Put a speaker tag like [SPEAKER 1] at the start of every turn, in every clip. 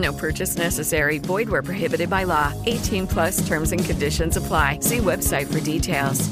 [SPEAKER 1] No purchase necessary. Void where prohibited by law. 18 plus terms and conditions apply. See website for details.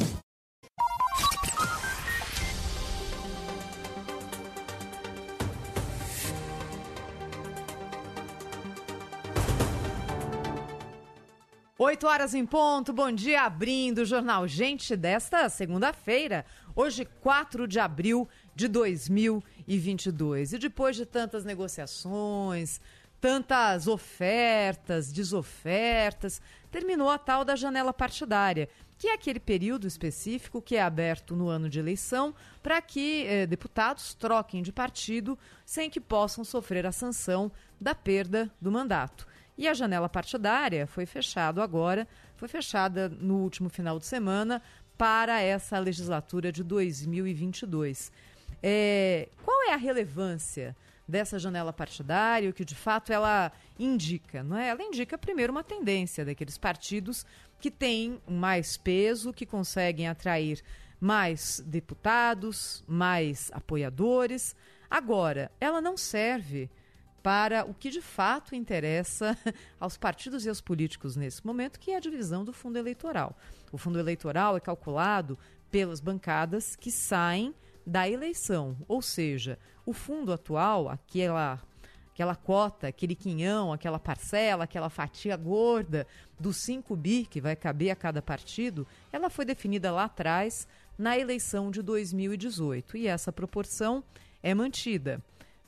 [SPEAKER 2] Oito horas em ponto, bom dia, abrindo o Jornal Gente desta segunda-feira, hoje 4 de abril de 2022. E depois de tantas negociações, tantas ofertas, desofertas, terminou a tal da janela partidária, que é aquele período específico que é aberto no ano de eleição para que eh, deputados troquem de partido sem que possam sofrer a sanção da perda do mandato. E a janela partidária foi fechada agora, foi fechada no último final de semana para essa legislatura de 2022. É, qual é a relevância dessa janela partidária, o que de fato ela indica? Não é? Ela indica primeiro uma tendência daqueles partidos que têm mais peso, que conseguem atrair mais deputados, mais apoiadores. Agora, ela não serve para o que de fato interessa aos partidos e aos políticos nesse momento, que é a divisão do fundo eleitoral. O fundo eleitoral é calculado pelas bancadas que saem da eleição, ou seja, o fundo atual, aquela aquela cota, aquele quinhão, aquela parcela, aquela fatia gorda dos 5 bi que vai caber a cada partido, ela foi definida lá atrás na eleição de 2018 e essa proporção é mantida.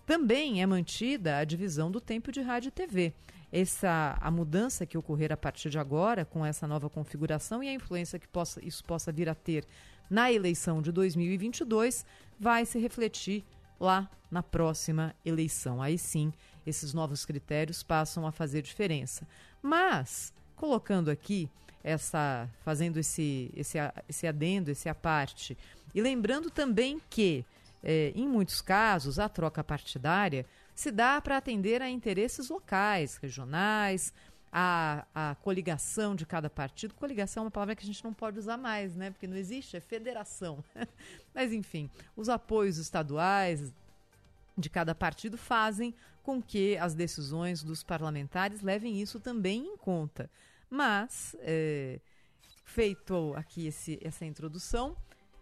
[SPEAKER 2] Também é mantida a divisão do tempo de rádio e TV. Essa, a mudança que ocorrer a partir de agora, com essa nova configuração e a influência que possa, isso possa vir a ter na eleição de 2022, vai se refletir lá na próxima eleição. Aí sim, esses novos critérios passam a fazer diferença. Mas, colocando aqui essa, fazendo esse, esse, esse adendo, esse aparte, e lembrando também que é, em muitos casos, a troca partidária se dá para atender a interesses locais, regionais, a, a coligação de cada partido. Coligação é uma palavra que a gente não pode usar mais, né? Porque não existe, é federação. Mas, enfim, os apoios estaduais de cada partido fazem com que as decisões dos parlamentares levem isso também em conta. Mas, é, feito aqui esse, essa introdução,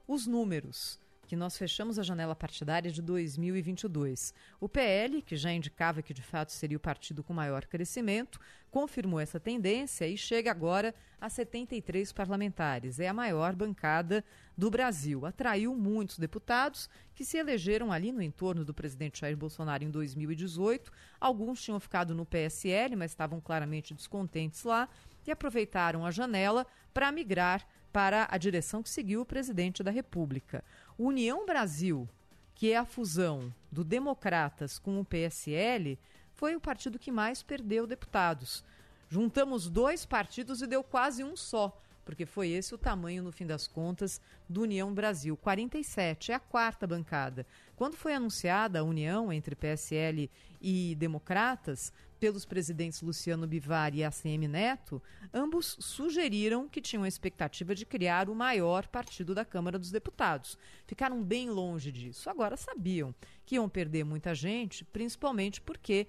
[SPEAKER 2] os números que nós fechamos a janela partidária de 2022. O PL, que já indicava que de fato seria o partido com maior crescimento, confirmou essa tendência e chega agora a 73 parlamentares. É a maior bancada do Brasil. Atraiu muitos deputados que se elegeram ali no entorno do presidente Jair Bolsonaro em 2018. Alguns tinham ficado no PSL, mas estavam claramente descontentes lá e aproveitaram a janela para migrar para a direção que seguiu o presidente da República. União Brasil, que é a fusão do Democratas com o PSL, foi o partido que mais perdeu deputados. Juntamos dois partidos e deu quase um só, porque foi esse o tamanho, no fim das contas, do União Brasil. 47 é a quarta bancada. Quando foi anunciada a união entre PSL e Democratas, pelos presidentes Luciano Bivar e ACM Neto, ambos sugeriram que tinham a expectativa de criar o maior partido da Câmara dos Deputados. Ficaram bem longe disso. Agora sabiam que iam perder muita gente, principalmente porque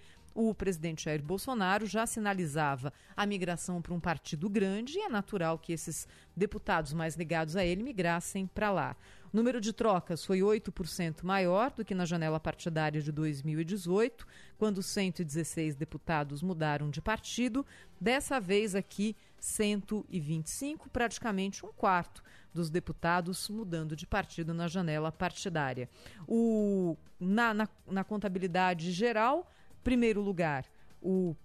[SPEAKER 2] o presidente Jair Bolsonaro já sinalizava a migração para um partido grande e é natural que esses deputados mais ligados a ele migrassem para lá. O número de trocas foi 8% maior do que na janela partidária de 2018, quando 116 deputados mudaram de partido. Dessa vez aqui, 125, praticamente um quarto dos Deputados mudando de partido na janela partidária. O, na, na, na contabilidade geral, primeiro lugar, o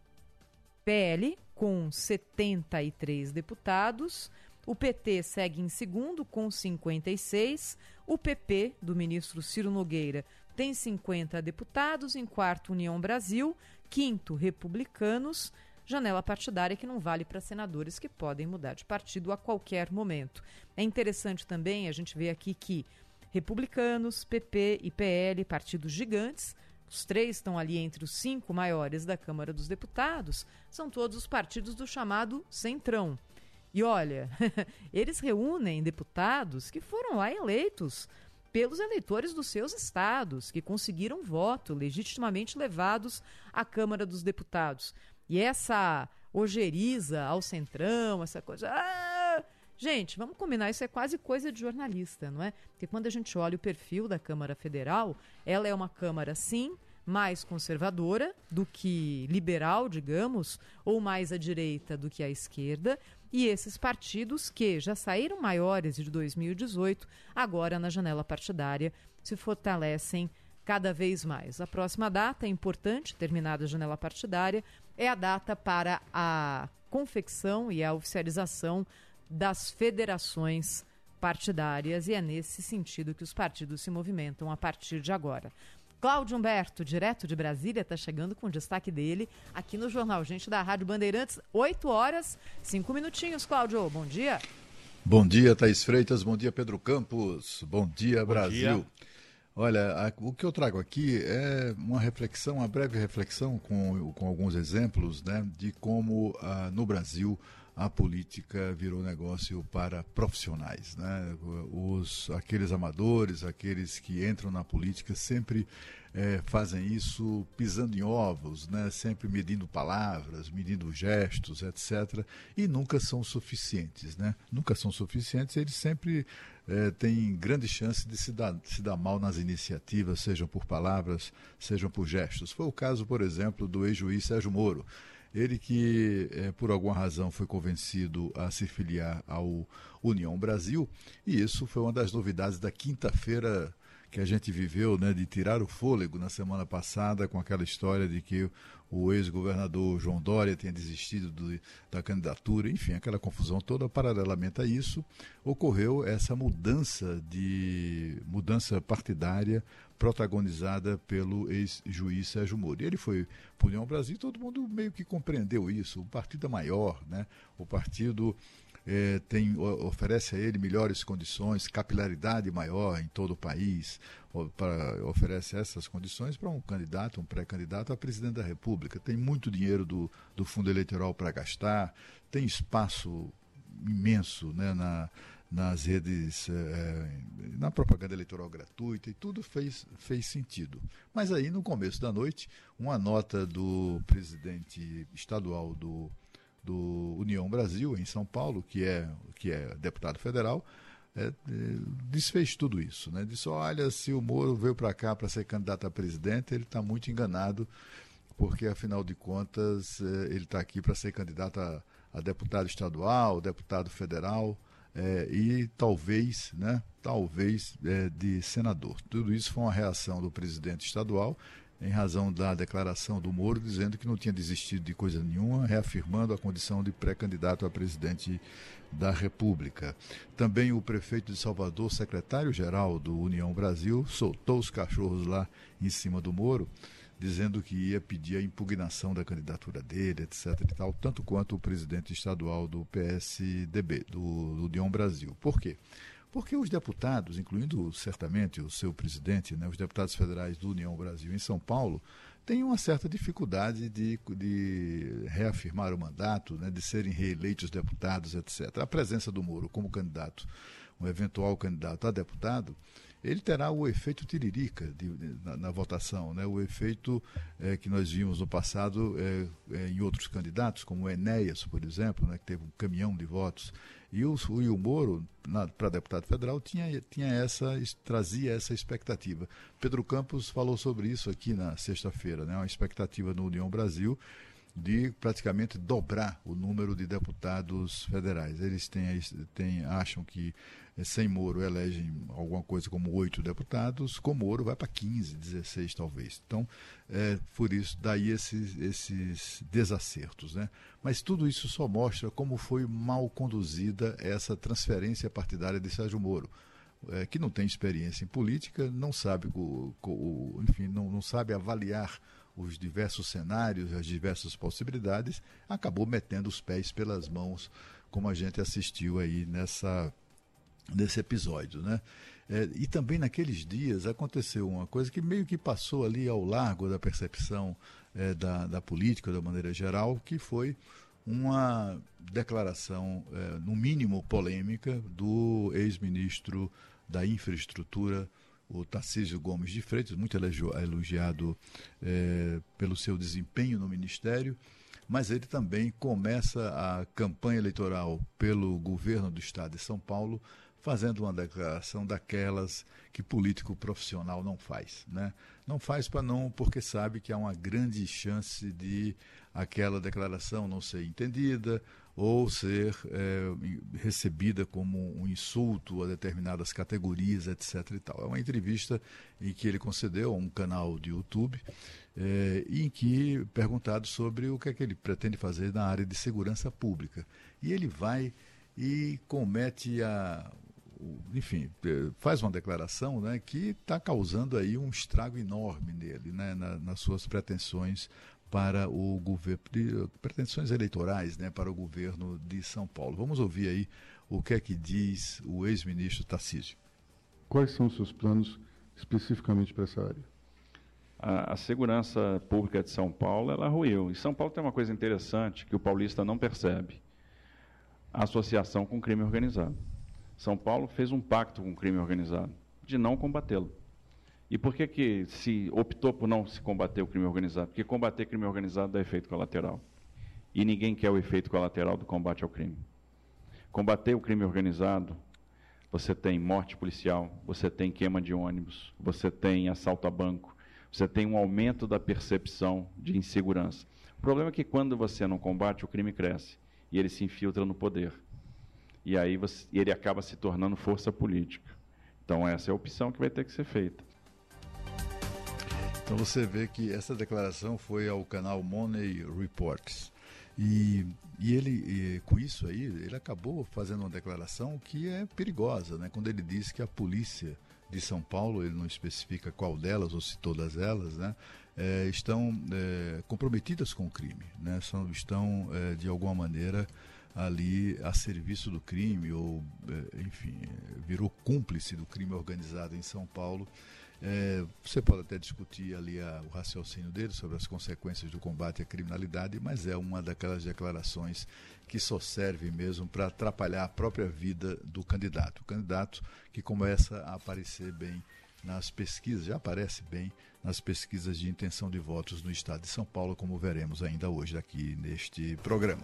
[SPEAKER 2] PL, com 73 deputados. O PT segue em segundo, com 56. O PP, do ministro Ciro Nogueira, tem 50 deputados. Em quarto, União Brasil. Quinto, Republicanos. Janela partidária que não vale para senadores que podem mudar de partido a qualquer momento. É interessante também a gente ver aqui que Republicanos, PP e PL, partidos gigantes, os três estão ali entre os cinco maiores da Câmara dos Deputados, são todos os partidos do chamado Centrão. E olha, eles reúnem deputados que foram lá eleitos pelos eleitores dos seus estados, que conseguiram voto legitimamente levados à Câmara dos Deputados. E essa ojeriza ao centrão, essa coisa. Ah! Gente, vamos combinar, isso é quase coisa de jornalista, não é? Porque quando a gente olha o perfil da Câmara Federal, ela é uma Câmara, sim, mais conservadora do que liberal, digamos, ou mais à direita do que à esquerda. E esses partidos que já saíram maiores de 2018, agora na janela partidária, se fortalecem cada vez mais. A próxima data, é importante, terminada a janela partidária, é a data para a confecção e a oficialização das federações partidárias, e é nesse sentido que os partidos se movimentam a partir de agora. Cláudio Humberto, direto de Brasília, está chegando com o destaque dele aqui no Jornal Gente da Rádio Bandeirantes, 8 horas, 5 minutinhos, Cláudio. Bom dia.
[SPEAKER 3] Bom dia, Thaís Freitas. Bom dia, Pedro Campos. Bom dia, Bom Brasil. Dia. Olha, a, o que eu trago aqui é uma reflexão, uma breve reflexão com, com alguns exemplos né, de como ah, no Brasil a política virou negócio para profissionais. Né? Os, aqueles amadores, aqueles que entram na política sempre é, fazem isso pisando em ovos, né? sempre medindo palavras, medindo gestos, etc. E nunca são suficientes. Né? Nunca são suficientes, eles sempre é, têm grande chance de se dar, se dar mal nas iniciativas, sejam por palavras, sejam por gestos. Foi o caso, por exemplo, do ex-juiz Sérgio Moro. Ele que, é, por alguma razão, foi convencido a se filiar ao União Brasil, e isso foi uma das novidades da quinta-feira que a gente viveu, né, de tirar o fôlego na semana passada com aquela história de que o ex-governador João Dória tinha desistido do, da candidatura, enfim, aquela confusão toda. Paralelamente a isso, ocorreu essa mudança de mudança partidária protagonizada pelo ex-juiz Sérgio Moro. E ele foi para União Brasil, todo mundo meio que compreendeu isso. O partido é maior, né? O partido é, tem, oferece a ele melhores condições, capilaridade maior em todo o país, para, oferece essas condições para um candidato, um pré-candidato a presidente da República. Tem muito dinheiro do, do fundo eleitoral para gastar, tem espaço imenso né, na, nas redes, é, na propaganda eleitoral gratuita e tudo fez, fez sentido. Mas aí, no começo da noite, uma nota do presidente estadual do do União Brasil, em São Paulo, que é, que é deputado federal, é, é, desfez tudo isso. Né? Disse: olha, se o Moro veio para cá para ser candidato a presidente, ele está muito enganado, porque afinal de contas é, ele está aqui para ser candidato a, a, deputado estadual, deputado federal. É, e talvez, né, talvez é, de senador. Tudo isso foi uma reação do presidente estadual em razão da declaração do Moro, dizendo que não tinha desistido de coisa nenhuma, reafirmando a condição de pré-candidato a presidente da República. Também o prefeito de Salvador, secretário-geral do União Brasil, soltou os cachorros lá em cima do Moro, dizendo que ia pedir a impugnação da candidatura dele, etc. E tal, tanto quanto o presidente estadual do PSDB, do, do União Brasil. Por quê? Porque os deputados, incluindo certamente o seu presidente, né, os deputados federais do União Brasil em São Paulo, têm uma certa dificuldade de, de reafirmar o mandato, né, de serem reeleitos deputados, etc. A presença do Moro como candidato, um eventual candidato a deputado, ele terá o efeito tiririca de, na, na, votação, né? o efeito é, que nós vimos no passado é, é, em outros candidatos, como o Enéas, por exemplo, né? que teve um caminhão de votos. E o, e o Moro, para deputado federal, tinha, tinha essa, trazia essa expectativa. Pedro Campos falou sobre isso aqui na sexta-feira, né? uma expectativa no União Brasil de praticamente dobrar o número de deputados federais. Eles têm, têm, acham que sem Moro elegem alguma coisa como oito deputados, com Moro vai para 15, 16 talvez. Então, é, por isso, daí esses, esses desacertos. Né? Mas tudo isso só mostra como foi mal conduzida essa transferência partidária de Sérgio Moro. É, que não tem experiência em política, não sabe, o, o, enfim, não, não sabe avaliar os diversos cenários, as diversas possibilidades, acabou metendo os pés pelas mãos, como a gente assistiu aí nessa, nesse episódio. Né? É, e também naqueles dias aconteceu uma coisa que meio que passou ali ao largo da percepção é, da, da política, da maneira geral, que foi uma declaração, é, no mínimo polêmica, do ex-ministro da Infraestrutura o Tarcísio Gomes de Freitas, muito elogiado é, pelo seu desempenho no Ministério, mas ele também começa a campanha eleitoral pelo governo do Estado de São Paulo fazendo uma declaração daquelas que político profissional não faz, né? Não faz para não porque sabe que há uma grande chance de aquela declaração não ser entendida ou ser é, recebida como um insulto a determinadas categorias, etc. E tal. É uma entrevista em que ele concedeu a um canal de YouTube, é, em que perguntado sobre o que é que ele pretende fazer na área de segurança pública. E ele vai e comete a enfim, é, faz uma declaração né, que está causando aí um estrago enorme nele, né, na, nas suas pretensões para o governo, pretensões eleitorais né, para o governo de São Paulo. Vamos ouvir aí o que é que diz o ex-ministro Tarcísio.
[SPEAKER 4] Quais são os seus planos especificamente para essa área?
[SPEAKER 5] A, a, segurança pública de São Paulo ela ruiu. E São Paulo tem uma coisa interessante que o paulista não percebe: a associação com crime organizado. São Paulo fez um pacto com o crime organizado de não combatê-lo. E por que, que se optou por não se combater o crime organizado? Porque combater crime organizado dá efeito colateral. E ninguém quer o efeito colateral do combate ao crime. Combater o crime organizado, você tem morte policial, você tem queima de ônibus, você tem assalto a banco, você tem um aumento da percepção de insegurança. O problema é que quando você não combate, o crime cresce e ele se infiltra no poder. E aí você, ele acaba se tornando força política. Então essa é a opção que vai ter que ser feita.
[SPEAKER 3] Então você vê que essa declaração foi ao canal Money Reports. E, e ele, e, com isso aí, ele acabou fazendo uma declaração que é perigosa, né? Quando ele diz que a polícia de São Paulo, ele não especifica qual delas ou se todas elas, né? É, estão é, comprometidas com o crime, né? São, estão, é, de alguma maneira, ali a serviço do crime ou, é, enfim, virou cúmplice do crime organizado em São Paulo é, você pode até discutir ali a, o raciocínio dele sobre as consequências do combate à criminalidade, mas é uma daquelas declarações que só serve mesmo para atrapalhar a própria vida do candidato. O candidato que começa a aparecer bem nas pesquisas, já aparece bem nas pesquisas de intenção de votos no estado de São Paulo, como veremos ainda hoje aqui neste programa.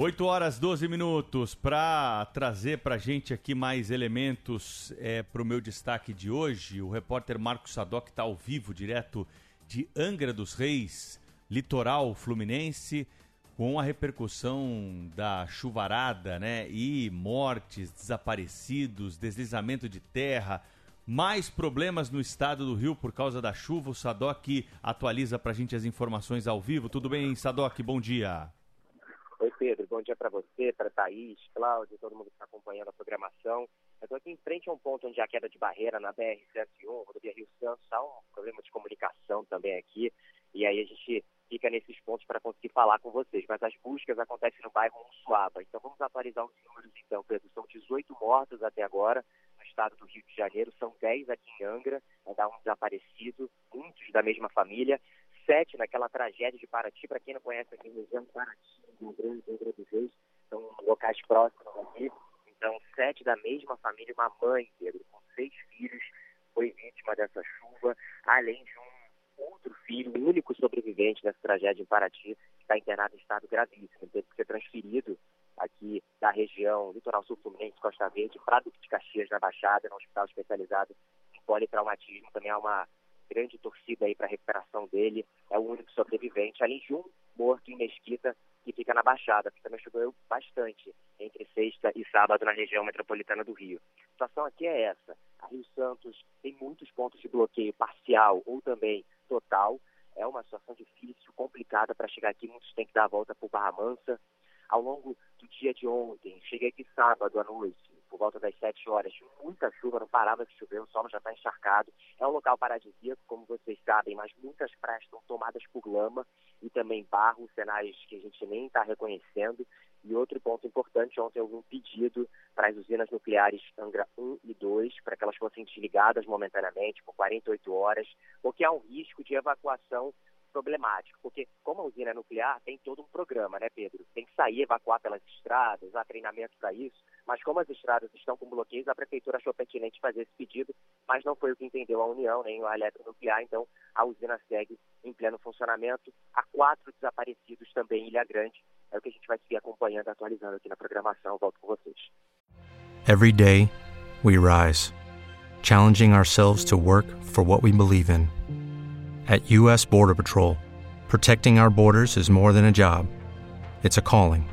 [SPEAKER 6] 8 horas 12 minutos para trazer para a gente aqui mais elementos é, para o meu destaque de hoje. O repórter Marcos Sadoc está ao vivo, direto de Angra dos Reis, litoral fluminense, com a repercussão da chuvarada, né? E mortes, desaparecidos, deslizamento de terra, mais problemas no estado do Rio por causa da chuva. O Sadoc atualiza para a gente as informações ao vivo. Tudo bem, Sadoc? Bom dia.
[SPEAKER 7] Oi, Pedro. Bom dia para você, para Thaís, Cláudio, todo mundo que está acompanhando a programação. Eu estou aqui em frente a um ponto onde há queda de barreira na BR-101, rodovia Rio Santos. Há um problema de comunicação também aqui. E aí a gente fica nesses pontos para conseguir falar com vocês. Mas as buscas acontecem no bairro Suaba. Então vamos atualizar os números então, Pedro. São 18 mortos até agora estado do Rio de Janeiro. São 10 aqui em Angra. Ainda um desaparecido, muitos da mesma família. 7, naquela tragédia de Paraty, para quem não conhece aqui região, Paraty, no Grande Angra dos Reis, são locais próximos aqui. Então, sete da mesma família, uma mãe, Pedro, com seis filhos, foi vítima dessa chuva, além de um outro filho, o único sobrevivente dessa tragédia em Paraty, que está internado em estado gravíssimo. Teve que ser transferido aqui da região litoral sul fluminense, Costa Verde, Duque de Caxias, na Baixada, no hospital especializado em politraumatismo. Também há uma grande torcida aí para a recuperação dele. É o único sobrevivente, além de um morto em Mesquita, que fica na Baixada, que também choveu bastante entre sexta e sábado na região metropolitana do Rio. A situação aqui é essa. A Rio Santos tem muitos pontos de bloqueio parcial ou também total. É uma situação difícil, complicada para chegar aqui. Muitos têm que dar a volta por Barra Mansa. Ao longo do dia de ontem, cheguei aqui sábado à noite, por volta das 7 horas. Muita chuva, não parava de chover, o solo já está encharcado. É um local paradisíaco, como vocês sabem, mas muitas praias estão tomadas por lama e também barro, cenários que a gente nem está reconhecendo. E outro ponto importante, ontem houve um pedido para as usinas nucleares Angra 1 e 2, para que elas fossem desligadas momentaneamente por 48 horas, porque há um risco de evacuação problemático, porque como a usina nuclear, tem todo um programa, né, Pedro? Tem que sair, evacuar pelas estradas, há treinamento para isso, mas como as estradas estão com bloqueios, a prefeitura achou pertinente fazer esse pedido, mas não foi o que entendeu a União, nem a Eletronuclear, então a usina segue em pleno funcionamento. Há quatro desaparecidos também em Ilha Grande, é o que a gente vai seguir acompanhando, atualizando aqui na programação. Volto com vocês.
[SPEAKER 8] Every day, we rise, challenging ourselves to work for what we believe in. At U.S. Border Patrol, protecting our borders is more than a job, it's a calling.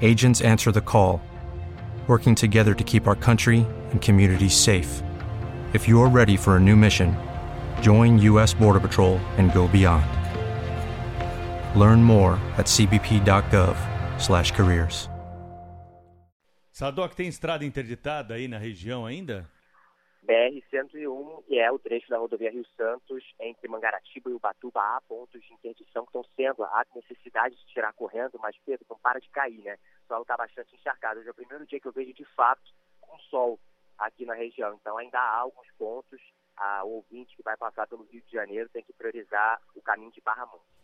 [SPEAKER 8] Agents answer the call, working together to keep our country and communities safe. If you're ready for a new mission, join U.S. Border Patrol and go beyond. Learn more at cbp.gov/careers.
[SPEAKER 6] Sadoc, tem estrada interditada aí na região ainda?
[SPEAKER 7] BR-101, que é o trecho da rodovia Rio Santos, entre Mangaratiba e Ubatuba, há pontos de interdição que estão sendo, há necessidade de tirar correndo, mas Pedro, não para de cair, né? O solo está bastante encharcado. Hoje é o primeiro dia que eu vejo de fato com sol aqui na região, então ainda há alguns pontos. A ouvinte que vai passar pelo Rio de Janeiro tem que priorizar o caminho de Barra Mansa.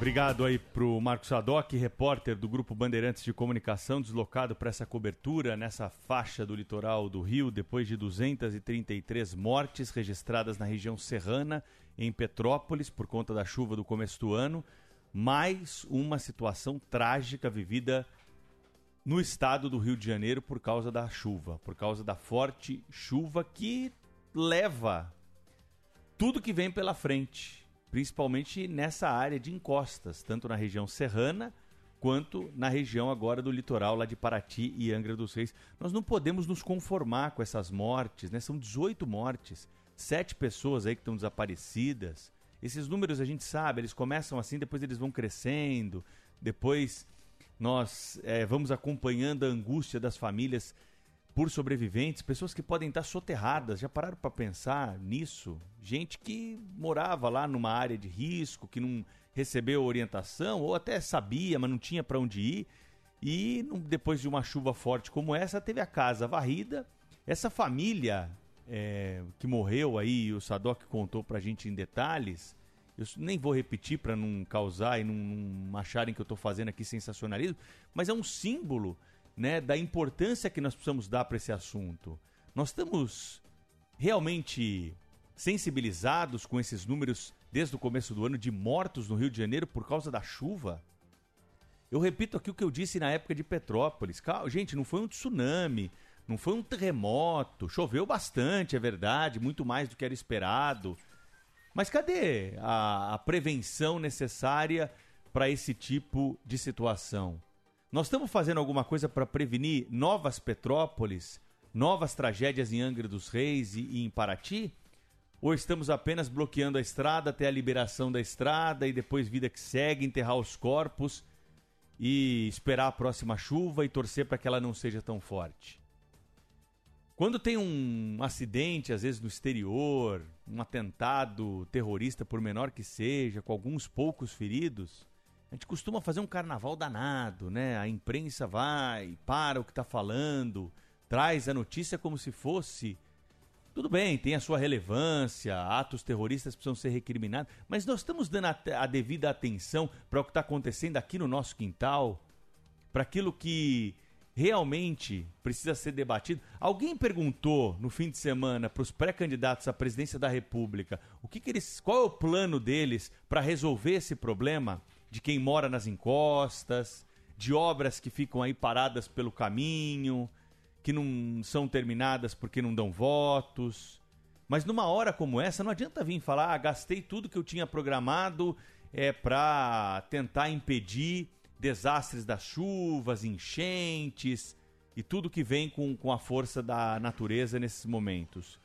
[SPEAKER 6] Obrigado aí pro Marcos Sadoc, repórter do Grupo Bandeirantes de Comunicação, deslocado para essa cobertura nessa faixa do litoral do Rio, depois de 233 mortes registradas na região serrana, em Petrópolis, por conta da chuva do começo do ano. Mais uma situação trágica vivida no estado do Rio de Janeiro por causa da chuva, por causa da forte chuva que leva tudo que vem pela frente principalmente nessa área de encostas, tanto na região serrana quanto na região agora do litoral lá de Paraty e Angra dos Reis. Nós não podemos nos conformar com essas mortes, né? São 18 mortes, sete pessoas aí que estão desaparecidas. Esses números a gente sabe, eles começam assim, depois eles vão crescendo, depois nós é, vamos acompanhando a angústia das famílias por sobreviventes, pessoas que podem estar soterradas. Já pararam para pensar nisso? Gente que morava lá numa área de risco, que não recebeu orientação, ou até sabia, mas não tinha para onde ir. E depois de uma chuva forte como essa, teve a casa varrida. Essa família é, que morreu aí, o Sadoc contou para a gente em detalhes. Eu nem vou repetir para não causar e não, não acharem que eu estou fazendo aqui sensacionalismo, mas é um símbolo né, da importância que nós precisamos dar para esse assunto. Nós estamos realmente sensibilizados com esses números desde o começo do ano de mortos no Rio de Janeiro por causa da chuva? Eu repito aqui o que eu disse na época de Petrópolis. Gente, não foi um tsunami, não foi um terremoto. Choveu bastante, é verdade, muito mais do que era esperado. Mas cadê a, a prevenção necessária para esse tipo de situação? Nós estamos fazendo alguma coisa para prevenir novas Petrópolis, novas tragédias em Angra dos Reis e, e em Paraty? Ou estamos apenas bloqueando a estrada até a liberação da estrada e depois vida que segue, enterrar os corpos e esperar a próxima chuva e torcer para que ela não seja tão forte? Quando tem um acidente, às vezes no exterior, um atentado terrorista, por menor que seja, com alguns poucos feridos, a gente costuma fazer um carnaval danado, né? A imprensa vai, para o que está falando, traz a notícia como se fosse. Tudo bem, tem a sua relevância, atos terroristas precisam ser recriminados, mas nós estamos dando a, a devida atenção para o que está acontecendo aqui no nosso quintal, para aquilo que realmente precisa ser debatido. Alguém perguntou no fim de semana para os pré-candidatos à presidência da República o que, que eles, qual é o plano deles para resolver esse problema? De quem mora nas encostas, de obras que ficam aí paradas pelo caminho, que não são terminadas porque não dão votos. Mas numa hora como essa, não adianta vir falar, ah, gastei tudo que eu tinha programado é, para tentar impedir desastres das chuvas, enchentes e tudo que vem com, com a força da natureza nesses momentos.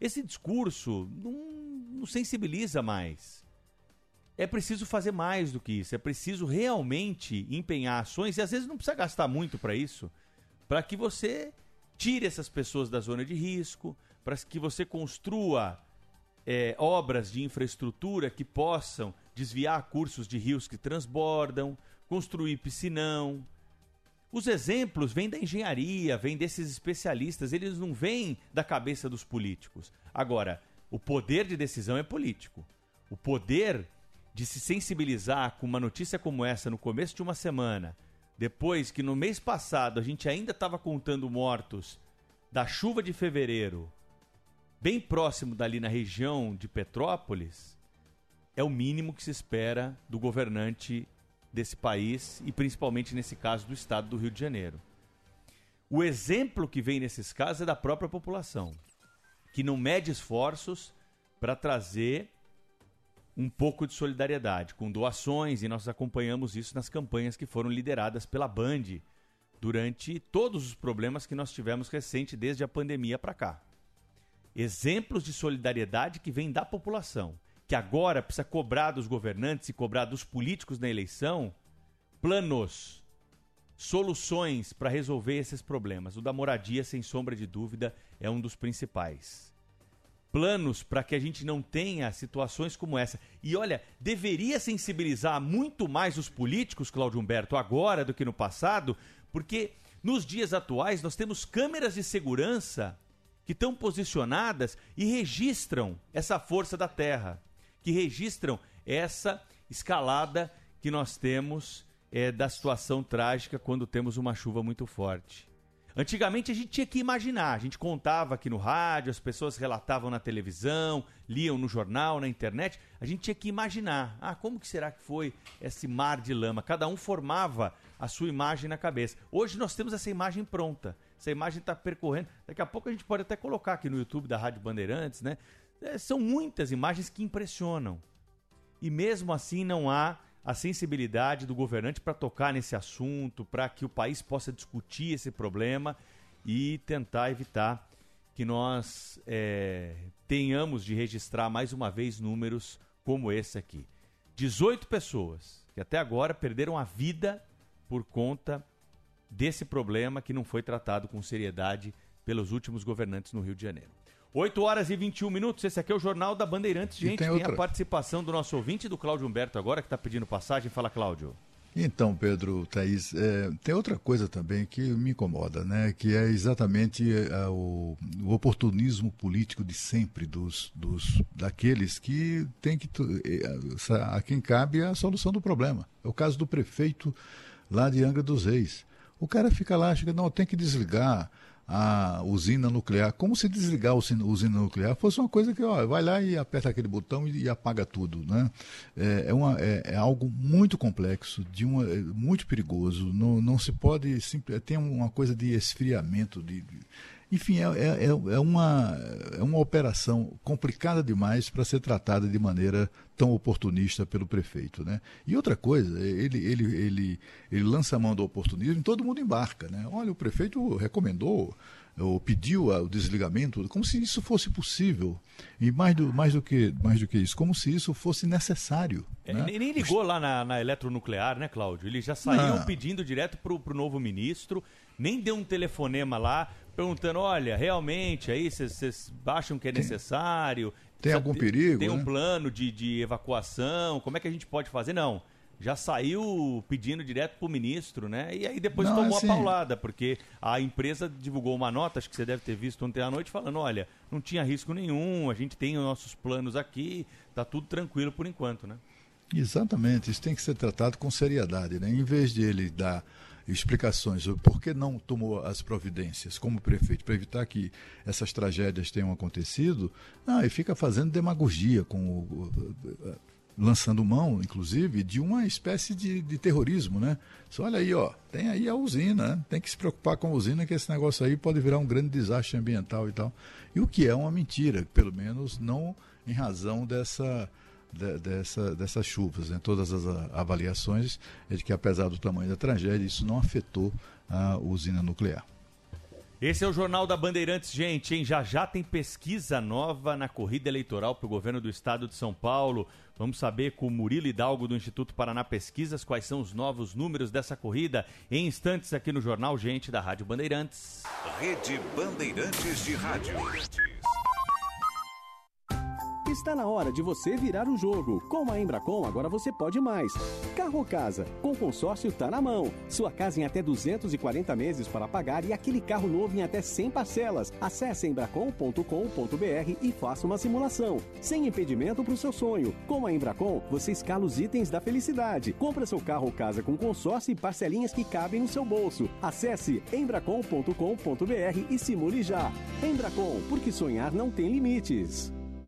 [SPEAKER 6] Esse discurso não, não sensibiliza mais. É preciso fazer mais do que isso. É preciso realmente empenhar ações e às vezes não precisa gastar muito para isso, para que você tire essas pessoas da zona de risco, para que você construa é, obras de infraestrutura que possam desviar cursos de rios que transbordam, construir piscinão. Os exemplos vêm da engenharia, vêm desses especialistas, eles não vêm da cabeça dos políticos. Agora, o poder de decisão é político. O poder de se sensibilizar com uma notícia como essa no começo de uma semana, depois que no mês passado a gente ainda estava contando mortos da chuva de fevereiro, bem próximo dali na região de Petrópolis, é o mínimo que se espera do governante desse país e principalmente nesse caso do estado do Rio de Janeiro. O exemplo que vem nesses casos é da própria população, que não mede esforços para trazer um pouco de solidariedade, com doações, e nós acompanhamos isso nas campanhas que foram lideradas pela Band durante todos os problemas que nós tivemos recente desde a pandemia para cá. Exemplos de solidariedade que vêm da população, que agora precisa cobrar dos governantes e cobrar dos políticos na eleição planos, soluções para resolver esses problemas. O da moradia, sem sombra de dúvida, é um dos principais planos para que a gente não tenha situações como essa. E olha, deveria sensibilizar muito mais os políticos, Cláudio Humberto, agora do que no passado, porque nos dias atuais nós temos câmeras de segurança que estão posicionadas e registram essa força da Terra, que registram essa escalada que nós temos é, da situação trágica quando temos uma chuva muito forte. Antigamente a gente tinha que imaginar, a gente contava aqui no rádio, as pessoas relatavam na televisão, liam no jornal, na internet, a gente tinha que imaginar, ah, como que será que foi esse mar de lama? Cada um formava a sua imagem na cabeça. Hoje nós temos essa imagem pronta, essa imagem está percorrendo, daqui a pouco a gente pode até colocar aqui no YouTube da Rádio Bandeirantes, né? É, são muitas imagens que impressionam. E mesmo assim não há a sensibilidade do governante para tocar nesse assunto, para que o país possa discutir esse problema e tentar evitar que nós é, tenhamos de registrar mais uma vez números como esse aqui. 18 pessoas que até agora perderam a vida por conta desse problema que não foi tratado com seriedade pelos últimos governantes no Rio de Janeiro. 8 horas e 21 minutos, esse aqui é o Jornal da Bandeirantes. Gente, tem, tem a participação do nosso ouvinte, do Cláudio Humberto, agora, que está pedindo passagem. Fala, Cláudio.
[SPEAKER 3] Então, Pedro, Thaís, é, tem outra coisa também que me incomoda, né? Que é exatamente é, o, o, oportunismo político de sempre dos, dos daqueles que tem que é, a quem cabe a solução do problema. É o caso do prefeito lá de Angra dos Reis. O cara fica lá, chega, não, tem que desligar a usina nuclear, como se desligar a usina nuclear fosse uma coisa que ó, vai lá e aperta aquele botão e, e apaga tudo. Né? É, é, uma, é, é, algo muito complexo, de uma, é muito perigoso. Não, não se pode. Tem uma coisa de esfriamento, de, de enfim, é, é, é, é, uma, é uma operação complicada demais para ser tratada de maneira tão oportunista pelo prefeito. Né? E outra coisa, ele, ele, ele, ele lança a mão do oportunismo e todo mundo embarca. Né? Olha, o prefeito recomendou ou pediu o desligamento, como se isso fosse possível. E mais do, mais do, que, mais do que isso, como se isso fosse necessário.
[SPEAKER 6] É, né? Nem ligou lá na, na eletronuclear, né, Cláudio? Ele já saiu Não. pedindo direto para o novo ministro, nem deu um telefonema lá perguntando: olha, realmente aí vocês acham que é necessário?
[SPEAKER 3] Tem, algum perigo?
[SPEAKER 6] Tem
[SPEAKER 3] né?
[SPEAKER 6] um plano de, de evacuação? Como é que a gente pode fazer? Não já saiu pedindo direto para o ministro, né? E aí depois Não, tomou assim... a paulada, porque a empresa divulgou uma nota, acho que você deve ter visto ontem à noite, falando: olha, não tinha risco nenhum, a gente tem os nossos planos aqui, tá tudo tranquilo por enquanto, né?
[SPEAKER 3] Exatamente, isso tem que ser tratado com seriedade, né? Em vez de ele dar explicações sobre por que não tomou as providências como prefeito para evitar que essas tragédias tenham acontecido, ah, e fica fazendo demagogia com o, lançando mão, inclusive, de uma espécie de, de terrorismo, né? Só olha aí, ó, tem aí a usina, né? tem que se preocupar com a usina, que esse negócio aí pode virar um grande desastre ambiental e tal. E o que é uma mentira, pelo menos não em razão dessa, de, dessa, dessas chuvas. Né? Todas as avaliações é de que, apesar do tamanho da tragédia, isso não afetou a usina nuclear.
[SPEAKER 6] Esse é o Jornal da Bandeirantes, gente, hein? Já já tem pesquisa nova na corrida eleitoral para o governo do estado de São Paulo. Vamos saber com o Murilo Hidalgo do Instituto Paraná Pesquisas quais são os novos números dessa corrida em instantes aqui no Jornal Gente da Rádio Bandeirantes.
[SPEAKER 9] Rede Bandeirantes de Rádio.
[SPEAKER 10] Está na hora de você virar o jogo. Com a Embracon, agora você pode mais. Carro ou casa? Com consórcio tá na mão. Sua casa em até 240 meses para pagar e aquele carro novo em até 100 parcelas. Acesse embracon.com.br e faça uma simulação. Sem impedimento para o seu sonho. Com a Embracon, você escala os itens da felicidade. Compra seu carro ou casa com consórcio e parcelinhas que cabem no seu bolso. Acesse embracon.com.br e simule já. Embracon, porque sonhar não tem limites.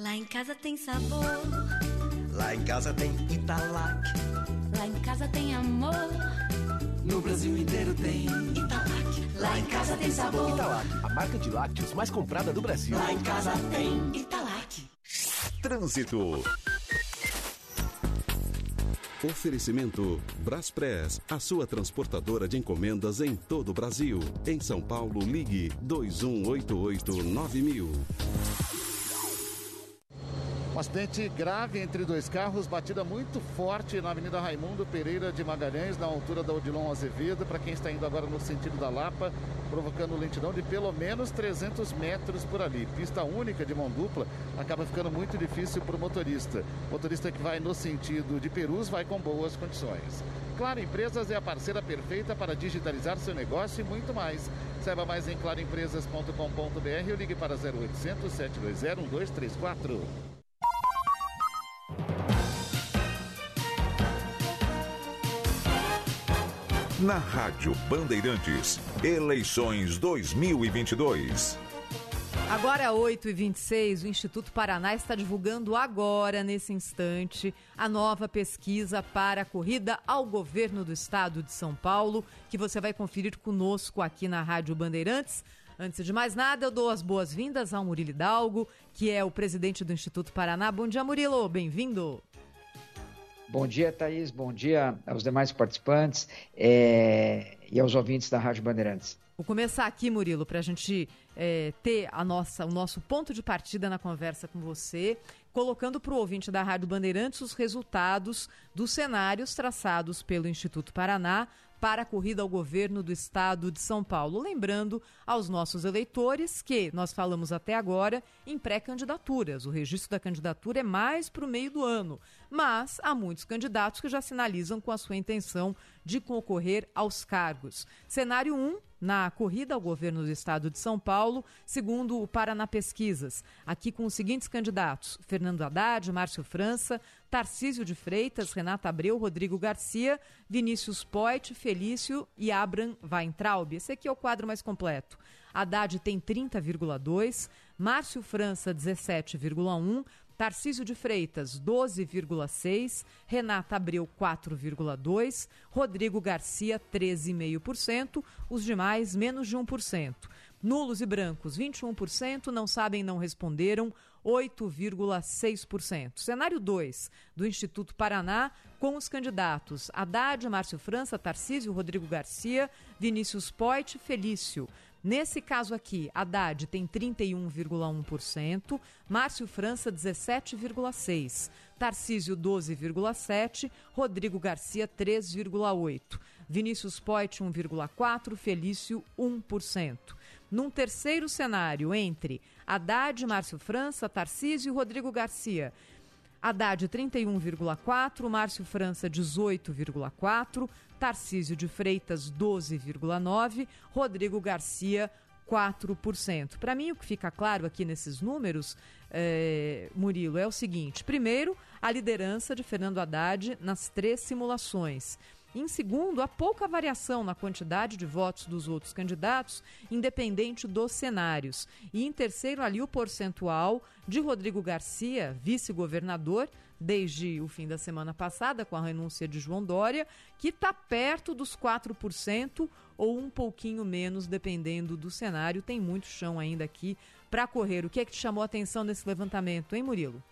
[SPEAKER 11] Lá em casa tem sabor.
[SPEAKER 12] Lá em casa tem Italac.
[SPEAKER 11] Lá em casa tem amor.
[SPEAKER 12] No Brasil inteiro tem
[SPEAKER 11] Italac. Lá em casa tem sabor.
[SPEAKER 12] Italac, a marca de lácteos mais comprada do Brasil.
[SPEAKER 11] Lá em casa tem Italac.
[SPEAKER 9] Trânsito.
[SPEAKER 13] Oferecimento Braspress, a sua transportadora de encomendas em todo o Brasil. Em São Paulo, ligue 2188-9000.
[SPEAKER 14] Um acidente grave entre dois carros, batida muito forte na Avenida Raimundo Pereira de Magalhães, na altura da Odilon Azevedo, para quem está indo agora no sentido da Lapa, provocando lentidão de pelo menos 300 metros por ali. Pista única de mão dupla, acaba ficando muito difícil para o motorista. Motorista que vai no sentido de Perus vai com boas condições. Claro Empresas é a parceira perfeita para digitalizar seu negócio e muito mais. Saiba mais em claroempresas.com.br ou ligue para 0800 720 1234.
[SPEAKER 9] Na Rádio Bandeirantes, eleições 2022.
[SPEAKER 2] Agora, 8h26, o Instituto Paraná está divulgando agora, nesse instante, a nova pesquisa para a corrida ao governo do estado de São Paulo, que você vai conferir conosco aqui na Rádio Bandeirantes. Antes de mais nada, eu dou as boas-vindas ao Murilo Hidalgo, que é o presidente do Instituto Paraná. Bom dia, Murilo, bem-vindo.
[SPEAKER 15] Bom dia, Thaís. Bom dia aos demais participantes é, e aos ouvintes da Rádio Bandeirantes.
[SPEAKER 2] Vou começar aqui, Murilo, para a gente é, ter a nossa, o nosso ponto de partida na conversa com você, colocando para o ouvinte da Rádio Bandeirantes os resultados dos cenários traçados pelo Instituto Paraná para a corrida ao governo do estado de São Paulo. Lembrando aos nossos eleitores que nós falamos até agora em pré-candidaturas. O registro da candidatura é mais para o meio do ano, mas há muitos candidatos que já sinalizam com a sua intenção de concorrer aos cargos. Cenário 1, na corrida ao governo do estado de São Paulo, segundo o Paraná Pesquisas. Aqui com os seguintes candidatos: Fernando Haddad, Márcio França, Tarcísio de Freitas, Renata Abreu, Rodrigo Garcia, Vinícius Poit, Felício e Abram Weintraub. Esse aqui é o quadro mais completo. Haddad tem 30,2, Márcio França 17,1, Tarcísio de Freitas, 12,6%, Renata Abreu, 4,2%, Rodrigo Garcia, 13,5%, os demais, menos de 1%. Nulos e brancos, 21%, não sabem, não responderam, 8,6%. Cenário 2 do Instituto Paraná, com os candidatos Haddad, Márcio França, Tarcísio, Rodrigo Garcia, Vinícius Poit, Felício. Nesse caso aqui, Haddad tem 31,1%, Márcio França 17,6%, Tarcísio 12,7%, Rodrigo Garcia 3,8%, Vinícius Poit 1,4%, Felício 1%. Num terceiro cenário, entre Haddad, Márcio França, Tarcísio e Rodrigo Garcia, Haddad 31,4, Márcio França 18,4, Tarcísio de Freitas 12,9, Rodrigo Garcia 4%. Para mim, o que fica claro aqui nesses números, é, Murilo, é o seguinte: primeiro, a liderança de Fernando Haddad nas três simulações. Em segundo, há pouca variação na quantidade de votos dos outros candidatos, independente dos cenários. E em terceiro, ali o percentual de Rodrigo Garcia, vice-governador, desde o fim da semana passada, com a renúncia de João Dória, que está perto dos 4% ou um pouquinho menos, dependendo do cenário. Tem muito chão ainda aqui para correr. O que é que te chamou a atenção nesse levantamento, hein, Murilo?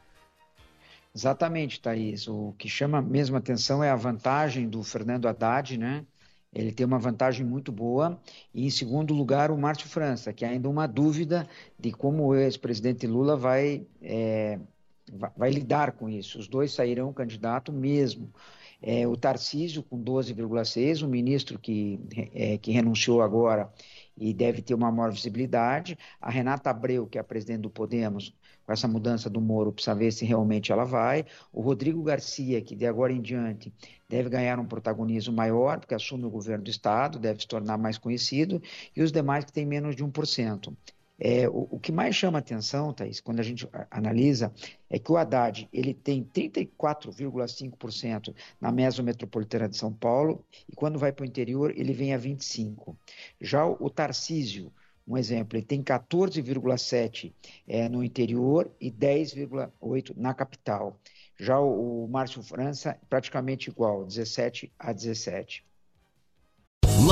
[SPEAKER 15] Exatamente, Thaís. O que chama mesmo atenção é a vantagem do Fernando Haddad, né? Ele tem uma vantagem muito boa. E, em segundo lugar, o Márcio França, que é ainda uma dúvida de como o ex-presidente Lula vai, é, vai lidar com isso. Os dois sairão candidato mesmo. É, o Tarcísio com 12,6, o ministro que, é, que renunciou agora e deve ter uma maior visibilidade. A Renata Abreu, que é a presidente do Podemos, com essa mudança do Moro, precisa ver se realmente ela vai. O Rodrigo Garcia, que de agora em diante deve ganhar um protagonismo maior, porque assume o governo do Estado, deve se tornar mais conhecido, e os demais que têm menos de 1%. É, o, o, que mais chama atenção, Thaís, quando a gente analisa, é que o Haddad ele tem 34,5% na mesometropolitana de São Paulo, e quando vai para o interior, ele vem a 25%. Já o, o Tarcísio, um exemplo, ele tem 14,7 é, no interior e 10,8 na capital. Já o, o Márcio França, praticamente igual, 17 a 17.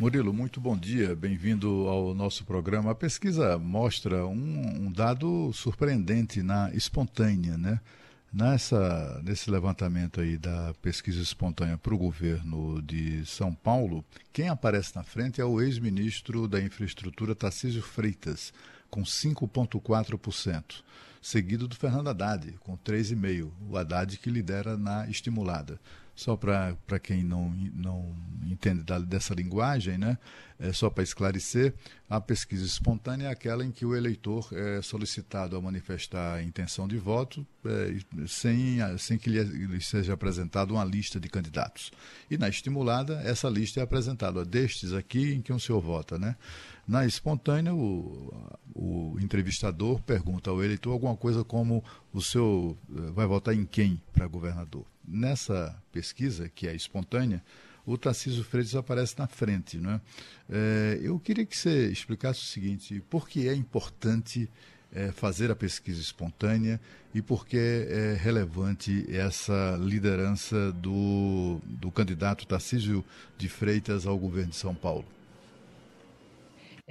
[SPEAKER 3] Murilo, muito bom dia. Bem-vindo ao nosso programa. A pesquisa mostra um, um dado surpreendente na espontânea, né? Nessa, nesse levantamento aí da pesquisa espontânea para o governo de São Paulo, quem aparece na frente é o ex-ministro da Infraestrutura, Tarcísio Freitas, com 5,4%, seguido do Fernando Haddad, com 3,5%. O Haddad que lidera na estimulada. Só para quem não, não entende da, dessa linguagem, né? É, só para esclarecer, a pesquisa espontânea é aquela em que o eleitor é solicitado a manifestar a intenção de voto é, sem, sem que lhe, lhe, seja apresentada uma lista de candidatos. E na estimulada, essa lista é apresentada, destes aqui em que o senhor vota. Né? Na espontânea, o, o entrevistador pergunta ao eleitor alguma coisa como o senhor eh, vai votar em quem para governador. Nessa pesquisa, que é espontânea, o Tarcísio Freitas aparece na frente. Né? É, eu queria que você explicasse o seguinte: por que é importante é, fazer a pesquisa espontânea e por que é relevante essa liderança do, do candidato Tarcísio de Freitas ao governo de São Paulo?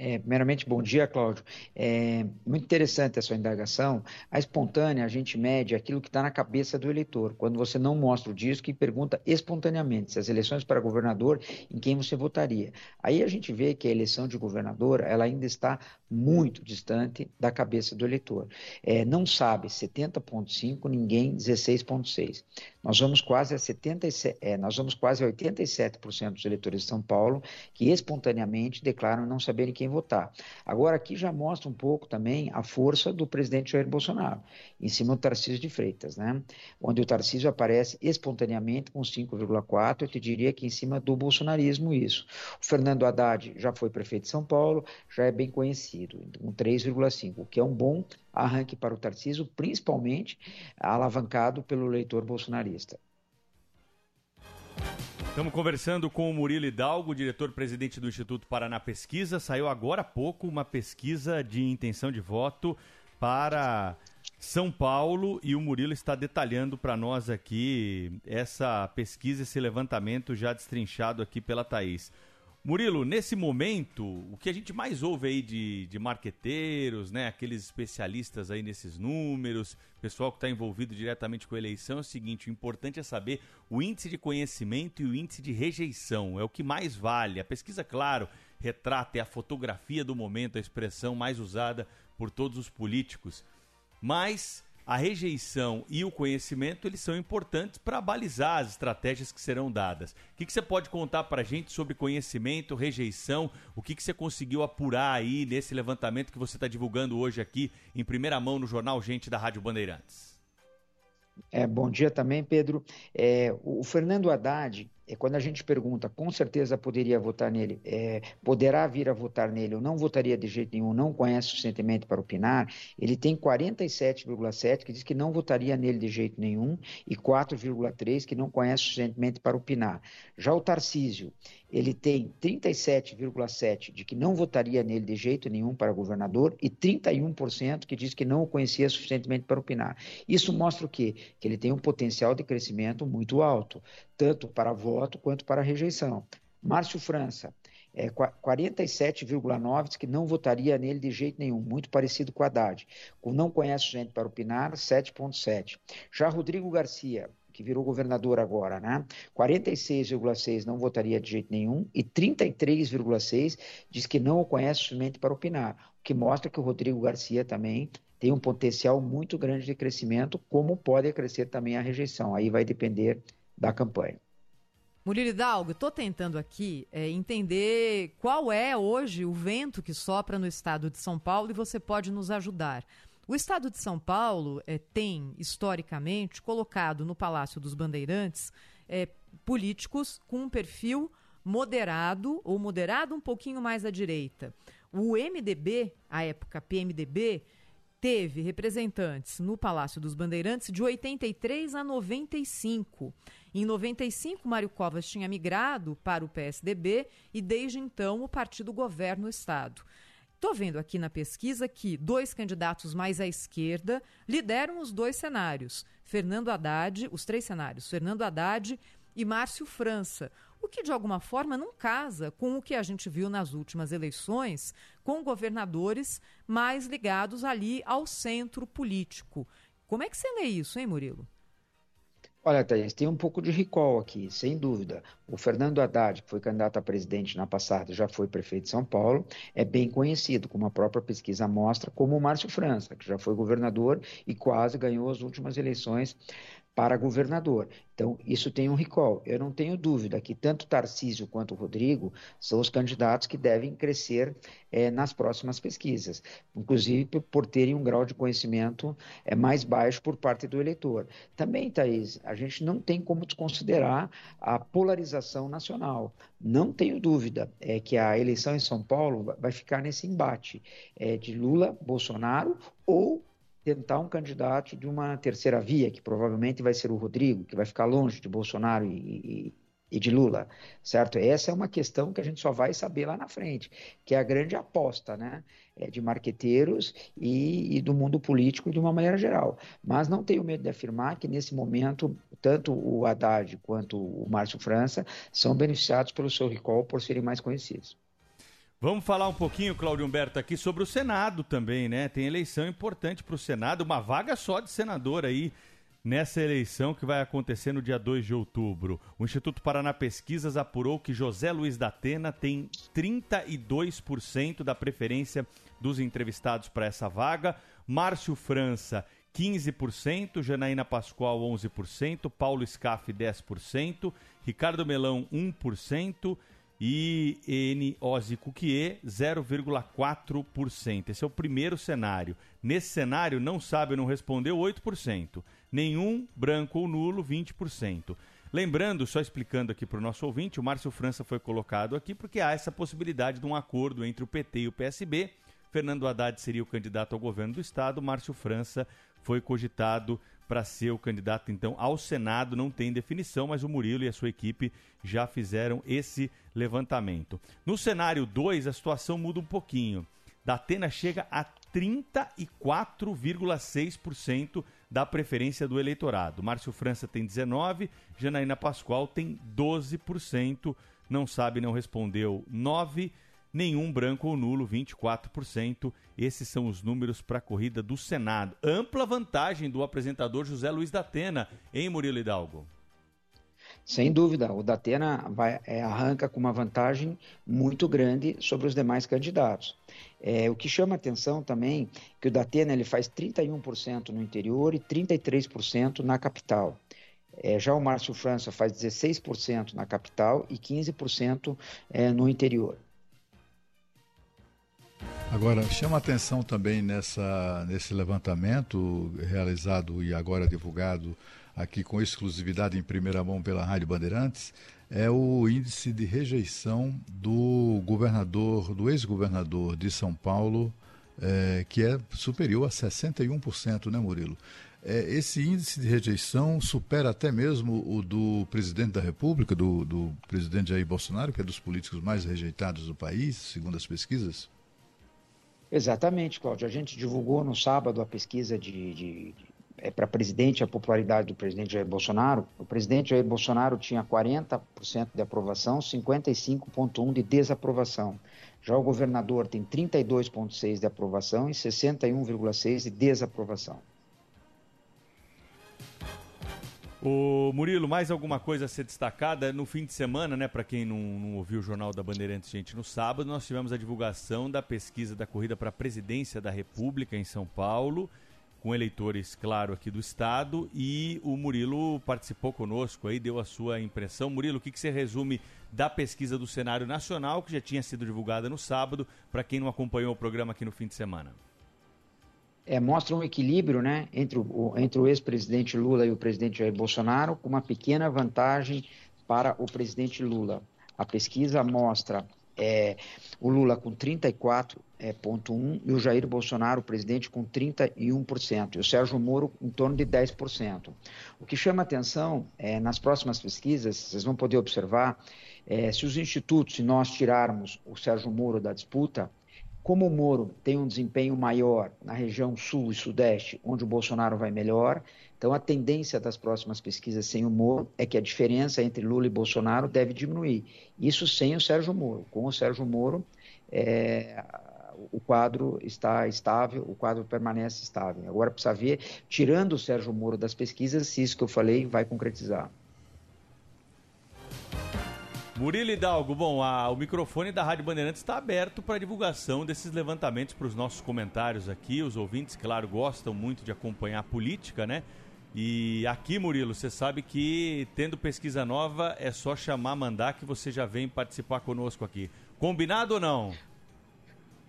[SPEAKER 15] É, primeiramente, bom dia, Cláudio. É muito interessante a sua indagação. A espontânea, a gente mede aquilo que está na cabeça do eleitor. Quando você não mostra o disco e pergunta espontaneamente se as eleições para governador, em quem você votaria. Aí a gente vê que a eleição de governador, ela ainda está muito distante da cabeça do eleitor. É, não sabe 70,5, ninguém 16,6. Nós vamos quase a 77, é, nós vamos quase a 87% dos eleitores de São Paulo que espontaneamente declaram não saberem quem votar. Agora aqui já mostra um pouco também a força do presidente Jair Bolsonaro, em cima do Tarcísio de Freitas, né? Onde o Tarcísio aparece espontaneamente com 5,4, eu te diria que em cima do bolsonarismo isso. O Fernando Haddad já foi prefeito de São Paulo, já é bem conhecido, com 3,5, o que é um bom arranque para o Tarcísio, principalmente alavancado pelo eleitor bolsonarista.
[SPEAKER 6] Estamos conversando com o Murilo Hidalgo, diretor-presidente do Instituto Paraná Pesquisa. Saiu agora há pouco uma pesquisa de intenção de voto para São Paulo e o Murilo está detalhando para nós aqui essa pesquisa, esse levantamento já destrinchado aqui pela Thaís. Murilo, nesse momento, o que a gente mais ouve aí de, de marqueteiros, né, aqueles especialistas aí nesses números, pessoal que está envolvido diretamente com a eleição, é o seguinte: o importante é saber o índice de conhecimento e o índice de rejeição. É o que mais vale. A pesquisa, claro, retrata é a fotografia do momento, a expressão mais usada por todos os políticos. Mas a rejeição e o conhecimento eles são importantes para balizar as estratégias que serão dadas. O que, que você pode contar para a gente sobre conhecimento, rejeição? O que, que você conseguiu apurar aí nesse levantamento que você está divulgando hoje aqui em primeira mão no jornal Gente da Rádio Bandeirantes?
[SPEAKER 15] É, bom dia também, Pedro. É, o Fernando Haddad, é, quando a gente pergunta, com certeza poderia votar nele, é, poderá vir a votar nele ou não votaria de jeito nenhum, não conhece suficientemente para opinar, ele tem 47,7 que diz que não votaria nele de jeito nenhum e 4,3 que não conhece suficientemente para opinar. Já o Tarcísio, ele tem 37,7 de que não votaria nele de jeito nenhum para governador e 31% que diz que não o conhecia suficientemente para opinar. Isso mostra o quê? Que ele tem um potencial de crescimento muito alto, tanto para voto quanto para rejeição. Márcio França, é, 47,9 diz que não votaria nele de jeito nenhum, muito parecido com Haddad. Com não conhece gente para opinar, 7,7. Já Rodrigo Garcia, que virou governador agora, né? 46,6 não votaria de jeito nenhum e 33,6 diz que não o conhece suficiente para opinar, o que mostra que o Rodrigo Garcia também tem um potencial muito grande de crescimento, como pode crescer também a rejeição. Aí vai depender da campanha.
[SPEAKER 2] Murilo Hidalgo, estou tentando aqui é, entender qual é hoje o vento que sopra no estado de São Paulo e você pode nos ajudar. O estado de São Paulo é, tem, historicamente, colocado no Palácio dos Bandeirantes é, políticos com um perfil moderado ou moderado um pouquinho mais à direita. O MDB, a época PMDB, teve representantes no Palácio dos Bandeirantes de 83 a 95. Em 95, Mário Covas tinha migrado para o PSDB e desde então o partido governa o Estado. Estou vendo aqui na pesquisa que dois candidatos mais à esquerda lideram os dois cenários. Fernando Haddad, os três cenários, Fernando Haddad e Márcio França o que de alguma forma não casa com o que a gente viu nas últimas eleições, com governadores mais ligados ali ao centro político. Como é que você lê isso, hein, Murilo?
[SPEAKER 15] Olha, Thaís, tem um pouco de recall aqui, sem dúvida. O Fernando Haddad, que foi candidato a presidente na passada, já foi prefeito de São Paulo, é bem conhecido, como a própria pesquisa mostra, como o Márcio França, que já foi governador e quase ganhou as últimas eleições para governador. Então, isso tem um recall. Eu não tenho dúvida que tanto Tarcísio quanto Rodrigo são os candidatos que devem crescer é, nas próximas pesquisas, inclusive por terem um grau de conhecimento é, mais baixo por parte do eleitor. Também, Thaís, a gente não tem como desconsiderar a polarização nacional. Não tenho dúvida é que a eleição em São Paulo vai ficar nesse embate é, de Lula, Bolsonaro ou tentar um candidato de uma terceira via, que provavelmente vai ser o Rodrigo, que vai ficar longe de Bolsonaro e, e, e, de Lula, certo? Essa é uma questão que a gente só vai saber lá na frente, que é a grande aposta, né? É de marqueteiros e, e do mundo político de uma maneira geral. Mas não tenho medo de afirmar que nesse momento, tanto o Haddad quanto o Márcio França são beneficiados pelo seu recall por serem mais conhecidos.
[SPEAKER 6] Vamos falar um pouquinho, Cláudio Humberto, aqui sobre o Senado também, né? Tem eleição importante para o Senado, uma vaga só de senador aí nessa eleição que vai acontecer no dia 2 de outubro. O Instituto Paraná Pesquisas apurou que José Luiz da Atena tem 32% da preferência dos entrevistados para essa vaga, Márcio França 15%, Janaína Pascoal 11%, Paulo Scaff 10%, Ricardo Melão 1%, e N Cuquier 0,4%. Esse é o primeiro cenário. Nesse cenário, não sabe ou não respondeu 8%. Nenhum, branco ou nulo, 20%. Lembrando, só explicando aqui para o nosso ouvinte, o Márcio França foi colocado aqui porque há essa possibilidade de um acordo entre o PT e o PSB Fernando Haddad seria o candidato ao governo do estado, Márcio França foi cogitado para ser o candidato então ao Senado, não tem definição, mas o Murilo e a sua equipe já fizeram esse levantamento. No cenário 2, a situação muda um pouquinho. Datena chega a 34,6% da preferência do eleitorado. Márcio França tem 19%, Janaína Pascoal tem 12%, não sabe, não respondeu 9%, nenhum branco ou nulo, 24%. Esses são os números para a corrida do Senado. Ampla vantagem do apresentador José Luiz Datena, em Murilo Hidalgo.
[SPEAKER 15] Sem dúvida, o Datena vai, é, arranca com uma vantagem muito grande sobre os demais candidatos. É, o que chama atenção também que o Datena ele faz 31% no interior e 33% na capital. É, já o Márcio França faz 16% na capital e 15% é, no interior.
[SPEAKER 3] Agora, chama atenção também nessa, nesse levantamento realizado e agora divulgado aqui com exclusividade em primeira mão pela Rádio Bandeirantes, é o índice de rejeição do governador, do ex-governador de São Paulo, é, que é superior a 61%, né, Murilo? É, esse índice de rejeição supera até mesmo o do presidente da República, do, do presidente Jair Bolsonaro, que é dos políticos mais rejeitados do país, segundo as pesquisas?
[SPEAKER 15] Exatamente, Cláudio. A gente divulgou no sábado a pesquisa de, de, é, para presidente, a popularidade do presidente Jair Bolsonaro. O presidente Jair Bolsonaro tinha 40% de aprovação, 55,1% de desaprovação. Já o governador tem 32,6% de aprovação e 61,6% de desaprovação.
[SPEAKER 6] O Murilo, mais alguma coisa a ser destacada? No fim de semana, né, para quem não, não, ouviu o Jornal da Bandeirantes, gente, no sábado nós tivemos a divulgação da pesquisa da corrida para a presidência da República em São Paulo, com eleitores, claro, aqui do estado, e o Murilo participou conosco aí, deu a sua impressão. Murilo, o que, que você resume da pesquisa do cenário nacional, que já tinha sido divulgada no sábado, para quem não acompanhou o programa aqui no fim de semana?
[SPEAKER 15] É, mostra um equilíbrio né, entre o, entre o ex-presidente Lula e o presidente Jair Bolsonaro, com uma pequena vantagem para o presidente Lula. A pesquisa mostra é, o Lula com 34,1% é, e o Jair Bolsonaro, o presidente, com 31%, e o Sérgio Moro em torno de 10%. O que chama atenção é, nas próximas pesquisas, vocês vão poder observar, é, se os institutos, se nós tirarmos o Sérgio Moro da disputa, como o Moro tem um desempenho maior na região sul e sudeste, onde o Bolsonaro vai melhor, então a tendência das próximas pesquisas sem o Moro é que a diferença entre Lula e Bolsonaro deve diminuir. Isso sem o Sérgio Moro. Com o Sérgio Moro, é, o quadro está estável, o quadro permanece estável. Agora precisa ver, tirando o Sérgio Moro das pesquisas, se isso que eu falei vai concretizar.
[SPEAKER 6] Murilo Hidalgo, bom, a, o microfone da Rádio Bandeirantes está aberto para divulgação desses levantamentos para os nossos comentários aqui. Os ouvintes, claro, gostam muito de acompanhar a política, né? E aqui, Murilo, você sabe que tendo pesquisa nova é só chamar, mandar que você já vem participar conosco aqui. Combinado ou não?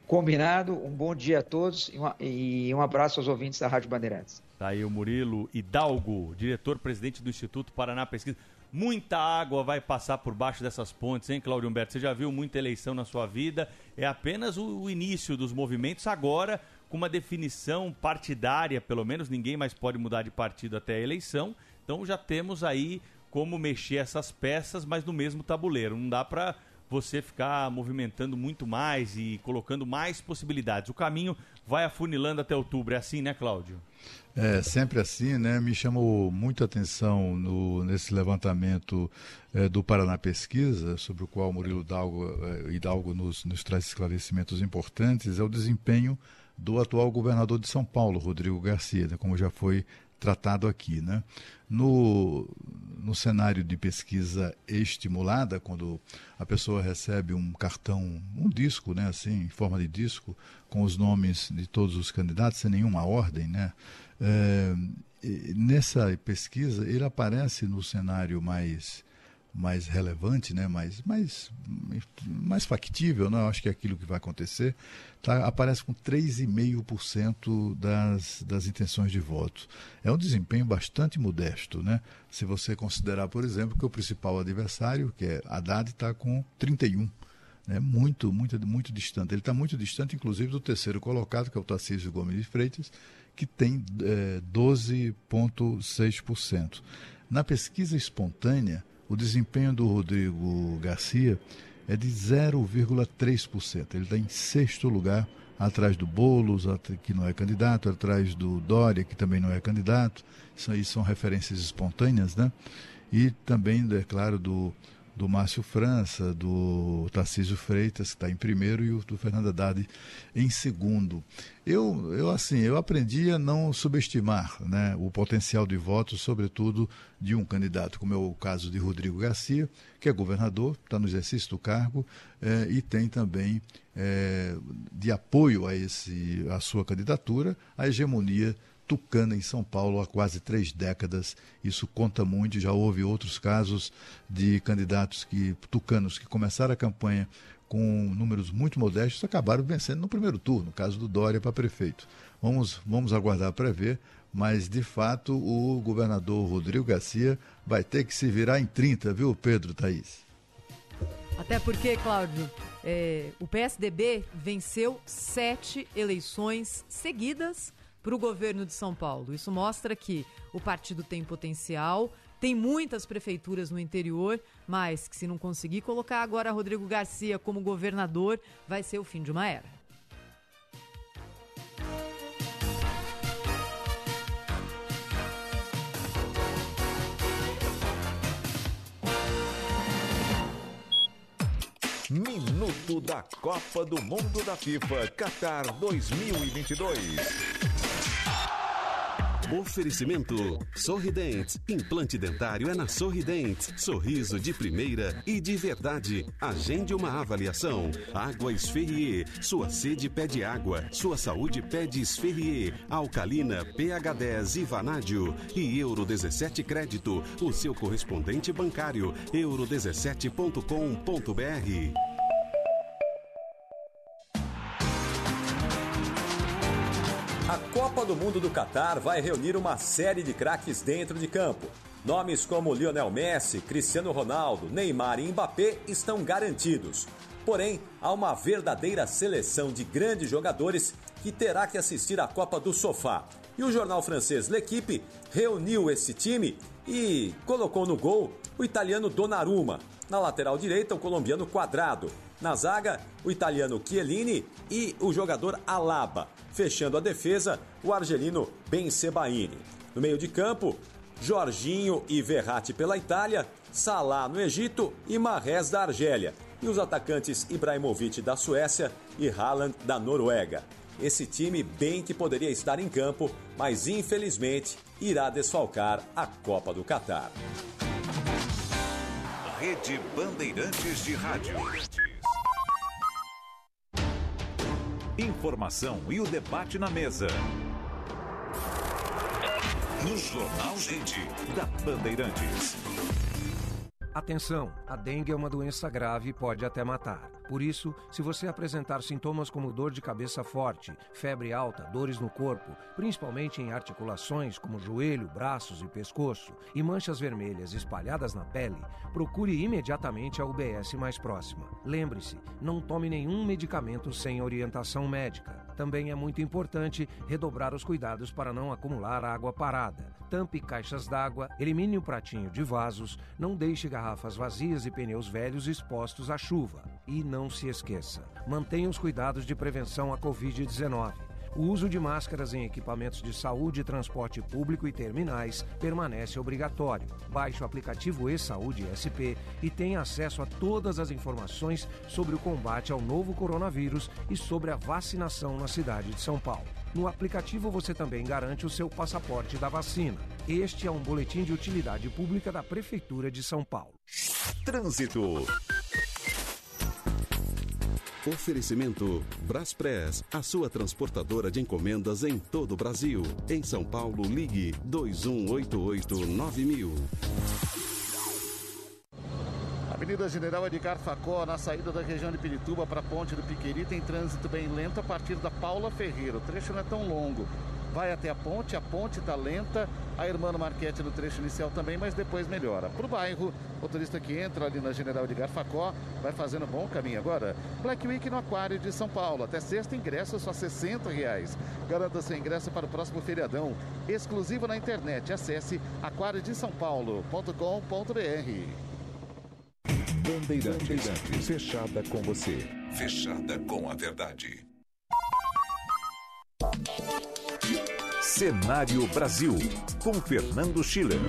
[SPEAKER 15] Combinado. Um bom dia a todos e, uma, e um abraço aos ouvintes da Rádio Bandeirantes.
[SPEAKER 6] Tá aí o Murilo Hidalgo, diretor-presidente do Instituto Paraná Pesquisa. Muita água vai passar por baixo dessas pontes, hein, Claudio Humberto? Você já viu muita eleição na sua vida? É apenas o, o início dos movimentos. Agora, com uma definição partidária, pelo menos, ninguém mais pode mudar de partido até a eleição. Então já temos aí como mexer essas peças, mas no mesmo tabuleiro. Não dá para você ficar movimentando muito mais e colocando mais possibilidades. O caminho vai afunilando até outubro. É assim, né, Cláudio?
[SPEAKER 3] É, sempre assim, né? Me chamou muita atenção no, nesse levantamento é, do Paraná Pesquisa, sobre o qual Murilo Hidalgo, é, Hidalgo nos, nos traz esclarecimentos importantes, é o desempenho do atual governador de São Paulo, Rodrigo Garcia, né, como já foi tratado aqui. Né? No, no cenário de pesquisa estimulada, quando a pessoa recebe um cartão, um disco, né, assim, em forma de disco, com os nomes de todos os candidatos, sem nenhuma ordem, né? É, nessa pesquisa, ele aparece no cenário mais mais relevante, né, mais, mais, mais factível, né, acho que é aquilo que vai acontecer, tá, aparece com 3,5% das, das intenções de voto. É um desempenho bastante modesto, né? Se você considerar, por exemplo, que o principal adversário, que é Haddad, está com 31%. É muito, muito, muito distante. Ele está muito distante, inclusive, do terceiro colocado, que é o Tarcísio Gomes de Freitas, que tem é, 12,6%. Na pesquisa espontânea, o desempenho do Rodrigo Garcia é de 0,3%. Ele está em sexto lugar, atrás do Boulos, que não é candidato, atrás do Dória, que também não é candidato. Isso aí são referências espontâneas, né? E também, é claro, do do Márcio França, do Tarcísio Freitas, que está em primeiro, e o do Fernando Haddad em segundo. Eu, eu, assim, eu aprendi a não subestimar né, o potencial de votos, sobretudo de um candidato, como é o caso de Rodrigo Garcia, que é governador, está no exercício do cargo, eh, e tem também eh, de apoio a, esse, a sua candidatura a hegemonia tucana em São Paulo há quase três décadas. Isso conta muito. Já houve outros casos de candidatos que tucanos que começaram a campanha com números muito modestos acabaram vencendo no primeiro turno, no caso do Dória para prefeito. Vamos, vamos aguardar para ver, mas de fato o governador Rodrigo Garcia vai ter que se virar em 30, viu, Pedro Thaís?
[SPEAKER 2] Até porque, Cláudio, é, o PSDB venceu sete eleições seguidas para o governo de São Paulo. Isso mostra que o partido tem potencial, tem muitas prefeituras no interior, mas que se não conseguir colocar agora Rodrigo Garcia como governador, vai ser o fim de uma era.
[SPEAKER 9] Minuto da Copa do Mundo da FIFA Qatar 2022.
[SPEAKER 13] Oferecimento Sorridentes. Implante dentário é na Sorridentes. Sorriso de primeira e de verdade. Agende uma avaliação. Água Esferrier. Sua sede pede água. Sua saúde pede Esferrier. Alcalina, pH10 e Vanádio. E Euro 17 Crédito. O seu correspondente bancário. euro17.com.br.
[SPEAKER 16] Copa do Mundo do Catar vai reunir uma série de craques dentro de campo. Nomes como Lionel Messi, Cristiano Ronaldo, Neymar e Mbappé estão garantidos. Porém, há uma verdadeira seleção de grandes jogadores que terá que assistir à Copa do Sofá. E o jornal francês L'Equipe reuniu esse time e colocou no gol o italiano Donnarumma, na lateral direita o colombiano Quadrado, na zaga, o italiano Chiellini e o jogador Alaba. Fechando a defesa, o argelino Ben Sebaini. No meio de campo, Jorginho e Verratti pela Itália, Salah no Egito e Mahrez da Argélia. E os atacantes Ibrahimovic da Suécia e Haaland da Noruega. Esse time bem que poderia estar em campo, mas infelizmente irá desfalcar a Copa do Catar.
[SPEAKER 9] Rede Bandeirantes de Rádio. Informação e o debate na mesa. No Jornal Gente, da Bandeirantes.
[SPEAKER 17] Atenção, a dengue é uma doença grave e pode até matar. Por isso, se você apresentar sintomas como dor de cabeça forte, febre alta, dores no corpo, principalmente em articulações como joelho, braços e pescoço, e manchas vermelhas espalhadas na pele, procure imediatamente a UBS mais próxima. Lembre-se, não tome nenhum medicamento sem orientação médica. Também é muito importante redobrar os cuidados para não acumular água parada. Tampe caixas d'água, elimine o pratinho de vasos, não deixe garrafas vazias e pneus velhos expostos à chuva. E não se esqueça, mantenha os cuidados de prevenção à Covid-19. O uso de máscaras em equipamentos de saúde, transporte público e terminais permanece obrigatório. Baixe o aplicativo e-Saúde SP e tenha acesso a todas as informações sobre o combate ao novo coronavírus e sobre a vacinação na cidade de São Paulo. No aplicativo você também garante o seu passaporte da vacina. Este é um boletim de utilidade pública da Prefeitura de São Paulo.
[SPEAKER 9] Trânsito.
[SPEAKER 13] Oferecimento Braspress, a sua transportadora de encomendas em todo o Brasil. Em São Paulo, ligue 2188-9000.
[SPEAKER 14] Avenida General Edgar Facó, na saída da região de Pirituba para a Ponte do Piqueri, tem trânsito bem lento a partir da Paula Ferreira. O trecho não é tão longo. vai até a ponte, a ponte está lenta, a Hermano Marquete no trecho inicial também, mas depois melhora. Para o bairro, motorista que entra ali na General de Garfacó, vai fazendo bom caminho agora. Black Week no Aquário de São Paulo, até sexta ingresso só 60 reais. Garanta seu ingresso para o próximo feriadão, exclusivo na internet. Acesse aquariodesaopaulo.com.br.
[SPEAKER 9] Bandeirantes, fechada com você, fechada com a verdade. Cenário Brasil, com Fernando Schiller.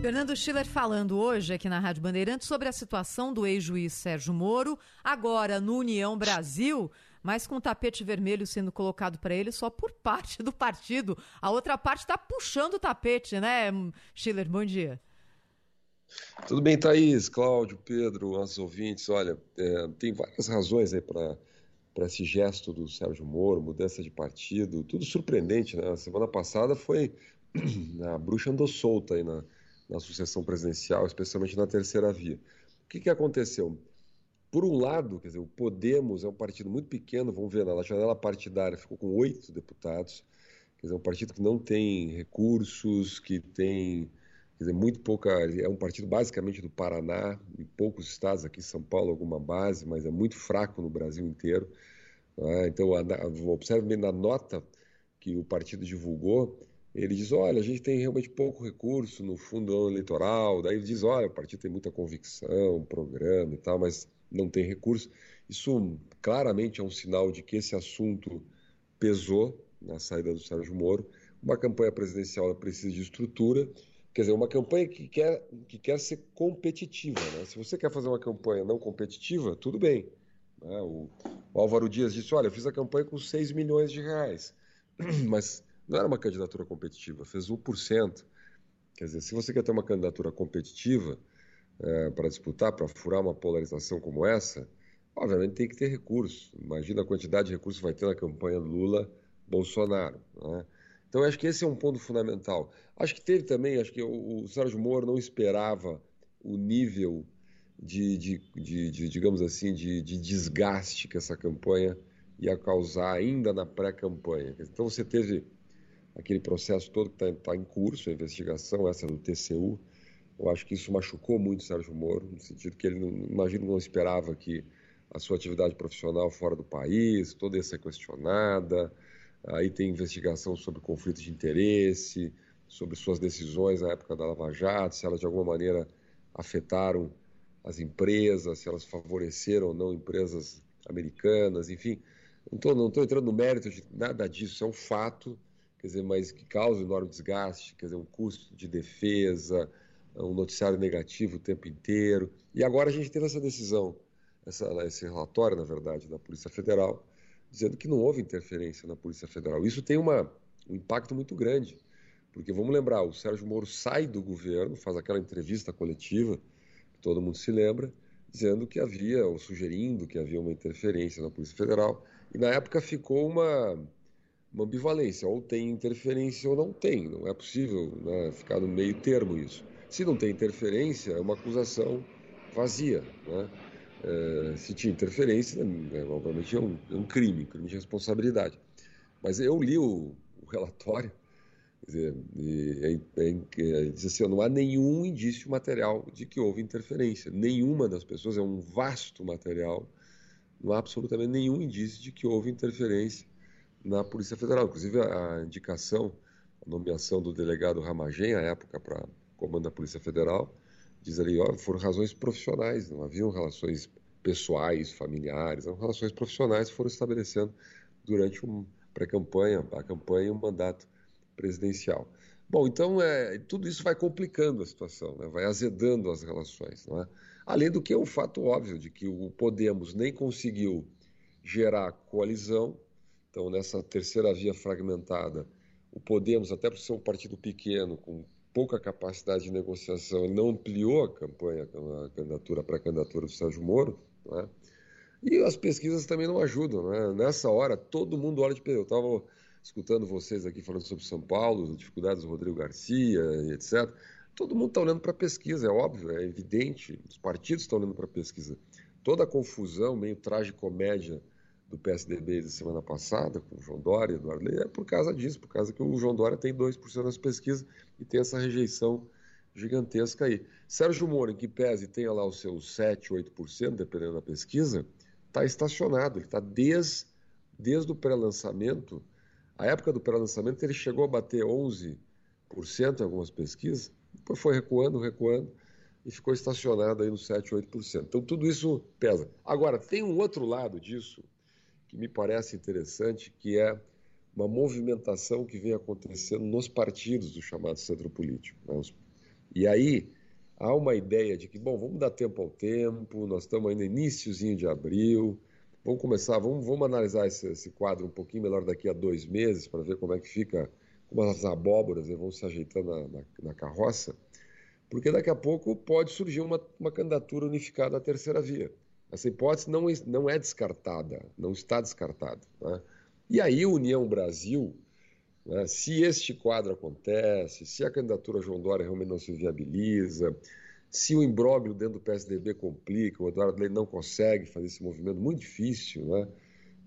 [SPEAKER 2] Fernando Schiller falando hoje aqui na Rádio Bandeirantes sobre a situação do ex-juiz Sérgio Moro, agora no União Brasil, mas com o tapete vermelho sendo colocado para ele só por parte do partido. A outra parte está puxando o tapete, né, Schiller? Bom dia.
[SPEAKER 18] Tudo bem, Thaís, Cláudio, Pedro, nossos ouvintes. Olha, é, tem várias razões aí para para esse gesto do Sérgio Moro, mudança de partido, tudo surpreendente, né? A semana passada foi a bruxa andou solta aí na, na sucessão presidencial, especialmente na terceira via. O que, que aconteceu? Por um lado, quer dizer, o Podemos é um partido muito pequeno, vamos ver, na janela partidária ficou com oito deputados, quer dizer, um partido que não tem recursos, que tem Quer dizer, muito pouca. É um partido basicamente do Paraná, em poucos estados, aqui em São Paulo, alguma base, mas é muito fraco no Brasil inteiro. Né? Então, observe bem na nota que o partido divulgou, ele diz: olha, a gente tem realmente pouco recurso no fundo eleitoral. Daí ele diz: olha, o partido tem muita convicção, programa e tal, mas não tem recurso. Isso claramente é um sinal de que esse assunto pesou na saída do Sérgio Moro. Uma campanha presidencial precisa de estrutura Quer dizer, uma campanha que quer, que quer ser competitiva. Né? Se você quer fazer uma campanha não competitiva, tudo bem. Né? O, o, Álvaro Dias disse: Olha, eu fiz a campanha com 6 milhões de reais. Mas não era uma candidatura competitiva, fez 1%. Quer dizer, se você quer ter uma candidatura competitiva é, para disputar, para furar uma polarização como essa, obviamente tem que ter recursos. Imagina a quantidade de recursos que vai ter na campanha Lula-Bolsonaro. Né? Então, acho que esse é um ponto fundamental. Acho que teve também, acho que o, o Sérgio Moro não esperava o nível de, de, de, de digamos assim, de, desgaste que essa campanha ia causar ainda na pré-campanha. Então, você teve aquele processo todo que está tá em curso, a investigação, essa do TCU. Eu acho que isso machucou muito o Sérgio Moro, no sentido que ele, não, imagino, não esperava que a sua atividade profissional fora do país, toda ser questionada, Aí tem investigação sobre conflitos de interesse, sobre suas decisões na época da Lava Jato, se elas de alguma maneira afetaram as empresas, se elas favoreceram ou não empresas americanas, enfim. Não estou não entrando no mérito de nada disso, isso é um fato, quer dizer, mas que causa enorme desgaste, quer dizer, um custo de defesa, um noticiário negativo o tempo inteiro. E agora a gente teve essa decisão, essa, esse relatório, na verdade, da Polícia Federal, dizendo que não houve interferência na Polícia Federal. Isso tem uma, um impacto muito grande, porque vamos lembrar, o Sérgio Moro sai do governo, faz aquela entrevista coletiva, que todo mundo se lembra, dizendo que havia, ou sugerindo que havia uma interferência na Polícia Federal, e na época ficou uma, uma ambivalência, ou tem interferência ou não tem, não é possível né, ficar no meio termo isso. Se não tem interferência, é uma acusação vazia, né? Eh, se tinha interferência, né, obviamente é um, é um, crime, crime de responsabilidade. Mas eu li o, o relatório, dizer, e, é, é, diz assim, não há nenhum indício material de que houve interferência. Nenhuma das pessoas, é um vasto material, não há absolutamente nenhum indício de que houve interferência na Polícia Federal. Inclusive a, a indicação, a nomeação do delegado Ramagem, à época, para comando da Polícia Federal, diz ali, ó, foram razões profissionais, não haviam relações pessoais, familiares, eram relações profissionais que foram estabelecendo durante uma pré-campanha, a campanha e o mandato presidencial. Bom, então é, tudo isso vai complicando a situação, né? vai azedando as relações. Não é? Além do que é o fato óbvio de que o Podemos nem conseguiu gerar coalizão, então nessa terceira via fragmentada, o Podemos, até por ser um partido pequeno, com pouca capacidade de negociação, ele não ampliou a campanha, a candidatura para a candidatura do Sérgio Moro, né? e as pesquisas também não ajudam. Né? Nessa hora, todo mundo olha de pé. Eu estava escutando vocês aqui falando sobre São Paulo, as dificuldades do Rodrigo Garcia, etc. Todo mundo está olhando para a pesquisa, é óbvio, é evidente. Os partidos estão olhando para a pesquisa. Toda a confusão, meio tragicomédia do PSDB da semana passada, com o João Dória e Eduardo Leite, é por causa disso, por causa que o João Dória tem 2% nas pesquisas e tem essa rejeição gigantesca aí. Sérgio Moro, em que pese tenha lá os seus 7, 8%, dependendo da pesquisa, está estacionado, ele está desde, desde o pré-lançamento, a época do pré-lançamento ele chegou a bater 11% em algumas pesquisas, depois foi recuando, recuando, e ficou estacionado aí nos 7, 8%. Então tudo isso pesa. Agora, tem um outro lado disso que me parece interessante, que é uma movimentação que vem acontecendo nos partidos do chamado centro político. Né? E aí há uma ideia de que, bom, vamos dar tempo ao tempo, nós estamos ainda iníciozinho de abril, vamos começar, vamos, vamos analisar esse, esse quadro um pouquinho melhor daqui a dois meses para ver como é que fica, como as abóboras né, vão se ajeitando na, na, na carroça porque daqui a pouco pode surgir uma, uma candidatura unificada à terceira via. Essa hipótese não, não é descartada, não está descartada. Né? E aí, União Brasil, né, se este quadro acontece, se a candidatura João Dória realmente não se viabiliza, se o imbróglio dentro do PSDB complica, o Eduardo Leite não consegue fazer esse movimento muito difícil, né?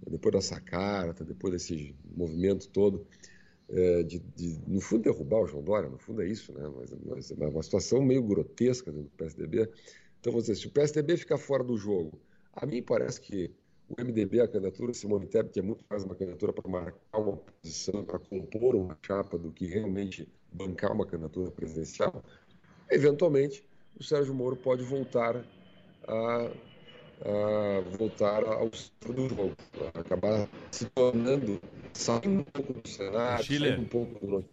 [SPEAKER 18] depois dessa carta, depois desse movimento todo, é, de, de, no fundo, derrubar o João Dória, no fundo é isso, né? mas, mas é uma situação meio grotesca dentro do PSDB. Então, vou dizer, se o PSDB ficar fora do jogo, a mim parece que o MDB, a candidatura Simone Tebet, que é muito mais uma candidatura para marcar uma posição, para compor uma chapa do que realmente bancar uma candidatura presidencial, eventualmente o Sérgio Moro pode voltar a a voltar ao centro do jogo, acabar se tornando, saindo um pouco do cenário, saindo um pouco do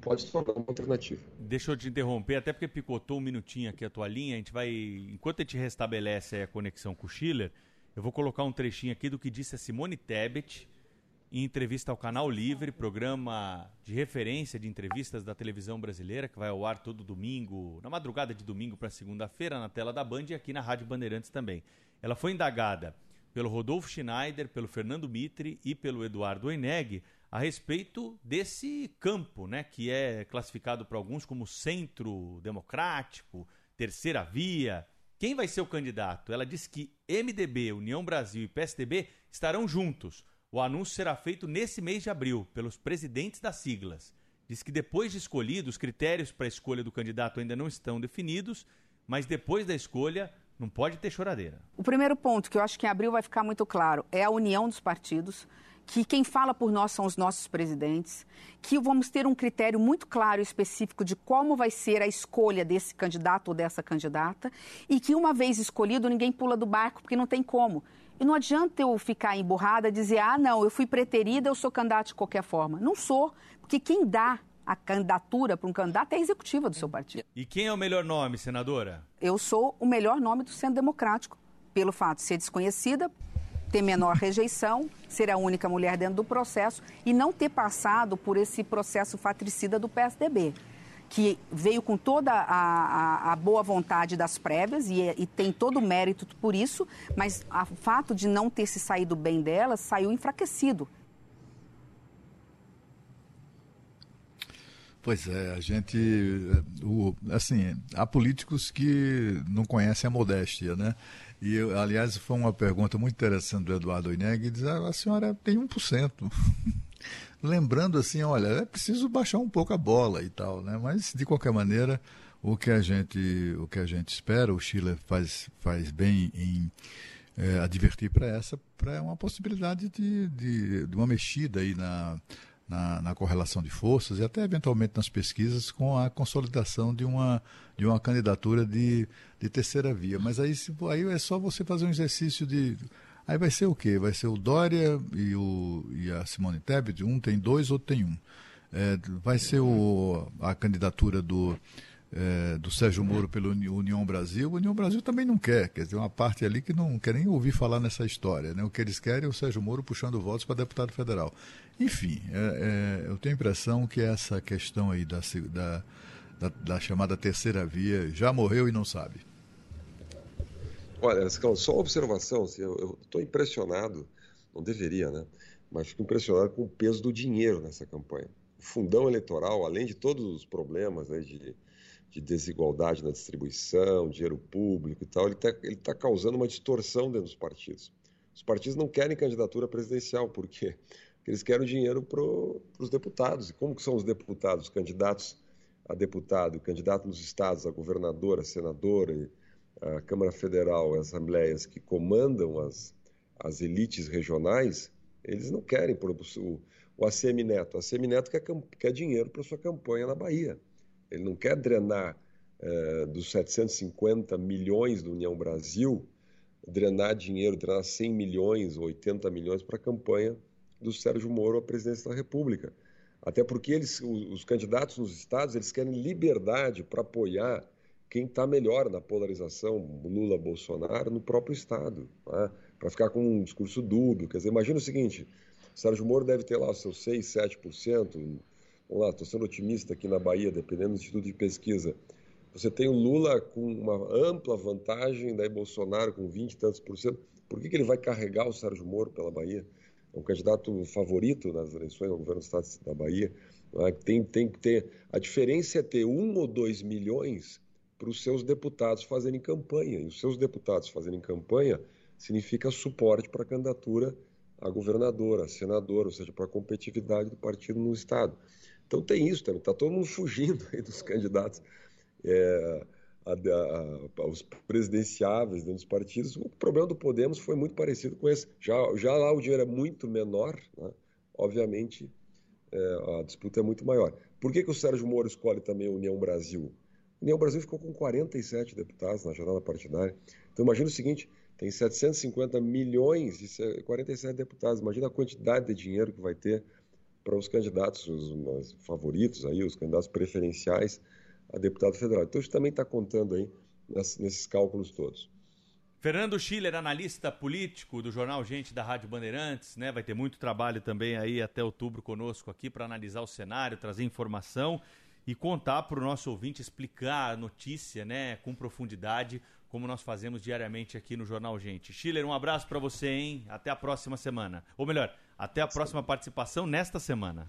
[SPEAKER 18] pode se tornar uma alternativa.
[SPEAKER 6] Deixa eu te interromper, até porque picotou um minutinho aqui a tua linha, a gente vai, enquanto a gente restabelece a conexão com o Schiller, eu vou colocar um trechinho aqui do que disse a Simone Tebet em entrevista ao Canal Livre, programa de referência de entrevistas da televisão brasileira, que vai ao ar todo domingo, na madrugada de domingo para segunda-feira, na tela da Band e aqui na Rádio Bandeirantes também. Ela foi indagada pelo Rodolfo Schneider, pelo Fernando Mitre e pelo Eduardo Oineg a respeito desse campo, né, que é classificado por alguns como centro democrático, terceira via. Quem vai ser o candidato? Ela disse que MDB, União Brasil e PSDB estarão juntos. O anúncio será feito nesse mês de abril pelos presidentes das siglas. Diz que depois de escolhido, os critérios para a escolha do candidato ainda não estão definidos, mas depois da escolha, não pode ter choradeira.
[SPEAKER 19] O primeiro ponto, que eu acho que em abril vai ficar muito claro, é a união dos partidos, que quem fala por nós são os nossos presidentes, que vamos ter um critério muito claro e específico de como vai ser a escolha desse candidato ou dessa candidata, e que uma vez escolhido, ninguém pula do barco, porque não tem como. E não adianta eu ficar emburrada e dizer, ah, não, eu fui preterida, eu sou candidato de qualquer forma. Não sou, porque quem dá a candidatura para um candidato é a executiva do seu partido.
[SPEAKER 6] E quem é o melhor nome, senadora?
[SPEAKER 19] Eu sou o melhor nome do Centro Democrático, pelo fato de ser desconhecida, ter menor rejeição, ser a única mulher dentro do processo e não ter passado por esse processo fatricida do PSDB, que veio com toda a, a, a boa vontade das prévias e, e, tem todo o mérito por isso, mas o fato de não ter se saído bem dela saiu enfraquecido.
[SPEAKER 3] Pois é, a gente. O, assim, há políticos que não conhecem a modéstia, né? E, eu, aliás, foi uma pergunta muito interessante do Eduardo Oineg, diz, ah, a senhora tem 1%. Lembrando assim, olha, é preciso baixar um pouco a bola e tal, né? Mas, de qualquer maneira, o que a gente, o que a gente espera, o Chile faz, faz bem em é, advertir para essa, para uma possibilidade de, de, de uma mexida aí na na, na, correlação de forças e até eventualmente nas pesquisas com a consolidação de uma, de uma candidatura de, de terceira via. Mas aí, se, aí é só você fazer um exercício de. Aí vai ser o quê? Vai ser o Dória e, o, e a Simone Tebet, um tem dois, outro tem um. É, vai ser o, a candidatura do, é, do Sérgio Moro pela União Brasil, a União Brasil também não quer, quer dizer, uma parte ali que não quer nem ouvir falar nessa história. Né? O que eles querem é o Sérgio Moro puxando votos para deputado federal. Enfim, é, é, eu tenho a impressão que essa questão aí da, da, da, da chamada terceira via já morreu e não sabe.
[SPEAKER 18] Olha, só uma observação, assim, eu estou impressionado, não deveria, né? Mas fico impressionado com o peso do dinheiro nessa campanha. O fundão eleitoral, além de todos os problemas né, de de desigualdade na distribuição, dinheiro público e tal, ele está ele tá causando uma distorção dentro dos partidos. Os partidos não querem candidatura presidencial? Porque eles querem dinheiro para os deputados. E como que são os deputados, os candidatos a deputado, candidato nos estados, a governadora, a senadora, a Câmara Federal, as assembleias que comandam as, as elites regionais, eles não querem o, o ACM Neto. O ACM Neto quer, quer dinheiro para sua campanha na Bahia. Ele não quer drenar eh, dos 750 milhões do União Brasil, drenar dinheiro, drenar 100 milhões, 80 milhões para a campanha do Sérgio Moro à presidência da República. Até porque eles, os candidatos nos estados, eles querem liberdade para apoiar quem está melhor na polarização Lula-Bolsonaro no próprio estado, né? para ficar com um discurso dúbio. Quer dizer, imagina o seguinte, Sérgio Moro deve ter lá os seus 6, 7%, vamos lá, estou sendo otimista aqui na Bahia, dependendo do Instituto de Pesquisa, você tem o Lula com uma ampla vantagem, daí Bolsonaro com 20 e tantos por cento, por que, que ele vai carregar o Sérgio Moro pela Bahia? É um candidato favorito nas eleições ao governo do estado da Bahia. É? Tem, tem que ter. A diferença é ter um ou dois milhões para os seus deputados fazerem campanha. E os seus deputados fazerem campanha significa suporte para a candidatura a governadora, a senadora, ou seja, para a competitividade do partido no estado. Então tem isso também. Está todo mundo fugindo aí dos candidatos. É, a, a, aos presidenciáveis dentro dos partidos. O problema do Podemos foi muito parecido com esse. Já, já lá o dinheiro é muito menor, né? obviamente é, a disputa é muito maior. Por que, que o Sérgio Moro escolhe também a União Brasil? A União Brasil ficou com 47 deputados na jornada partidária. Então imagina o seguinte, tem 750 milhões e 47 deputados. Imagina a quantidade de dinheiro que vai ter para os candidatos, os, os favoritos aí, os candidatos preferenciais a deputado federal. Então, isso também está contando aí nesses cálculos todos.
[SPEAKER 6] Fernando Schiller, analista político do jornal Gente da Rádio Bandeirantes, né? Vai ter muito trabalho também aí até outubro conosco aqui para analisar o cenário, trazer informação e contar para o nosso ouvinte explicar a notícia, né, com profundidade, como nós fazemos diariamente aqui no Jornal Gente. Schiller, um abraço para você, hein? Até a próxima semana. Ou melhor, até a próxima participação nesta semana.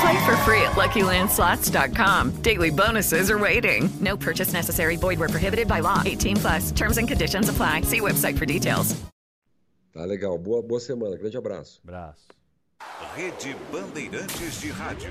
[SPEAKER 20] Play for free at LuckyLandSlots.com. Daily bonuses are waiting. No purchase necessary. Void where prohibited by law. 18 plus. Terms and conditions apply. See website for details.
[SPEAKER 18] Tá legal. Boa, boa semana. Grande abraço.
[SPEAKER 6] Abraço.
[SPEAKER 21] Rede Bandeirantes de Rádio.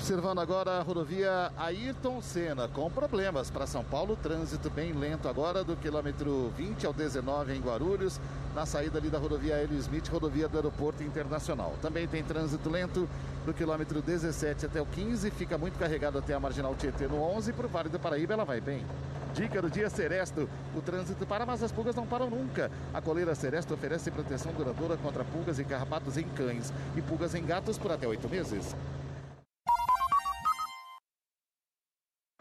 [SPEAKER 14] Observando agora a rodovia Ayrton Senna, com problemas para São Paulo, trânsito bem lento agora do quilômetro 20 ao 19 em Guarulhos, na saída ali da rodovia Hélio Smith, rodovia do Aeroporto Internacional. Também tem trânsito lento do quilômetro 17 até o 15, fica muito carregado até a Marginal Tietê no 11, para o Vale do Paraíba ela vai bem. Dica do dia Seresto. O trânsito para, mas as pulgas não param nunca. A coleira Seresto oferece proteção duradoura contra pulgas e carrapatos em cães e pulgas em gatos por até oito meses.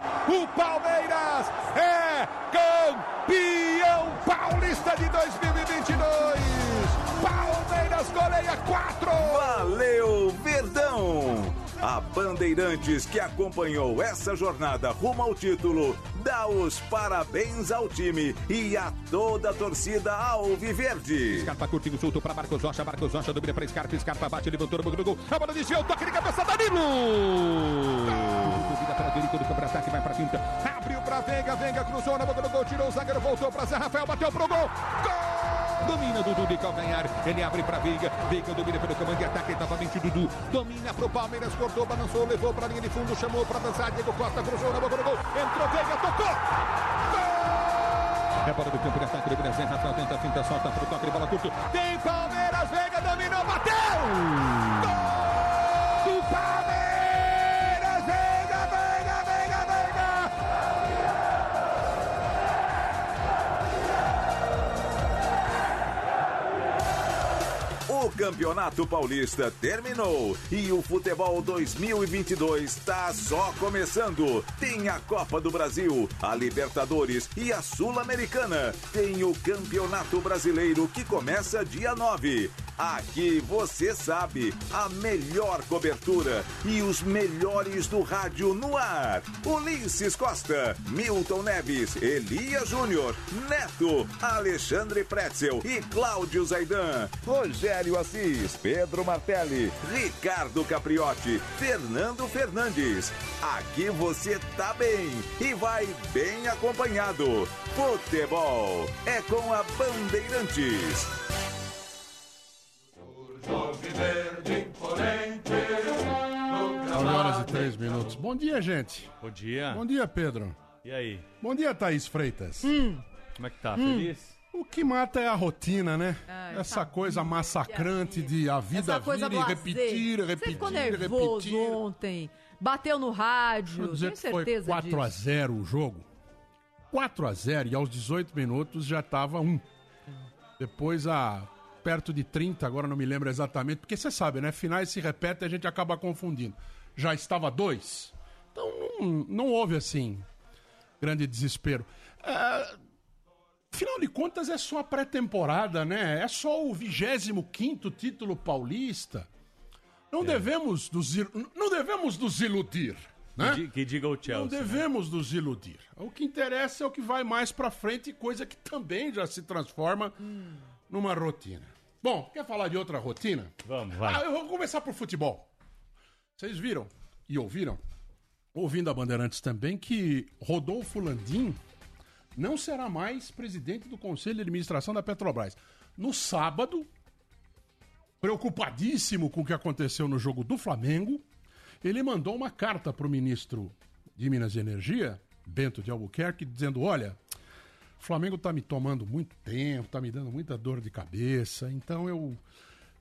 [SPEAKER 22] O Palmeiras é campeão paulista de 2022. Palmeiras goleia 4.
[SPEAKER 9] Valeu, Verdão! A Bandeirantes, que acompanhou essa jornada rumo ao título, dá os parabéns ao time e a toda a torcida Alviverde.
[SPEAKER 22] Scarpa curtinho, solto para Marcos Rocha. Marcos Rocha domina para Scarpa. Scarpa bate, levantou no do gol. A bola desviou, toque de cabeça, Danilo! Duvida para Dorico do contra-ataque, vai para quinta. Abriu para Veiga, Veiga cruzou na boca do gol, tirou o zagueiro, voltou para Zé Rafael, bateu pro gol. Gol! Domina Dudu de calcanhar, ele abre para Veiga. Veiga domina pelo comando de ataque, novamente Dudu. Domina pro Palmeiras, cortou, balançou, levou para a linha de fundo, chamou para dançar. Diego Costa cruzou na boca do gol. Entrou Veiga, tocou! É bola do campo de ataque do Brasil. Rafael tenta a finta, solta pro toque de bola curto. Tem Palmeiras, Veiga dominou, bateu!
[SPEAKER 9] Campeonato Paulista terminou e o futebol 2022 está só começando. Tem a Copa do Brasil, a Libertadores e a Sul-Americana. Tem o Campeonato Brasileiro que começa dia 9. Aqui você sabe, a melhor cobertura e os melhores do rádio no ar. Ulisses Costa, Milton Neves, Elias Júnior, Neto, Alexandre Pretzel e Cláudio Zaidan. Rogério Assis, Pedro Martelli, Ricardo Capriotti, Fernando Fernandes. Aqui você tá bem e vai bem acompanhado. Futebol é com a Bandeirantes.
[SPEAKER 23] 9 horas e 3 minutos. Bom dia, gente.
[SPEAKER 6] Bom dia.
[SPEAKER 23] Bom dia, Pedro.
[SPEAKER 6] E aí?
[SPEAKER 23] Bom dia, Thaís Freitas.
[SPEAKER 6] Como é que tá?
[SPEAKER 23] Hum.
[SPEAKER 6] Feliz?
[SPEAKER 23] O que mata é a rotina, né?
[SPEAKER 2] Ai,
[SPEAKER 23] Essa coisa massacrante de a vida
[SPEAKER 2] Essa coisa
[SPEAKER 23] vir e
[SPEAKER 2] blasé.
[SPEAKER 23] repetir,
[SPEAKER 2] Você
[SPEAKER 23] repetir,
[SPEAKER 2] ficou nervoso
[SPEAKER 23] repetir.
[SPEAKER 2] ontem. Bateu no rádio.
[SPEAKER 23] Vou dizer
[SPEAKER 2] Tenho
[SPEAKER 23] que foi
[SPEAKER 2] certeza
[SPEAKER 23] 4 a
[SPEAKER 2] disso.
[SPEAKER 23] 0 o jogo. 4 a 0 e aos 18 minutos já estava 1. Depois a perto de 30, agora não me lembro exatamente, porque você sabe, né? Finais se repetem e a gente acaba confundindo. Já estava 2. Então não, não houve assim grande desespero. É, Afinal de contas, é só a pré-temporada, né? É só o 25 título paulista. Não, devemos nos, não devemos nos iludir. Né?
[SPEAKER 6] Que, que diga o Chelsea.
[SPEAKER 23] Não
[SPEAKER 6] né?
[SPEAKER 23] devemos nos iludir. O que interessa é o que vai mais pra frente, coisa que também já se transforma numa rotina. Bom, quer falar de outra rotina?
[SPEAKER 6] Vamos, vai.
[SPEAKER 23] Ah, eu vou começar por futebol. Vocês viram e ouviram, ouvindo a Bandeirantes também, que Rodolfo Landim não será mais presidente do Conselho de Administração da Petrobras. No sábado, preocupadíssimo com o que aconteceu no jogo do Flamengo, ele mandou uma carta para o ministro de Minas e Energia, Bento de Albuquerque, dizendo: Olha, o Flamengo está me tomando muito tempo, está me dando muita dor de cabeça, então eu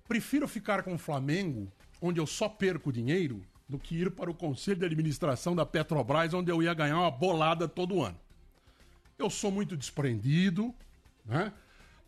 [SPEAKER 23] prefiro ficar com o Flamengo, onde eu só perco dinheiro, do que ir para o Conselho de Administração da Petrobras, onde eu ia ganhar uma bolada todo ano. Eu sou muito desprendido, né?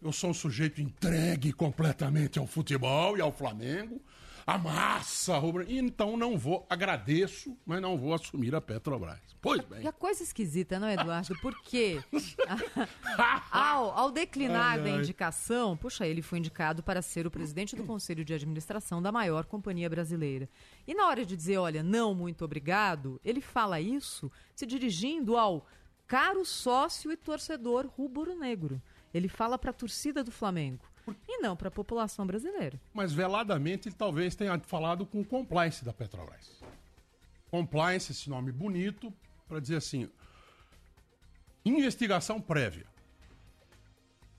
[SPEAKER 23] Eu sou um sujeito entregue completamente ao futebol e ao Flamengo. A massa, e então não vou, agradeço, mas não vou assumir a Petrobras. Pois bem.
[SPEAKER 2] E a coisa esquisita, não é, Eduardo? Porque ao, ao declinar
[SPEAKER 23] Ai,
[SPEAKER 2] da
[SPEAKER 23] ai.
[SPEAKER 2] indicação, puxa, ele foi indicado para ser o presidente do conselho de administração da maior companhia brasileira. E na hora de dizer, olha, não, muito obrigado, ele fala isso se dirigindo ao caro sócio e torcedor rubro-negro. Ele fala para a torcida do Flamengo e não para a população brasileira.
[SPEAKER 23] Mas veladamente ele talvez tenha falado com o compliance da Petrobras. Compliance, esse nome bonito, para dizer assim: investigação prévia.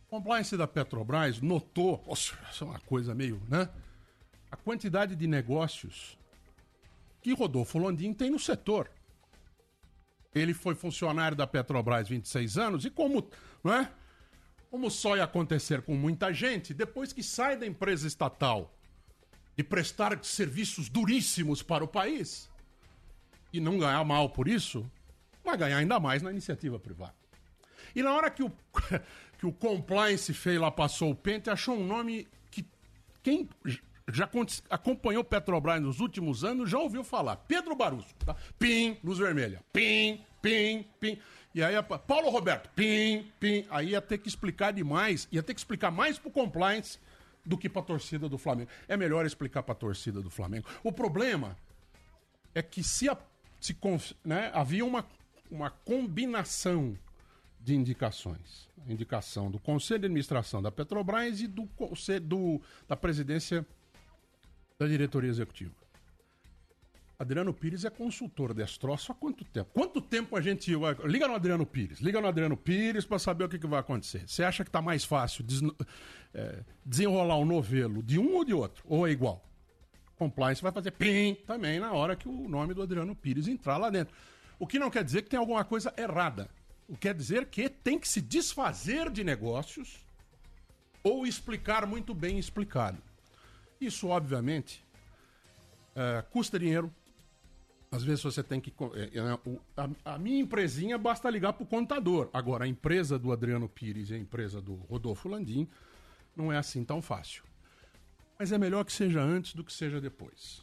[SPEAKER 23] Compliance da Petrobras notou, nossa, isso é uma coisa meio, né? A quantidade de negócios que Rodolfo Landim tem no setor. Ele foi funcionário da Petrobras 26 anos e como, não é? Como só ia acontecer com muita gente, depois que sai da empresa estatal e prestar serviços duríssimos para o país e não ganhar mal por isso, vai ganhar ainda mais na iniciativa privada. E na hora que o, que o compliance fez lá, passou o pente, achou um nome que quem já acompanhou Petrobras nos últimos anos já ouviu falar. Pedro Barusco. Tá? Pim, luz vermelha. Pim, pim, pim. E aí, Paulo Roberto, pim, pim. Aí ia ter que explicar demais, ia ter que explicar mais pro compliance do que pra torcida do Flamengo. É melhor explicar pra torcida do Flamengo. O problema é que se, a, se né, havia uma, uma combinação de indicações. Indicação do Conselho de Administração da Petrobras e do, do, da presidência da diretoria executiva. Adriano Pires é consultor desse há quanto tempo? Quanto tempo a gente. Liga no Adriano Pires, liga no Adriano Pires para saber o que, que, vai acontecer. Você acha que está mais fácil des... é, desenrolar o um novelo de um ou de outro? Ou é igual? Compliance vai fazer pim também na hora que o nome do Adriano Pires entrar lá dentro. O que não quer dizer que tem alguma coisa errada. O que quer dizer que tem que se desfazer de negócios ou explicar muito bem explicado. Isso, obviamente, é, custa dinheiro. Às vezes você tem que. É, é, a, a, minha empresinha basta ligar para o contador. Agora, a empresa do Adriano Pires e a empresa do Rodolfo Landim não é assim tão fácil. Mas é melhor que seja antes do que seja depois.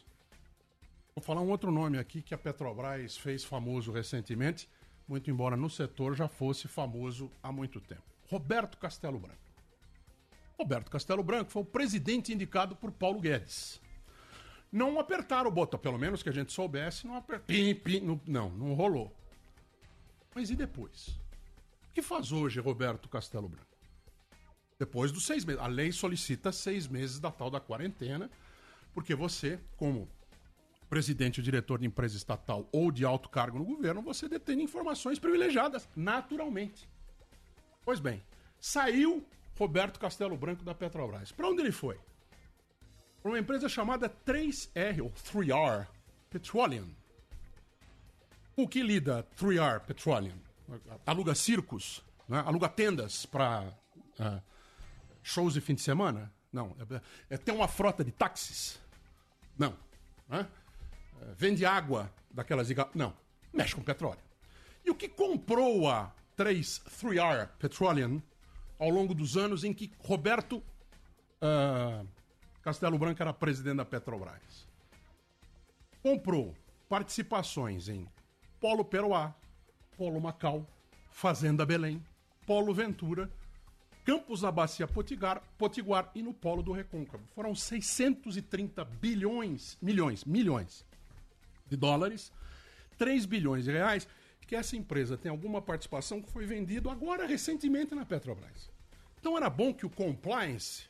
[SPEAKER 23] Vou falar um outro nome aqui que a Petrobras fez famoso recentemente, muito embora no setor já fosse famoso há muito tempo. Roberto Castelo Branco. Roberto Castelo Branco foi o presidente indicado por Paulo Guedes. Não apertaram o botão, pelo menos que a gente soubesse, não apertaram. Não, não rolou. Mas e depois? O que faz hoje Roberto Castelo Branco? Depois dos seis meses. A lei solicita seis meses da tal da quarentena, porque você, como presidente ou diretor de empresa estatal ou de alto cargo no governo, você detém informações privilegiadas, naturalmente. Pois bem, saiu Roberto Castelo Branco da Petrobras. Para onde ele foi? Para uma empresa chamada 3R, ou 3R Petroleum. O que lida 3R Petroleum? Aluga circos, né? aluga tendas para uh, é, shows de fim de semana? Não. É, é, tem uma frota de táxis? Não. Né? É, vende água daquelas. Não. Mexe com petróleo. E o que comprou a 3, 3R Petroleum ao longo dos anos em que Roberto uh, Castelo Branco era presidente da Petrobras. Comprou participações em Polo Peruá, Polo Macau, Fazenda Belém, Polo Ventura, Campos da Bacia Potiguar, Potiguar e no Polo do Recôncavo. Foram 630 bilhões, milhões, milhões de dólares, 3 bilhões de reais que essa empresa tem alguma participação que foi vendido agora recentemente na Petrobras. Então era bom que o compliance,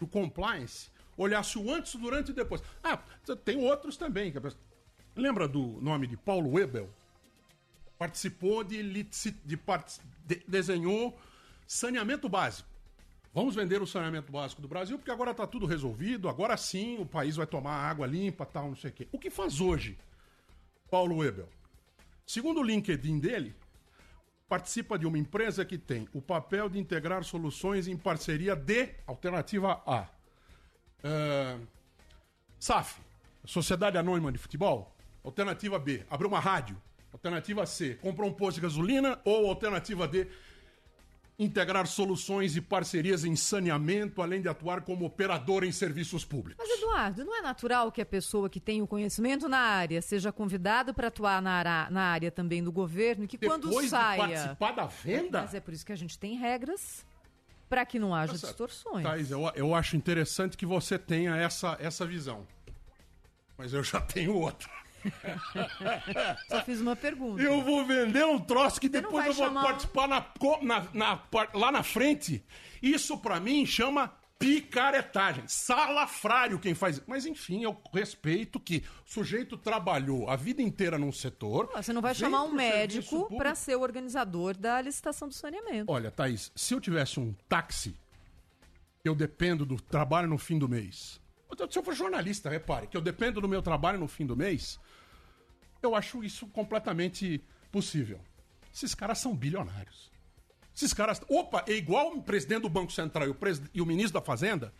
[SPEAKER 23] o compliance olhasse o antes, o durante e depois. Ah, tem outros também. Lembra do nome de Paulo Webel? Participou de, de, de desenhou saneamento básico. Vamos vender o saneamento básico do Brasil, porque agora está tudo resolvido, agora sim o país vai tomar água limpa, tal, não sei o quê. O que faz hoje Paulo Webel? Segundo o LinkedIn dele, participa de uma empresa que tem o papel de integrar soluções em parceria de alternativa A. Uh, SAF, Sociedade Anônima de Futebol. Alternativa B, abriu uma rádio. Alternativa C, comprou um posto de gasolina. Ou alternativa D, integrar soluções e parcerias em saneamento, além de atuar como operador em serviços públicos.
[SPEAKER 2] Mas, Eduardo, não é natural que a pessoa que tem o conhecimento na área seja convidada para atuar na área, na área também do governo e que
[SPEAKER 23] Depois
[SPEAKER 2] quando saia.
[SPEAKER 23] De participar da venda?
[SPEAKER 2] Mas é por isso que a gente tem regras para que não haja Nossa, distorções.
[SPEAKER 23] Thaís, eu, eu acho interessante que você tenha essa, essa visão. Mas eu já tenho outra.
[SPEAKER 2] Só fiz uma pergunta.
[SPEAKER 23] Eu vou vender um troço que depois eu vou chamar... participar na, na, na, lá na frente. Isso para mim chama picaretagem. Salafrário quem faz. Mas enfim, eu respeito que o sujeito trabalhou a vida inteira num setor.
[SPEAKER 2] Você não vai chamar um médico para ser o organizador da licitação do saneamento.
[SPEAKER 23] Olha, Thaís, se eu tivesse um táxi, eu dependo do trabalho no fim do mês. Se eu for jornalista, repare, que eu dependo do meu trabalho no fim do mês, eu acho isso completamente possível. Esses caras são bilionários. Esses caras. Opa, é igual o presidente do Banco Central e o, pres... e o ministro da Fazenda,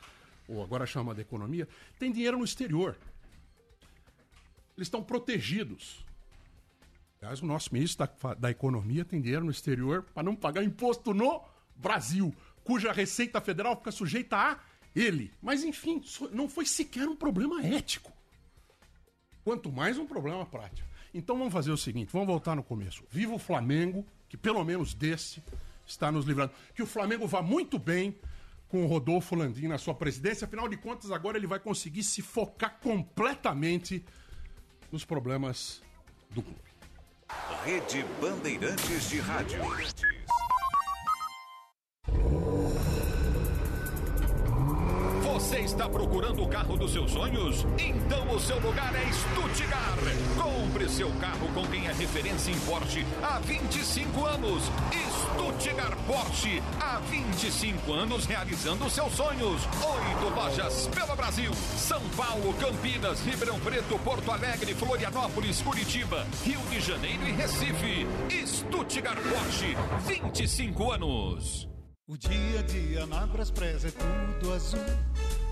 [SPEAKER 23] ou agora chama de Economia, tem dinheiro no exterior. Eles estão protegidos. Aliás, o nosso ministro da, da Economia tem dinheiro no exterior para não pagar imposto no Brasil, cuja Receita Federal fica sujeita a ele. Mas, enfim, não foi sequer um problema ético. Quanto mais um problema prático. Então vamos fazer o seguinte, vamos voltar no começo. Viva o Flamengo, que pelo menos desse está nos livrando. Que o Flamengo vá muito bem com o Rodolfo Landim na sua presidência. Afinal de contas, agora ele vai conseguir se focar completamente nos problemas do clube.
[SPEAKER 9] Rede Bandeirantes de Rádio.
[SPEAKER 24] Está procurando o carro dos seus sonhos? Então o seu lugar é Stuttgart. Compre seu carro com quem é referência em Porsche há 25 anos. Stuttgart Porsche, há 25 anos realizando seus sonhos. Oito lojas pelo Brasil: São Paulo, Campinas, Ribeirão Preto, Porto Alegre, Florianópolis, Curitiba, Rio de Janeiro e Recife. Stuttgart Porsche, 25 anos.
[SPEAKER 25] O dia a dia na Braspress é tudo azul.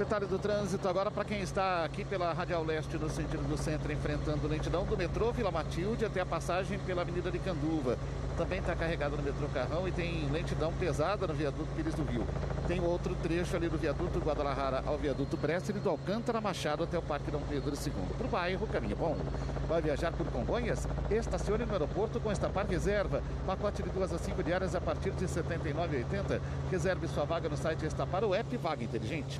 [SPEAKER 14] Detalhe do trânsito agora para quem está aqui pela Radial Leste no sentido do centro, enfrentando lentidão do metrô Vila Matilde até a passagem pela Avenida de Canduva. Também está carregado no metrô Carrão e tem lentidão pesada no viaduto Pires do Rio. Tem outro trecho ali do viaduto Guadalajara ao viaduto Bressa e do Alcântara Machado até o Parque Dom Pedro II. Para o bairro, caminho bom. Vai viajar por Congonhas? Estacione no aeroporto com Estapar Reserva. Pacote de duas a cinco diárias a partir de R$ 79,80. Reserve sua vaga no site Estapar, o app Vaga Inteligente.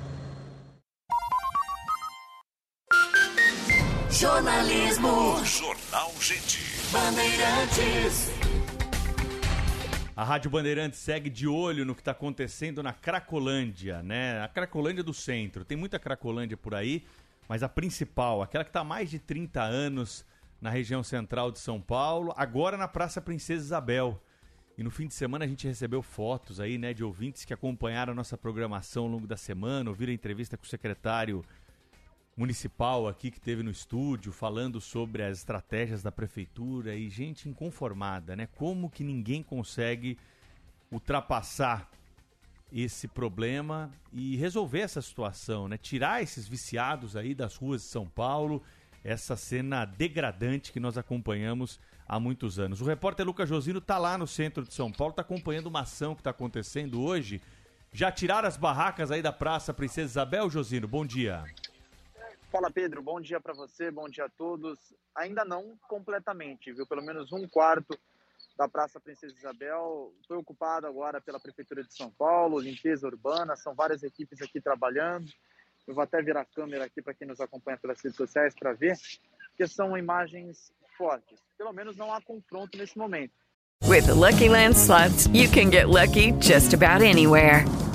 [SPEAKER 9] Jornalismo. Jornal Gente.
[SPEAKER 24] Bandeirantes.
[SPEAKER 6] A Rádio Bandeirantes segue de olho no que está acontecendo na Cracolândia, né? A Cracolândia do centro. Tem muita Cracolândia por aí, mas a principal, aquela que está há mais de 30 anos na região central de São Paulo, agora na Praça Princesa Isabel. E no fim de semana a gente recebeu fotos aí, né, de ouvintes que acompanharam a nossa programação ao longo da semana, ouviram a entrevista com o secretário municipal aqui que teve no estúdio falando sobre as estratégias da prefeitura e gente inconformada, né? Como que ninguém consegue ultrapassar esse problema e resolver essa situação, né? Tirar esses viciados aí das ruas de São Paulo, essa cena degradante que nós acompanhamos há muitos anos. O repórter Lucas Josino está lá no centro de São Paulo, está acompanhando uma ação que está acontecendo hoje. Já tiraram as barracas aí da Praça Princesa Isabel, Josino? Bom dia.
[SPEAKER 26] Fala Pedro, bom dia para você, bom dia a todos. Ainda não completamente, viu? Pelo menos um quarto da Praça Princesa Isabel foi ocupado agora pela Prefeitura de São Paulo, limpeza urbana, são várias equipes aqui trabalhando. Eu vou até virar a câmera aqui para quem nos acompanha pelas redes sociais para ver, que são imagens fortes. Pelo menos não há confronto nesse momento.
[SPEAKER 20] With the Lucky Land slots, you can get lucky just about anywhere.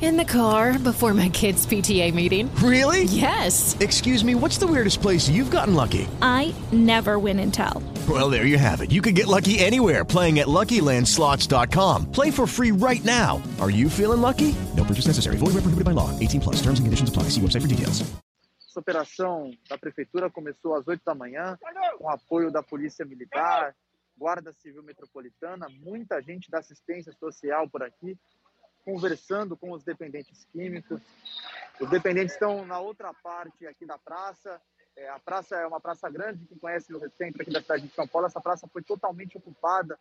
[SPEAKER 27] In the car before my kids' PTA meeting.
[SPEAKER 28] Really?
[SPEAKER 27] Yes.
[SPEAKER 28] Excuse me, what's the weirdest place you've gotten lucky?
[SPEAKER 29] I never win and tell.
[SPEAKER 28] Well, there you have it. You can get lucky anywhere playing at LuckyLandSlots.com. Play for free right now. Are you feeling lucky? No purchase necessary. Void where prohibited by law. 18 plus. Terms and conditions apply. See website for details.
[SPEAKER 26] Essa operação da prefeitura começou às 8 da manhã, com apoio da Polícia Militar, Guarda Civil Metropolitana, muita gente da assistência social por aqui, conversando com os dependentes químicos. Os dependentes estão na outra parte aqui da praça. É, a praça é uma praça grande, quem conhece o centro aqui da cidade de São Paulo, essa praça foi totalmente ocupada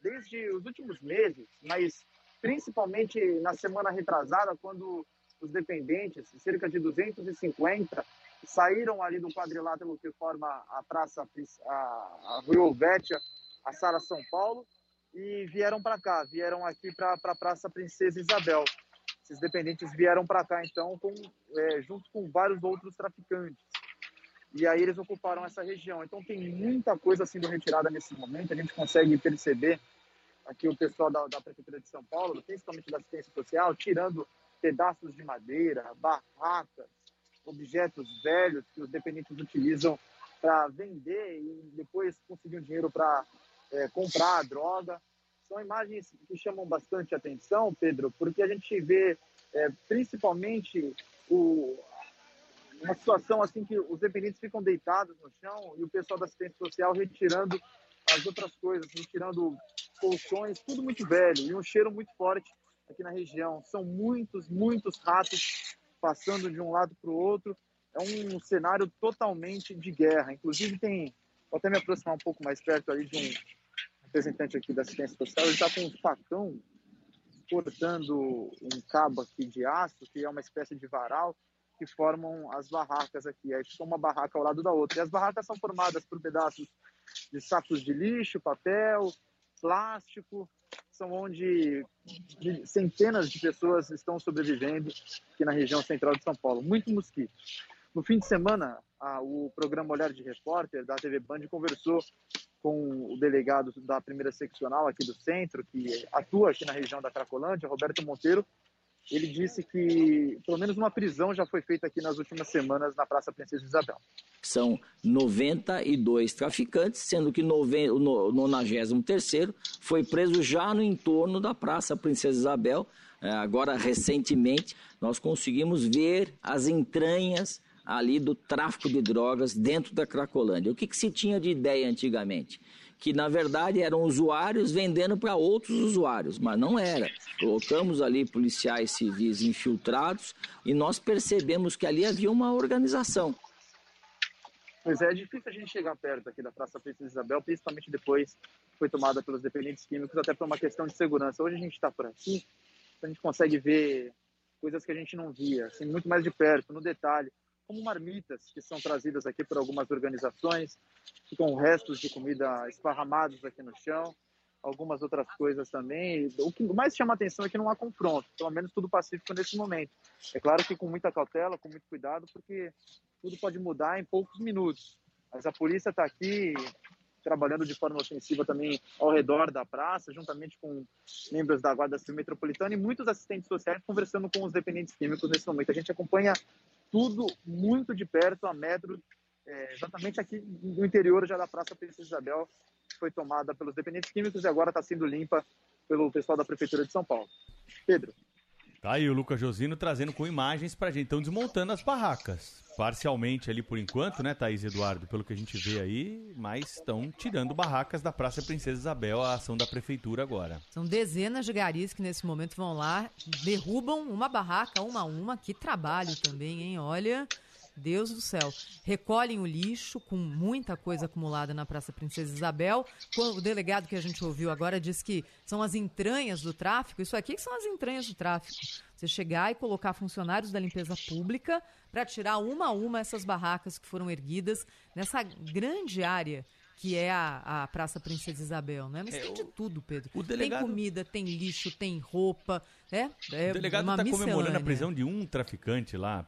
[SPEAKER 26] desde os últimos meses, mas principalmente na semana retrasada, quando os dependentes, cerca de 250, saíram ali do quadrilátero que forma a praça, a, a Rua Helvétia, a Sara São Paulo, e vieram para cá, vieram aqui para a Praça Princesa Isabel. Esses dependentes vieram para cá, então, com, é, junto com vários outros traficantes. E aí eles ocuparam essa região. Então tem muita coisa sendo retirada nesse momento. A gente consegue perceber aqui o pessoal da, da Prefeitura de São Paulo, principalmente da assistência social, tirando pedaços de madeira, barracas, objetos velhos que os dependentes utilizam para vender e depois conseguir um dinheiro para é, comprar droga. São imagens que chamam bastante atenção, Pedro, porque a gente vê é, principalmente o, uma situação assim que os dependentes ficam deitados no chão e o pessoal da assistência social retirando as outras coisas, retirando colchões, tudo muito velho e um cheiro muito forte aqui na região. São muitos, muitos ratos passando de um lado para o outro. É um cenário totalmente de guerra. Inclusive tem, vou até me aproximar um pouco mais perto ali de representante aqui da assistência social. Ele está com um facão cortando um cabo aqui de aço, que é uma espécie de varal que formam as barracas aqui. Aí fica uma barraca ao lado da outra. E as barracas são formadas por pedaços de sacos de lixo, papel, plástico, são onde centenas de pessoas estão sobrevivendo aqui na região central de São Paulo. Muito mosquito. No fim de semana, o programa Olhar de Repórter da TV Band conversou com o delegado da primeira seccional aqui do centro, que atua aqui na região da Cracolândia, Roberto Monteiro, ele disse que pelo menos uma prisão já foi feita aqui nas últimas semanas na Praça Princesa Isabel.
[SPEAKER 30] São 92 traficantes, sendo que o 93 foi preso já no entorno da Praça Princesa Isabel. É, agora, recentemente, nós conseguimos ver as entranhas ali do tráfico de drogas dentro da Cracolândia. O que, que se tinha de ideia antigamente? que na verdade eram usuários vendendo para outros usuários, mas não era. Colocamos ali policiais civis infiltrados e nós percebemos que ali havia uma organização.
[SPEAKER 26] Pois é, é difícil a gente chegar perto aqui da Praça Princesa Isabel, principalmente depois foi tomada pelos dependentes químicos, até por uma questão de segurança. Hoje a gente está por aqui, a gente consegue ver coisas que a gente não via, assim, muito mais de perto, no detalhe como marmitas que são trazidas aqui por algumas organizações, ficam restos de comida esparramados aqui no chão, algumas outras coisas também. O que mais chama atenção é que não há confronto, pelo menos tudo pacífico nesse momento. É claro que com muita cautela, com muito cuidado, porque tudo pode mudar em poucos minutos. Mas a polícia está aqui trabalhando de forma ofensiva também ao redor da praça, juntamente com membros da Guarda Civil Metropolitana e muitos assistentes sociais conversando com os dependentes químicos nesse momento. A gente acompanha tudo muito de perto, a metros, é, exatamente aqui no interior já da Praça Princesa Isabel, que foi tomada pelos dependentes químicos e agora está sendo limpa pelo pessoal da Prefeitura de São Paulo. Pedro.
[SPEAKER 6] Tá aí o Lucas Josino trazendo com imagens pra gente. Estão desmontando as barracas. Parcialmente ali por enquanto, né, Thaís Eduardo? Pelo que a gente vê aí, mas estão tirando barracas da Praça Princesa Isabel, a ação da prefeitura agora.
[SPEAKER 2] São dezenas de garis que nesse momento vão lá, derrubam uma barraca, uma a uma. Que trabalho também, hein? Olha. Deus do céu. Recolhem o lixo com muita coisa acumulada na Praça Princesa Isabel. O delegado que a gente ouviu agora diz que são as entranhas do tráfico. Isso aqui são as entranhas do tráfico. Você chegar e colocar funcionários da limpeza pública para tirar uma a uma essas barracas que foram erguidas nessa grande área que é a, a Praça Princesa Isabel, né? Mas
[SPEAKER 6] É,
[SPEAKER 2] tem de tudo, Pedro.
[SPEAKER 6] o delegado-
[SPEAKER 2] Tem comida, tem lixo, tem roupa, é, é
[SPEAKER 6] o delegado está comemorando a prisão de um traficante lá.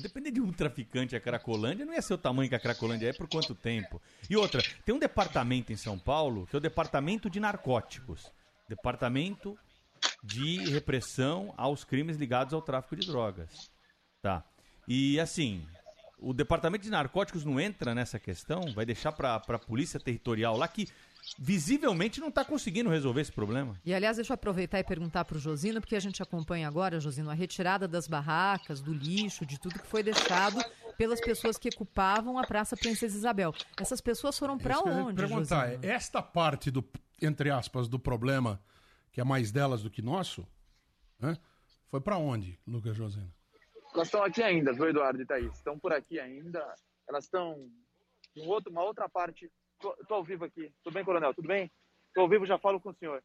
[SPEAKER 6] Depender de um traficante a Cracolândia, não ia ser o tamanho que a Cracolândia é por quanto tempo. E outra, tem um departamento em São Paulo que é o Departamento de Narcóticos. Departamento de repressão aos crimes ligados ao tráfico de drogas. Tá. E assim, o Departamento de Narcóticos não entra nessa questão, vai deixar para a Polícia Territorial lá que visivelmente não está conseguindo resolver esse problema.
[SPEAKER 2] E aliás, deixa eu aproveitar e perguntar para o Josino, porque a gente acompanha agora, Josino, a retirada das barracas, do lixo, de tudo que foi deixado pelas pessoas que ocupavam a Praça Princesa Isabel. Essas pessoas foram para onde,
[SPEAKER 23] perguntar,
[SPEAKER 2] Josino?
[SPEAKER 23] é esta parte do, entre aspas, do problema, que é mais delas do que nosso, né? foi para onde, Lucas Josino?
[SPEAKER 26] Elas estão aqui ainda, viu, Eduardo e Thaís? Estão por aqui ainda. Elas estão em outro, uma outra parte. Tô ao vivo aqui. Tudo bem, coronel? Tudo bem? Tô ao vivo, já falo com o senhor.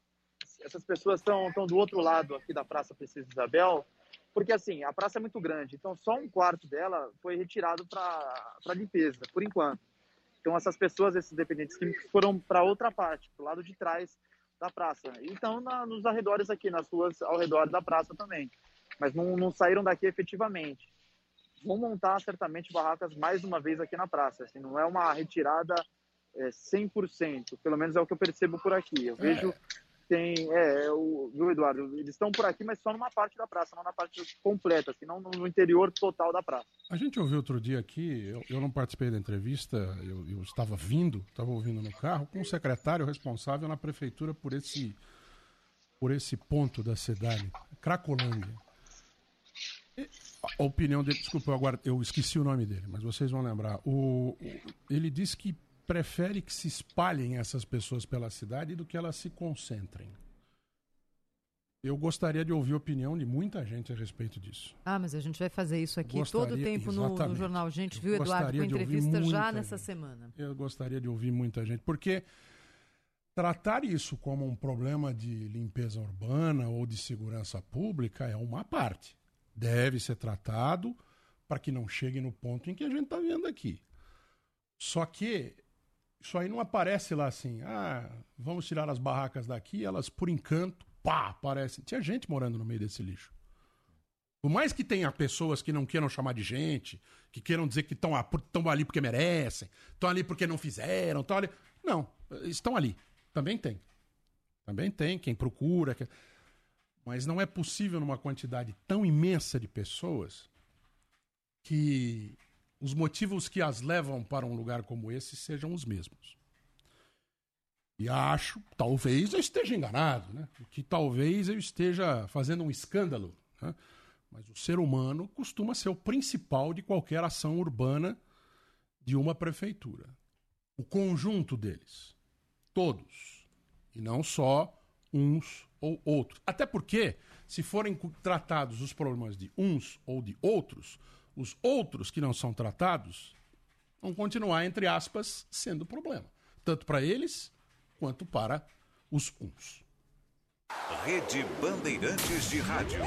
[SPEAKER 26] Essas pessoas estão do outro lado aqui da Praça Princesa Isabel, porque assim, a praça é muito grande, então só um quarto dela foi retirado para limpeza, por enquanto. Então essas pessoas, esses dependentes químicos, foram para outra parte, para o lado de trás da praça. E estão na, nos arredores aqui, nas ruas ao redor da praça também. Mas não, não saíram daqui efetivamente. Vão montar certamente barracas mais uma vez aqui na praça. Assim, não é uma retirada é, 100%, pelo menos é o que eu percebo por aqui. Eu vejo tem, é, é o, viu, Eduardo? Eles estão por aqui, mas só numa parte da praça, não na parte completa, assim, não no interior total da praça.
[SPEAKER 23] A gente ouviu outro dia aqui, eu, eu não participei da entrevista, eu, eu estava vindo, estava ouvindo no carro, com o secretário responsável na prefeitura por esse, por esse ponto da cidade, Cracolândia. A opinião dele, desculpa, agora, eu esqueci o nome dele, mas vocês vão lembrar. O, ele disse que prefere que se espalhem essas pessoas pela cidade do que elas se concentrem. Eu gostaria de ouvir a opinião de muita gente a respeito disso.
[SPEAKER 2] Ah, mas a gente vai fazer isso aqui
[SPEAKER 23] Gostaria-
[SPEAKER 2] todo o tempo no, no. Jornal Gente, viu, Eduardo? Com entrevista já
[SPEAKER 23] muita
[SPEAKER 2] nessa
[SPEAKER 23] gente.
[SPEAKER 2] semana.
[SPEAKER 23] Eu gostaria de ouvir muita gente, porque tratar isso como um problema de limpeza urbana ou de segurança pública é uma parte. Deve ser tratado para que não chegue no ponto em que a gente está vendo aqui. Só que isso aí não aparece lá assim, ah, vamos tirar as barracas daqui, elas por encanto, pá, aparecem. Tinha gente morando no meio desse lixo. Por mais que tenha pessoas que não queiram chamar de gente, que queiram dizer que estão ali porque merecem, estão ali porque não fizeram, estão ali. Não, estão ali. Também tem. Também tem, quem procura. quem- Mas não é possível numa quantidade tão imensa de pessoas que os motivos que as levam para um lugar como esse sejam os mesmos. E acho, talvez eu esteja enganado, né? Que talvez eu esteja fazendo um escândalo, né? Mas o ser humano costuma ser o principal de qualquer ação urbana de uma prefeitura. O conjunto deles. Todos. E não só uns ou outros. Até porque, se forem tratados os problemas de uns ou de outros, os outros que não são tratados vão continuar, entre aspas, sendo problema. Tanto para eles quanto para os uns.
[SPEAKER 9] Rede Bandeirantes de Rádio.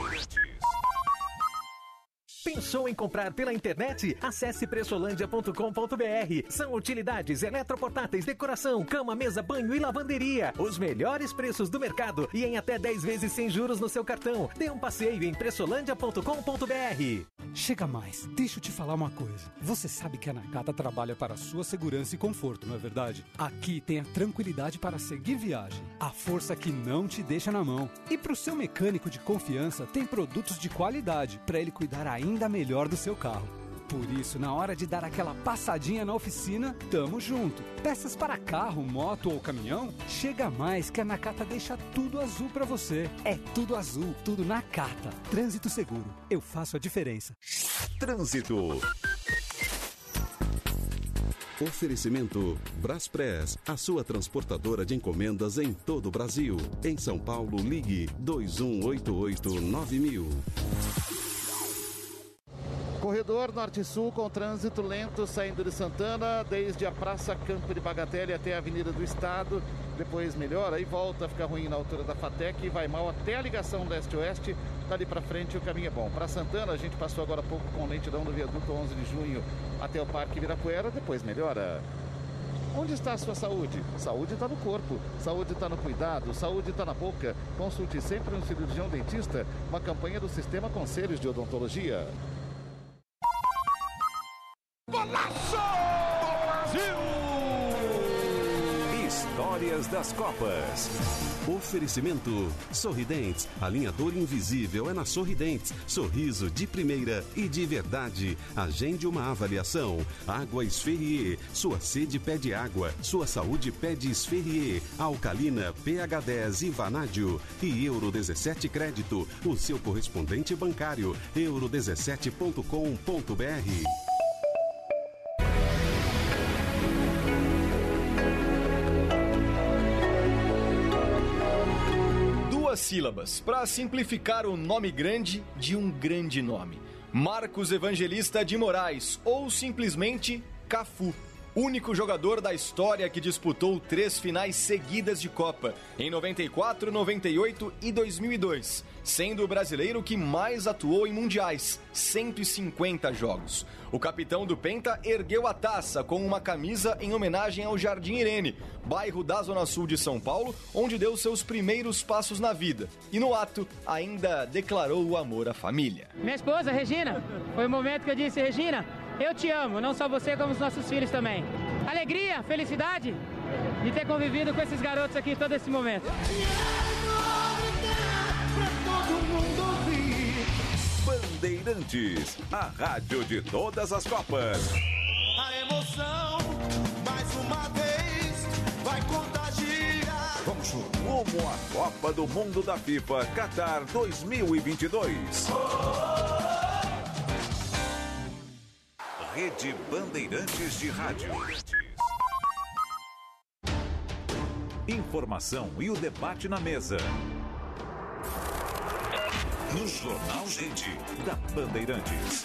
[SPEAKER 31] Pensou em comprar pela internet? Acesse pressolândia.com.br. São utilidades, eletroportáteis, decoração, cama, mesa, banho e lavanderia. Os melhores preços do mercado e em até 10 vezes sem juros no seu cartão. Dê um passeio em pressolândia.com.br.
[SPEAKER 32] Chega mais, deixa eu te falar uma coisa. Você sabe que a Nakata trabalha para sua segurança e conforto, não é verdade? Aqui tem a tranquilidade para seguir viagem, a força que não te deixa na mão. E para o seu mecânico de confiança, tem produtos de qualidade para ele cuidar ainda melhor do seu carro. Por isso, na hora de dar aquela passadinha na oficina, tamo junto. Peças para carro, moto ou caminhão? Chega mais que a Nakata deixa tudo azul para você. É tudo azul, tudo Nakata. Trânsito seguro. Eu faço a diferença.
[SPEAKER 9] Trânsito.
[SPEAKER 13] Oferecimento Braspress, a sua transportadora de encomendas em todo o Brasil. Em São Paulo, ligue 2188-9000.
[SPEAKER 14] Corredor Norte-Sul com trânsito lento saindo de Santana, desde a Praça Campo de Bagatelle até a Avenida do Estado. Depois melhora e volta a ficar ruim na altura da Fatec e vai mal até a ligação leste-oeste. Dali para frente o caminho é bom. Para Santana, a gente passou agora há pouco com lentidão do viaduto 11 de junho até o Parque Virapuera. Depois melhora. Onde está a sua saúde? Saúde está no corpo, saúde está no cuidado, saúde está na boca. Consulte sempre um cirurgião dentista, uma campanha do Sistema Conselhos de Odontologia.
[SPEAKER 33] Golaço! Brasil!
[SPEAKER 9] Histórias das Copas. Oferecimento Sorridentes. Alinhador invisível é na Sorridentes. Sorriso de primeira e de verdade. Agende uma avaliação. Água Esferrier. Sua sede pede água. Sua saúde pede Esferrier. Alcalina, pH 10 e Vanádio. E Euro 17 Crédito. O seu correspondente bancário. euro17.com.br.
[SPEAKER 34] Duas sílabas para simplificar o nome grande de um grande nome. Marcos Evangelista de Moraes, ou simplesmente Cafu. Único jogador da história que disputou três finais seguidas de Copa, em 94, 98 e 2002, sendo o brasileiro que mais atuou em mundiais, 150 jogos. O capitão do Penta ergueu a taça com uma camisa em homenagem ao Jardim Irene, bairro da Zona Sul de São Paulo, onde deu seus primeiros passos na vida. E no ato, ainda declarou o amor à família.
[SPEAKER 31] Minha esposa, Regina, foi o momento que eu disse, Regina, eu te amo, não só você, como os nossos filhos também. Alegria, felicidade de ter convivido com esses garotos aqui todo esse momento.
[SPEAKER 33] Bandeirantes, a rádio de todas as Copas.
[SPEAKER 35] A emoção, mais uma vez, vai contagiar.
[SPEAKER 33] Vamos rumo à Copa do Mundo da FIFA Qatar 2022. Rede Bandeirantes de Rádio. Informação e o debate na mesa. No Jornal Gente, da Bandeirantes.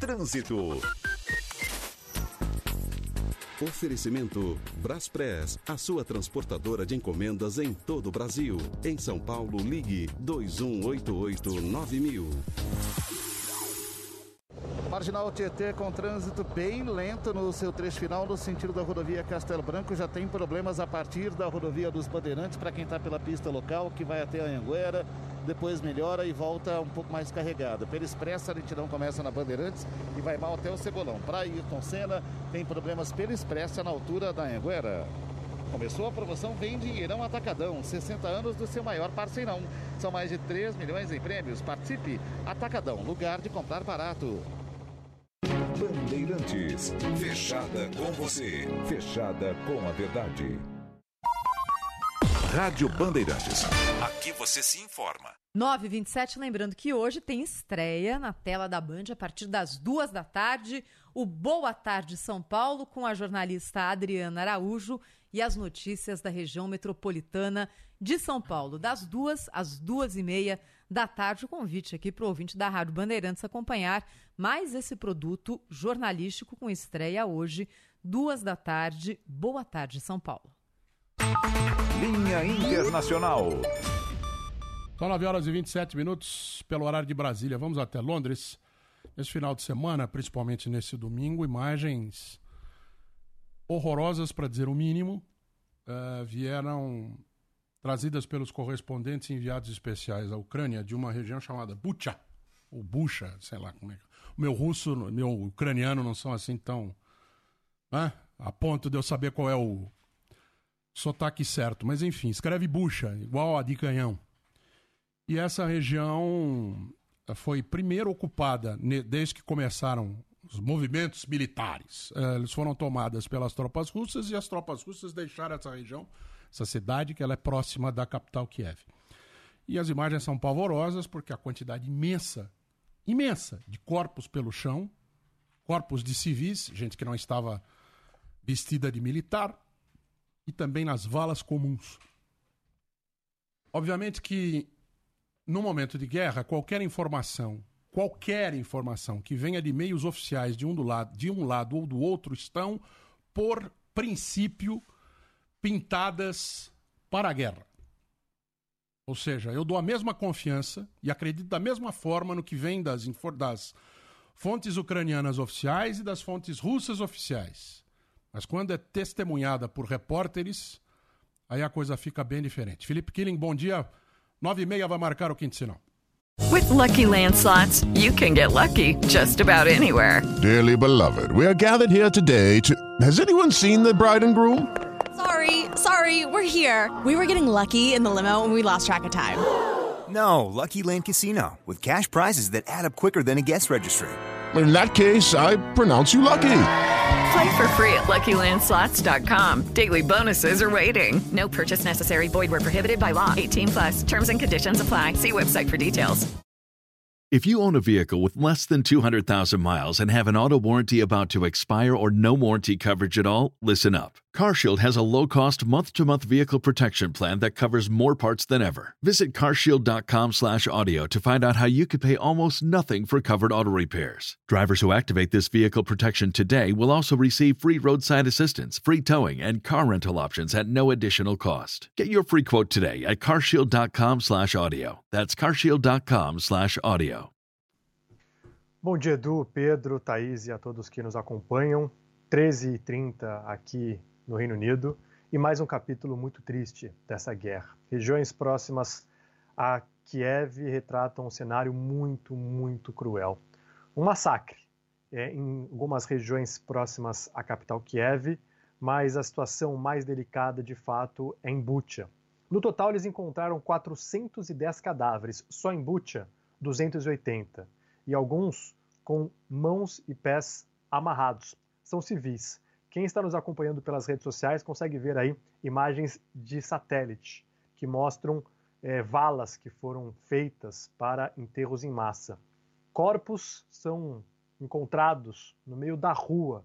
[SPEAKER 33] Trânsito.
[SPEAKER 9] Oferecimento Braspress, a sua transportadora de encomendas em todo o Brasil. Em São Paulo, ligue 2188-9000.
[SPEAKER 14] Marginal Tietê com trânsito bem lento no seu trecho final no sentido da rodovia Castelo Branco. Já tem problemas a partir da rodovia dos Bandeirantes para quem está pela pista local, que vai até a Anguera, depois melhora e volta um pouco mais carregada. Pela Expressa, a lentidão começa na Bandeirantes e vai mal até o Cebolão. Para Ayrton Senna, tem problemas pela Expressa na altura da Anguera. Começou a promoção Vem Dinheirão Atacadão, 60 anos do seu maior parceirão. São mais de 3 milhões em prêmios. Participe! Atacadão, lugar de comprar barato.
[SPEAKER 33] Bandeirantes, fechada com você, fechada com a verdade. Rádio Bandeirantes, aqui você se informa.
[SPEAKER 2] 9h27, lembrando que hoje tem estreia na tela da Band a partir das duas da tarde. O Boa Tarde São Paulo com a jornalista Adriana Araújo e as notícias da região metropolitana de São Paulo, das duas às duas e meia da tarde. O convite aqui para o ouvinte da Rádio Bandeirantes acompanhar mais esse produto jornalístico com estreia hoje, duas da tarde. Boa tarde, São Paulo.
[SPEAKER 33] Linha Internacional.
[SPEAKER 23] São 9 horas e 27 minutos pelo horário de Brasília. Vamos até Londres. Nesse final de semana, principalmente nesse domingo, imagens horrorosas, para dizer o mínimo, uh, vieram trazidas pelos correspondentes enviados especiais à Ucrânia de uma região chamada Bucha, ou Bucha, sei lá como é. O meu russo, meu ucraniano não são assim tão. Né? A ponto de eu saber qual é o sotaque certo. Mas enfim, escreve Bucha, igual a de canhão. E essa região foi primeiro ocupada desde que começaram os movimentos militares. Eles foram tomadas pelas tropas russas e as tropas russas deixaram essa região, essa cidade, que ela é próxima da capital Kiev. E as imagens são pavorosas porque a quantidade imensa, imensa, de corpos pelo chão, corpos de civis, gente que não estava vestida de militar e também nas valas comuns. Obviamente que no momento de guerra, qualquer informação, qualquer informação que venha de meios oficiais de um, do lado, de um lado ou do outro estão, por princípio, pintadas para a guerra. Ou seja, eu dou a mesma confiança e acredito da mesma forma no que vem das, das fontes ucranianas oficiais e das fontes russas oficiais. Mas quando é testemunhada por repórteres, aí a coisa fica bem diferente. Felipe Killing, bom dia. Nove e meia vai marcar o quinto sinal.
[SPEAKER 20] With Lucky Land slots, you can get lucky just about anywhere.
[SPEAKER 36] Dearly beloved, we are gathered here today to. Has anyone seen the bride and groom?
[SPEAKER 37] Sorry, sorry, we're here. We were getting lucky in the limo and we lost track of time.
[SPEAKER 38] No, Lucky Land Casino, with cash prizes that add up quicker than a guest registry.
[SPEAKER 36] In that case, I pronounce you lucky.
[SPEAKER 20] Play for free at LuckyLandSlots.com. Daily bonuses are waiting. No purchase necessary. Void where prohibited by law. 18 plus. Terms and conditions apply. See website for details.
[SPEAKER 39] If you own a vehicle with less than 200,000 miles and have an auto warranty about to expire or no warranty coverage at all, listen up. CarShield has a low-cost month-to-month vehicle protection plan that covers more parts than ever. Visit carshield.com/audio to find out how you could pay almost nothing for covered auto repairs. Drivers who activate this vehicle protection today will also receive free roadside assistance, free towing, and car rental options at no additional cost. Get your free quote today at carshield.com/audio. That's carshield.com/audio.
[SPEAKER 40] Bom dia, Edu, Pedro, Thaís e a todos que nos acompanham. 13h30 aqui no Reino Unido e mais um capítulo muito triste dessa guerra. Regiões próximas a Kiev retratam um cenário muito, muito cruel. Um massacre é, em algumas regiões próximas à capital Kiev, mas a situação mais delicada de fato é em Bucha. No total, eles encontraram 410 cadáveres, só em Bucha, 280 e alguns com mãos e pés amarrados. São civis. Quem está nos acompanhando pelas redes sociais consegue ver aí imagens de satélite que mostram é, valas que foram feitas para enterros em massa. Corpos são encontrados no meio da rua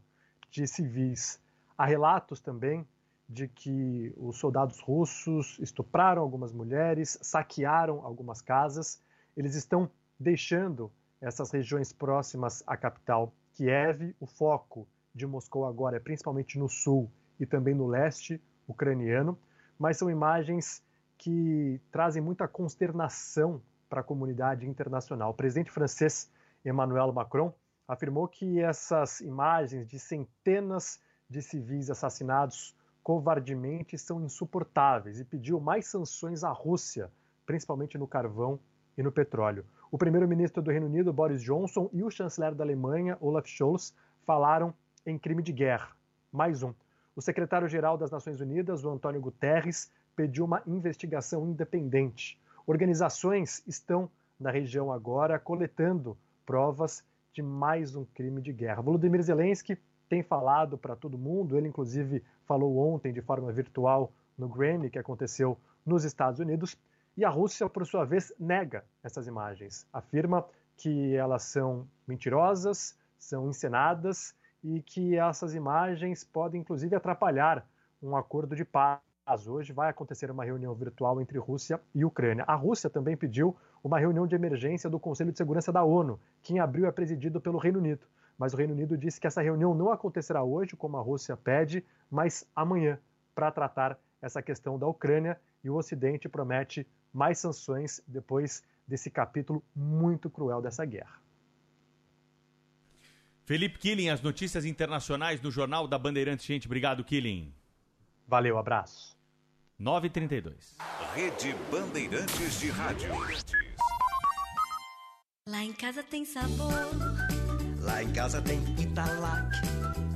[SPEAKER 40] de civis. Há relatos também de que os soldados russos estupraram algumas mulheres, saquearam algumas casas. Eles estão deixando essas regiões próximas à capital Kiev. O foco de Moscou agora é principalmente no sul e também no leste ucraniano, mas são imagens que trazem muita consternação para a comunidade internacional. O presidente francês Emmanuel Macron afirmou que essas imagens de centenas de civis assassinados covardemente são insuportáveis e pediu mais sanções à Rússia, principalmente no carvão e no petróleo. O primeiro-ministro do Reino Unido, Boris Johnson, e o chanceler da Alemanha, Olaf Scholz, falaram em crime de guerra. Mais um. O secretário-geral das Nações Unidas, o Antônio Guterres, pediu uma investigação independente. Organizações estão na região agora coletando provas de mais um crime de guerra. Volodymyr Zelensky tem falado para todo mundo, ele inclusive falou ontem de forma virtual no Grammy, que aconteceu nos Estados Unidos, e a Rússia, por sua vez, nega essas imagens. Afirma que elas são mentirosas, são encenadas e que essas imagens podem, inclusive, atrapalhar um acordo de paz. Hoje vai acontecer uma reunião virtual entre Rússia e Ucrânia. A Rússia também pediu uma reunião de emergência do Conselho de Segurança da ONU, que em abril é presidido pelo Reino Unido. Mas o Reino Unido disse que essa reunião não acontecerá hoje, como a Rússia pede, mas amanhã, para tratar essa questão da Ucrânia. E o Ocidente promete mais sanções depois desse capítulo muito cruel dessa guerra.
[SPEAKER 6] Felipe Killing, as notícias internacionais no Jornal da Bandeirantes. Gente, obrigado, Killing.
[SPEAKER 40] Valeu, abraço.
[SPEAKER 6] 9h32.
[SPEAKER 9] Rede Bandeirantes de Rádio.
[SPEAKER 41] Lá em casa tem sabor.
[SPEAKER 42] Lá em casa tem Italac.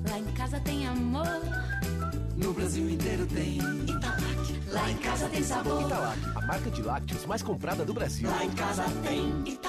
[SPEAKER 41] Lá em casa tem amor.
[SPEAKER 42] No Brasil inteiro tem
[SPEAKER 41] Italac. Lá em casa tem sabor.
[SPEAKER 42] Italac, a marca de lácteos mais comprada do Brasil.
[SPEAKER 41] Lá em casa tem Italac.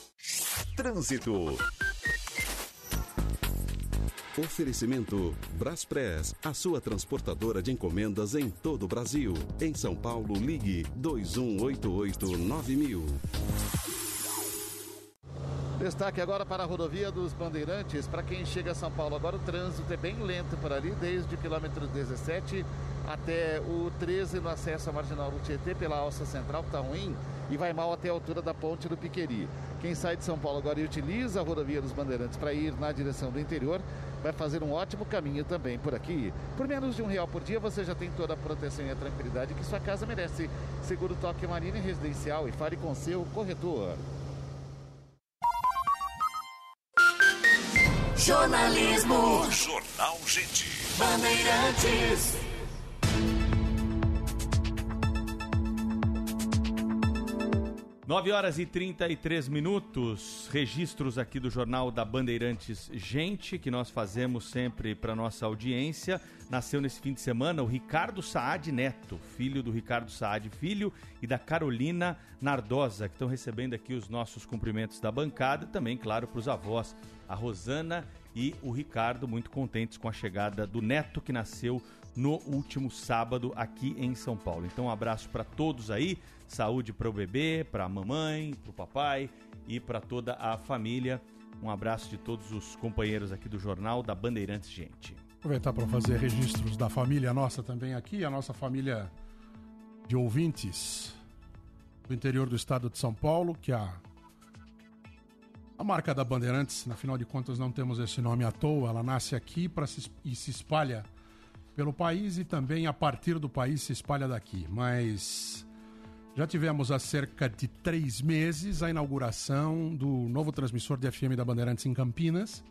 [SPEAKER 9] Trânsito.
[SPEAKER 13] Oferecimento Braspress, a sua transportadora de encomendas em todo o Brasil. Em São Paulo, ligue 2188-9000.
[SPEAKER 14] Destaque agora para a rodovia dos Bandeirantes. Para quem chega a São Paulo agora, o trânsito é bem lento por ali, desde o quilômetro 17 até o 13 no acesso à Marginal do Tietê pela alça central, que está ruim, e vai mal até a altura da ponte do Piqueri. Quem sai de São Paulo agora e utiliza a rodovia dos Bandeirantes para ir na direção do interior, vai fazer um ótimo caminho também por aqui. Por menos de um real por dia, você já tem toda a proteção e a tranquilidade que sua casa merece. Seguro Toque Marina e Residencial e fale com seu corretor.
[SPEAKER 41] Jornalismo.
[SPEAKER 9] Jornal Gente.
[SPEAKER 41] Bandeirantes.
[SPEAKER 6] Nove horas e 33 minutos, registros aqui do Jornal da Bandeirantes Gente, que nós fazemos sempre para nossa audiência. Nasceu nesse fim de semana o Ricardo Saad Neto, filho do Ricardo Saad Filho e da Carolina Nardosa, que estão recebendo aqui os nossos cumprimentos da bancada, também, claro, para os avós, a Rosana e o Ricardo, muito contentes com a chegada do neto que nasceu no último sábado aqui em São Paulo. Então, um abraço para todos aí, saúde para o bebê, para a mamãe, para o papai e para toda a família. Um abraço de todos os companheiros aqui do Jornal da Bandeirantes Gente.
[SPEAKER 23] Aproveitar para fazer registros da família nossa também aqui, a nossa família de ouvintes do interior do estado de São Paulo, que a a marca da Bandeirantes, afinal de contas, não temos esse nome à toa, ela nasce aqui para se, e se espalha pelo país e também a partir do país se espalha daqui. Mas já tivemos há cerca de três meses a inauguração do novo transmissor de FM da Bandeirantes em Campinas.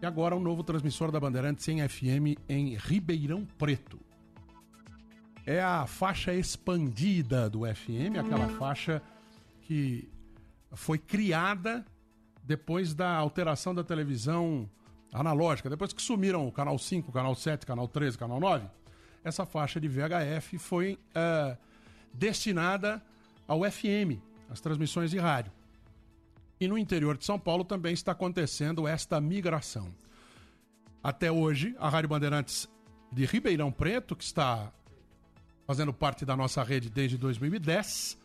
[SPEAKER 23] E agora um novo transmissor da Bandeirantes em FM em Ribeirão Preto. É a faixa expandida do FM, aquela faixa que foi criada depois da alteração da televisão analógica, depois que sumiram o canal 5, canal 7, canal 13, canal 9, essa faixa de VHF foi uh, destinada ao FM, as transmissões de rádio. E no interior de São Paulo também está acontecendo esta migração. Até hoje, a Rádio Bandeirantes de Ribeirão Preto, que está fazendo parte da nossa rede desde 2010,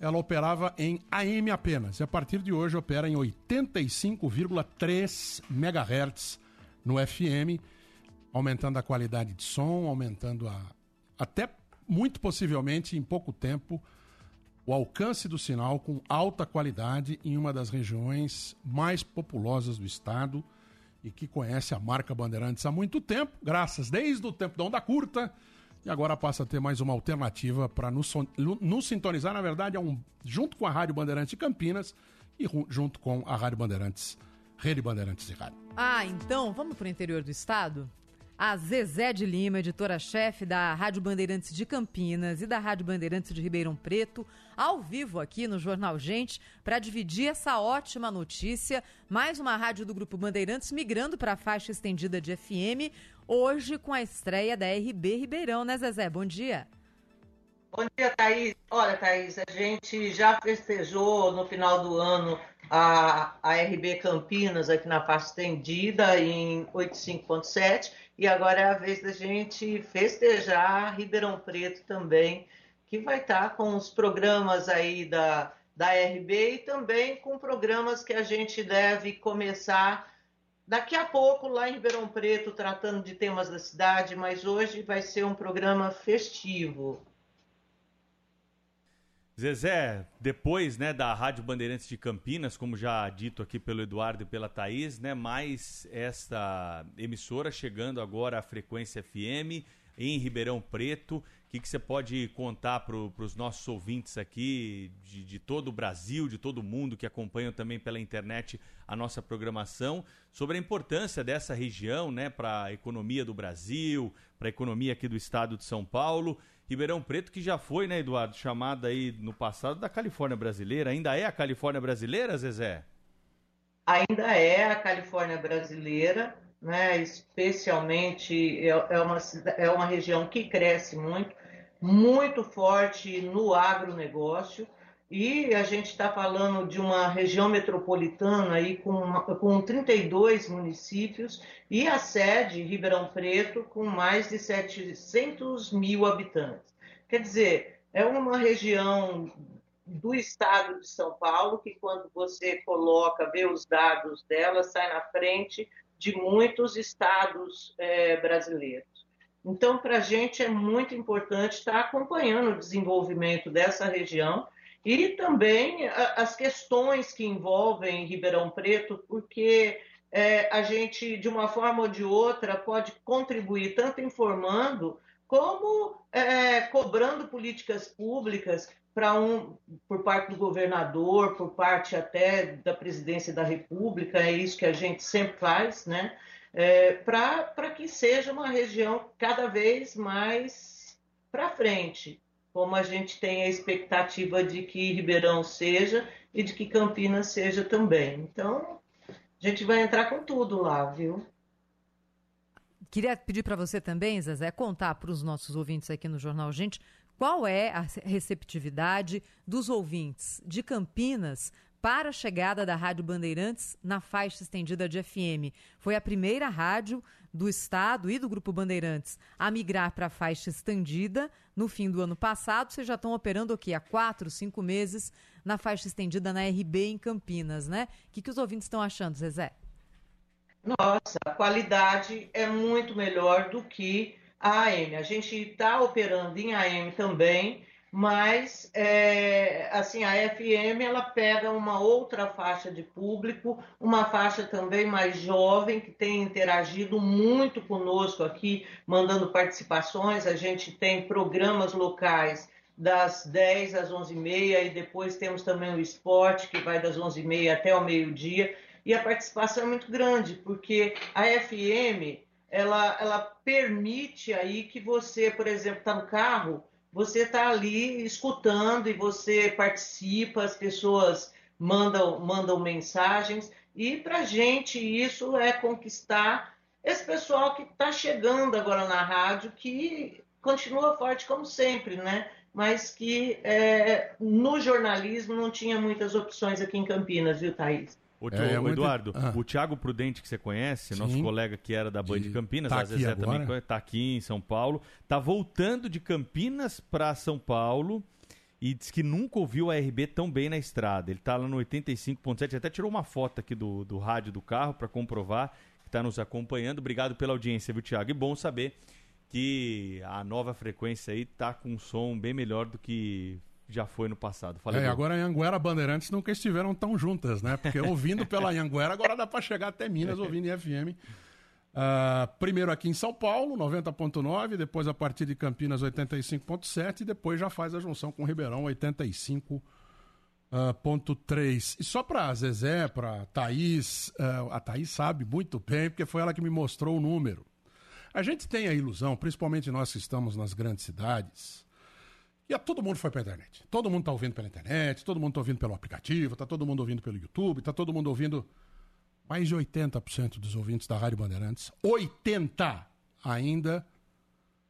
[SPEAKER 23] ela operava em AM apenas. E a partir de hoje opera em 85,3 MHz no FM, aumentando a qualidade de som, aumentando a. Até muito possivelmente, em pouco tempo, o alcance do sinal com alta qualidade em uma das regiões mais populosas do estado e que conhece a marca Bandeirantes há muito tempo, graças desde o tempo da onda curta e agora passa a ter mais uma alternativa para nos, nos, sintonizar, na verdade, é um, junto com a Rádio Bandeirantes de Campinas e junto com a Rádio Bandeirantes, Rede Bandeirantes de Rádio.
[SPEAKER 2] Ah, então vamos para o interior do estado? A Zezé de Lima, editora-chefe da Rádio Bandeirantes de Campinas e da Rádio Bandeirantes de Ribeirão Preto, ao vivo aqui no Jornal Gente, para dividir essa ótima notícia. Mais uma rádio do Grupo Bandeirantes migrando para a faixa estendida de FM, hoje com a estreia da RB Ribeirão, né, Zezé? Bom dia.
[SPEAKER 43] Bom dia, Thaís. Olha, Thaís, a gente já festejou no final do ano a, a RB Campinas aqui na faixa estendida em 85.7 e agora é a vez da gente festejar Ribeirão Preto também, que vai estar com os programas aí da, da RB e também com programas que a gente deve começar daqui a pouco lá em Ribeirão Preto, tratando de temas da cidade, mas hoje vai ser um programa festivo.
[SPEAKER 6] Zezé, depois né, da Rádio Bandeirantes de Campinas, como já dito aqui pelo Eduardo e pela Thaís, né, mais esta emissora chegando agora à Frequência FM em Ribeirão Preto. O que, que você pode contar para os nossos ouvintes aqui de, de, todo o Brasil, de todo o mundo que acompanham também pela internet a nossa programação sobre a importância dessa região né, para a economia do Brasil, para a economia aqui do estado de São Paulo Ribeirão Preto, que já foi, né, Eduardo, chamada aí no passado da Califórnia brasileira. Ainda é a Califórnia brasileira, Zezé?
[SPEAKER 43] ainda é a Califórnia brasileira, né? especialmente é, é uma, é uma região que cresce muito, muito forte no agronegócio. E a gente está falando de uma região metropolitana aí com, com 32 municípios e a sede, Ribeirão Preto, com mais de 700 mil habitantes. Quer dizer, é uma região do estado de São Paulo que, quando você coloca, vê os dados dela, sai na frente de muitos estados é, brasileiros. Então, para a gente é muito importante estar acompanhando o desenvolvimento dessa região e também as questões que envolvem Ribeirão Preto, porque é, a gente, de uma forma ou de outra, pode contribuir tanto informando como é, cobrando políticas públicas para um por parte do governador, por parte até da presidência da República, é isso que a gente sempre faz, né? É, para que seja uma região cada vez mais para frente como a gente tem a expectativa de que Ribeirão seja e de que Campinas seja também. Então, a gente vai entrar com tudo lá, viu?
[SPEAKER 2] Queria pedir para você também, Zezé, contar para os nossos ouvintes aqui no Jornal Gente qual é a receptividade dos ouvintes de Campinas para a chegada da Rádio Bandeirantes na faixa estendida de FM. Foi a primeira rádio do Estado e do Grupo Bandeirantes a migrar para a faixa estendida no fim do ano passado. Vocês já estão operando aqui há quatro, cinco meses na faixa estendida na RB em Campinas, né? O que, que os ouvintes estão achando, Zezé?
[SPEAKER 43] Nossa, a qualidade é muito melhor do que a AM. A gente está operando em AM também mas é, assim a FM ela pega uma outra faixa de público, uma faixa também mais jovem que tem interagido muito conosco aqui, mandando participações. A gente tem programas locais das 10 às 11h30 e depois temos também o esporte que vai das 11h30 até o meio-dia. E a participação é muito grande, porque a FM ela, ela permite aí que você, por exemplo, está no carro, você está ali escutando e você participa, as pessoas mandam, mandam mensagens, e para a gente isso é conquistar esse pessoal que está chegando agora na rádio, que continua forte como sempre, né? Mas que é, no jornalismo não tinha muitas opções aqui em Campinas, viu, Thaís?
[SPEAKER 6] O, é, é Eduardo, ah. o Thiago Prudente que você conhece, Sim. nosso colega que era da Band de Campinas, tá às vezes também está aqui em São Paulo, está voltando de Campinas para São Paulo e diz que nunca ouviu a RB tão bem na estrada. Ele está lá no 85.7, até tirou uma foto aqui do, do rádio do carro para comprovar que está nos acompanhando. Obrigado pela audiência, viu, Thiago? E bom saber que a nova frequência aí tá com um som bem melhor do que já foi no passado.
[SPEAKER 23] Falei é, agora a Anguera Bandeirantes nunca estiveram tão juntas, né? Porque ouvindo pela Anguera, agora dá para chegar até Minas ouvindo em FM. Uh, ah, primeiro aqui em São Paulo, 90.9, depois a partir de Campinas 85.7 e depois já faz a junção com Ribeirão 85.3. Uh, e só para Zezé, para Thaís, uh, a Thaís sabe muito bem, porque foi ela que me mostrou o número. A gente tem a ilusão, principalmente nós que estamos nas grandes cidades, e todo mundo foi para a internet. Todo mundo está ouvindo pela internet, todo mundo está ouvindo pelo aplicativo, está todo mundo ouvindo pelo YouTube, está todo mundo ouvindo. Mais de 80% dos ouvintes da Rádio Bandeirantes, 80 ainda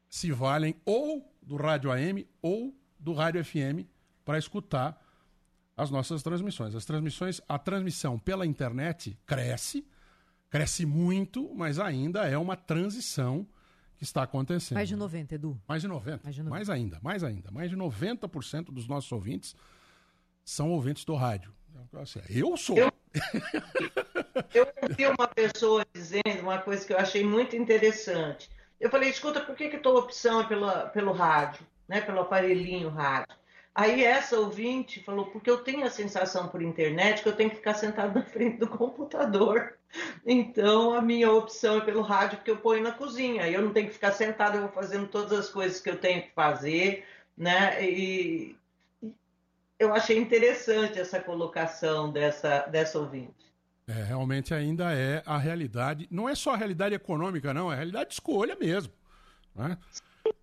[SPEAKER 23] se valem ou do rádio AM ou do rádio FM para escutar as nossas transmissões. As transmissões, a transmissão pela internet cresce, cresce muito, mas ainda é uma transição que está acontecendo.
[SPEAKER 2] Mais de 90, Edu.
[SPEAKER 23] Mais de 90. Mais, de 90. mais ainda, mais ainda. Mais de 90% dos nossos ouvintes são ouvintes do rádio. Assim, eu sou.
[SPEAKER 43] Eu, eu ouvi uma pessoa dizendo uma coisa que eu achei muito interessante. Eu falei, escuta, por que, que tua opção é pela, pelo rádio, né? pelo aparelhinho rádio? Aí essa ouvinte falou, porque eu tenho a sensação por internet que eu tenho que ficar sentado na frente do computador. Então a minha opção é pelo rádio que eu ponho na cozinha. Aí eu não tenho que ficar sentado, eu vou fazendo todas as coisas que eu tenho que fazer, né? E eu achei interessante essa colocação dessa, dessa ouvinte.
[SPEAKER 23] É, realmente ainda é a realidade. Não é só a realidade econômica, não, é a realidade de escolha mesmo. Né?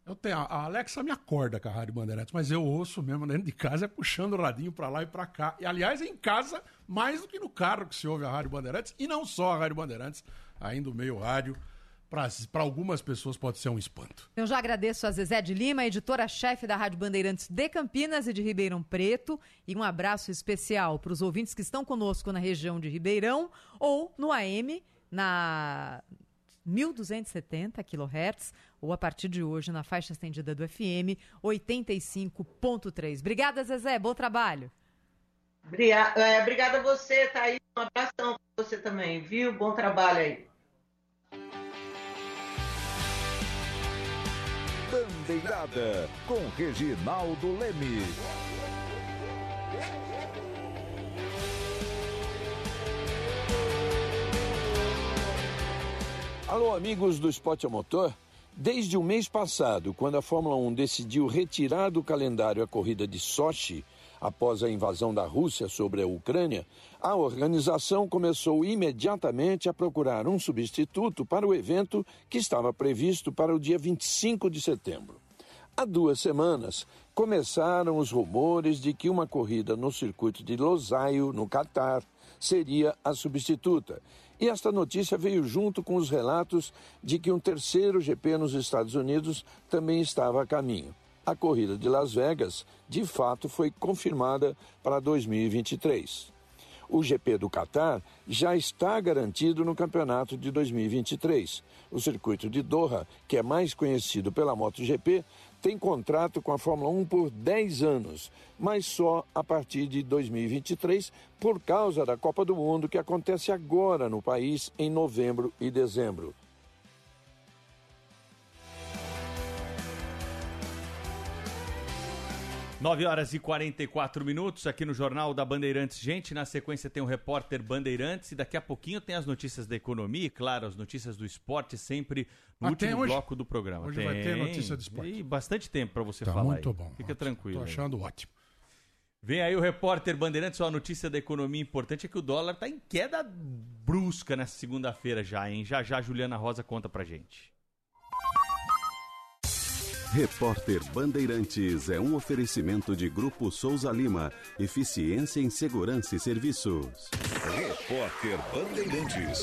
[SPEAKER 23] Eu tenho, a Alexa me acorda com a Rádio Bandeirantes, mas eu ouço mesmo dentro de casa, é puxando o radinho pra lá e pra cá. E, aliás, em casa, mais do que no carro que se ouve a Rádio Bandeirantes, e não só a Rádio Bandeirantes, ainda o meio rádio. Para algumas pessoas pode ser um espanto.
[SPEAKER 2] Eu já agradeço a Zezé de Lima, editora-chefe da Rádio Bandeirantes de Campinas e de Ribeirão Preto. E um abraço especial para os ouvintes que estão conosco na região de Ribeirão ou no AM, na 1270 kHz, ou a partir de hoje na faixa estendida do FM 85.3. Obrigada, Zezé. Bom trabalho.
[SPEAKER 43] Obrigada, é, obrigada a você, Thaís. Um abração para você também, viu? Bom trabalho aí.
[SPEAKER 9] Bandeirada com Reginaldo Leme.
[SPEAKER 44] Alô, amigos do Esporte a Motor. Desde o mês passado, quando a Fórmula 1 decidiu retirar do calendário a corrida de Sochi, após a invasão da Rússia sobre a Ucrânia, a organização começou imediatamente a procurar um substituto para o evento que estava previsto para o dia 25 de setembro. Há duas semanas, começaram os rumores de que uma corrida no circuito de Losail, no Catar, seria a substituta. E esta notícia veio junto com os relatos de que um terceiro GP nos Estados Unidos também estava a caminho. A corrida de Las Vegas, de fato, foi confirmada para 2023. O GP do Catar já está garantido no campeonato de 2023. O circuito de Doha, que é mais conhecido pela MotoGP, tem contrato com a Fórmula 1 por 10 anos, mas só a partir de 2023, por causa da Copa do Mundo que acontece agora no país em novembro e dezembro.
[SPEAKER 6] 9 horas e 44 minutos aqui no Jornal da Bandeirantes. Gente, na sequência tem o repórter Bandeirantes e daqui a pouquinho tem as notícias da economia e, claro, as notícias do esporte sempre no
[SPEAKER 23] Ah,
[SPEAKER 6] último
[SPEAKER 23] hoje?
[SPEAKER 6] bloco do programa.
[SPEAKER 23] Hoje
[SPEAKER 6] tem.
[SPEAKER 23] vai ter notícia do esporte.
[SPEAKER 6] E bastante tempo para você
[SPEAKER 23] Tá
[SPEAKER 6] falar
[SPEAKER 23] muito
[SPEAKER 6] aí.
[SPEAKER 23] bom.
[SPEAKER 6] Fica tranquilo.
[SPEAKER 23] Tô
[SPEAKER 6] aí.
[SPEAKER 23] achando ótimo.
[SPEAKER 6] Vem aí o repórter Bandeirantes, só a notícia da economia importante é que o dólar tá em queda brusca nessa segunda-feira já, hein? Já já a Juliana Rosa conta pra gente.
[SPEAKER 13] Repórter Bandeirantes é um oferecimento de Grupo Souza Lima. Eficiência em Segurança e Serviços.
[SPEAKER 9] Repórter Bandeirantes.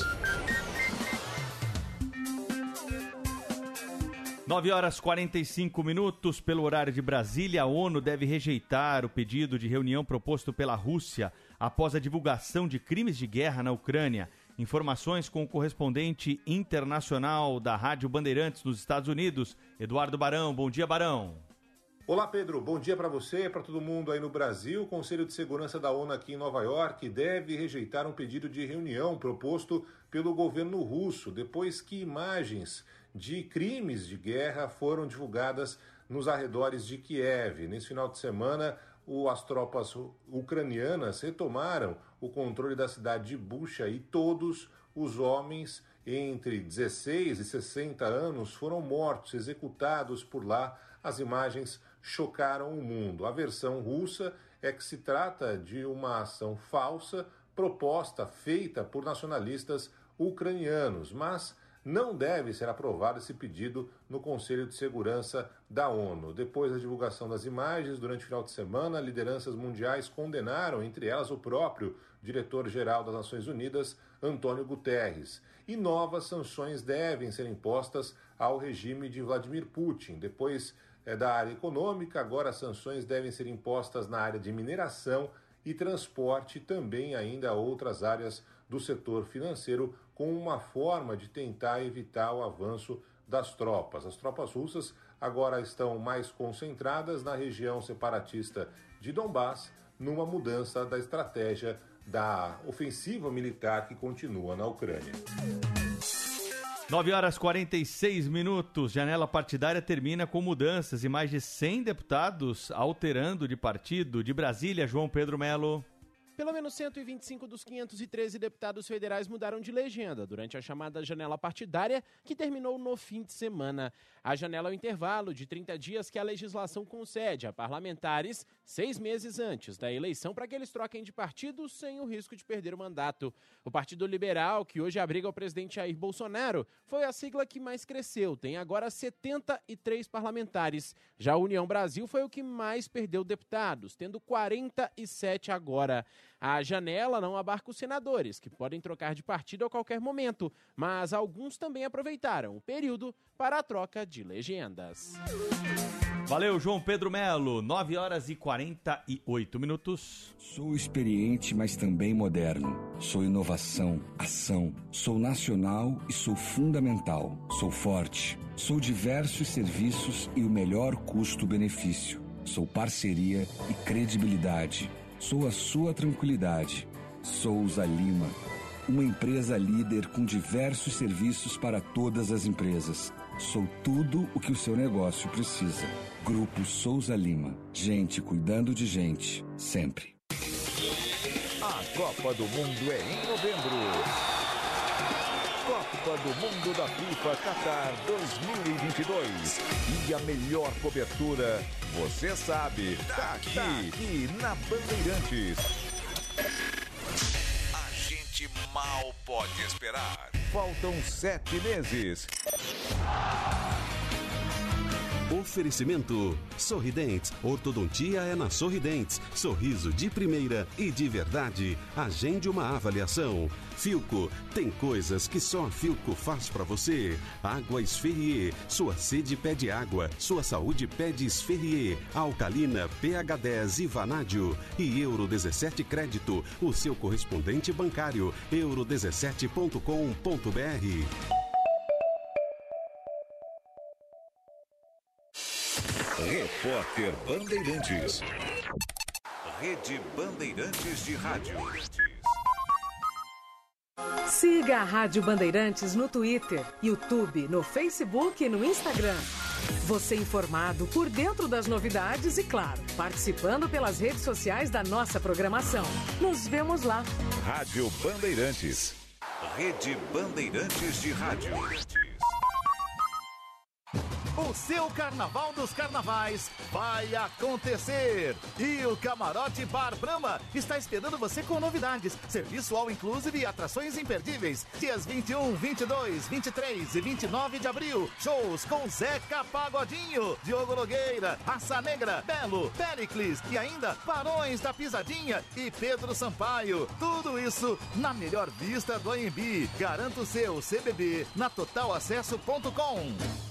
[SPEAKER 6] 9 horas 45 minutos pelo horário de Brasília. A ONU deve rejeitar o pedido de reunião proposto pela Rússia após a divulgação de crimes de guerra na Ucrânia. Informações com o correspondente internacional da Rádio Bandeirantes nos Estados Unidos, Eduardo Barão. Bom dia, Barão.
[SPEAKER 45] Olá, Pedro. Bom dia para você e para todo mundo aí no Brasil. O Conselho de Segurança da ONU aqui em Nova York deve rejeitar um pedido de reunião proposto pelo governo russo depois que imagens de crimes de guerra foram divulgadas nos arredores de Kiev. Nesse final de semana, as tropas ucranianas retomaram o controle da cidade de Bucha e todos os homens entre 16 e 60 anos foram mortos, executados por lá. As imagens chocaram o mundo. A versão russa é que se trata de uma ação falsa proposta, feita por nacionalistas ucranianos, mas não deve ser aprovado esse pedido no Conselho de Segurança da ONU. Depois da divulgação das imagens, durante o final de semana, lideranças mundiais condenaram, entre elas o próprio diretor-geral das Nações Unidas, Antônio Guterres. E novas sanções devem ser impostas ao regime de Vladimir Putin. Depois eh, da área econômica, agora sanções devem ser impostas na área de mineração e transporte, também ainda outras áreas do setor financeiro, com uma forma de tentar evitar o avanço das tropas. As tropas russas agora estão mais concentradas na região separatista de Donbass, numa mudança da estratégia da ofensiva militar que continua na Ucrânia.
[SPEAKER 6] 9 horas 46 minutos. Janela partidária termina com mudanças e mais de 100 deputados alterando de partido. De Brasília, João Pedro Melo.
[SPEAKER 46] Pelo menos 125 dos 513 deputados federais mudaram de legenda durante a chamada janela partidária, que terminou no fim de semana. A janela é o intervalo de 30 dias que a legislação concede a parlamentares seis meses antes da eleição para que eles troquem de partido sem o risco de perder o mandato. O Partido Liberal, que hoje abriga o presidente Jair Bolsonaro, foi a sigla que mais cresceu, tem agora 73 parlamentares. Já a União Brasil foi o que mais perdeu deputados, tendo 47 agora. A janela não abarca os senadores, que podem trocar de partido a qualquer momento, mas alguns também aproveitaram o período para a troca de legendas.
[SPEAKER 6] Valeu, João Pedro Melo. 9 horas e 48 minutos.
[SPEAKER 47] Sou experiente, mas também moderno. Sou inovação, ação. Sou nacional e sou fundamental. Sou forte. Sou diversos serviços e o melhor custo-benefício. Sou parceria e credibilidade. Sou a sua tranquilidade. Souza Lima. Uma empresa líder com diversos serviços para todas as empresas. Sou tudo o que o seu negócio precisa. Grupo Souza Lima. Gente cuidando de gente, sempre.
[SPEAKER 9] A Copa do Mundo é em novembro. Copa do Mundo da FIFA Qatar 2022. E a melhor cobertura, você sabe, tá aqui, tá aqui na Bandeirantes. A gente mal pode esperar. Faltam sete meses.
[SPEAKER 13] Oferecimento Sorridentes. Ortodontia é na Sorridentes. Sorriso de primeira e de verdade. Agende uma avaliação. Filco. Tem coisas que só a Filco faz para você. Água Esferrier. Sua sede pede água. Sua saúde pede Esferrier. Alcalina, pH 10 e Vanádio. E Euro 17 Crédito. O seu correspondente bancário. euro17.com.br.
[SPEAKER 9] Repórter Bandeirantes. Rede Bandeirantes de Rádio.
[SPEAKER 48] Siga a Rádio Bandeirantes no Twitter, YouTube, no Facebook e no Instagram. Você informado por dentro das novidades e, claro, participando pelas redes sociais da nossa programação. Nos vemos lá.
[SPEAKER 9] Rádio Bandeirantes. Rede Bandeirantes de Rádio.
[SPEAKER 49] O seu Carnaval dos Carnavais vai acontecer! E o Camarote Bar Brahma está esperando você com novidades, serviço all inclusive e atrações imperdíveis. Dias 21, 22, 23 e 29 de abril, shows com Zeca Pagodinho, Diogo Nogueira, Raça Negra, Belo, Pericles e ainda Barões da Pisadinha e Pedro Sampaio. Tudo isso na melhor vista do AMB. Garanta o seu CBB na totalacesso.com.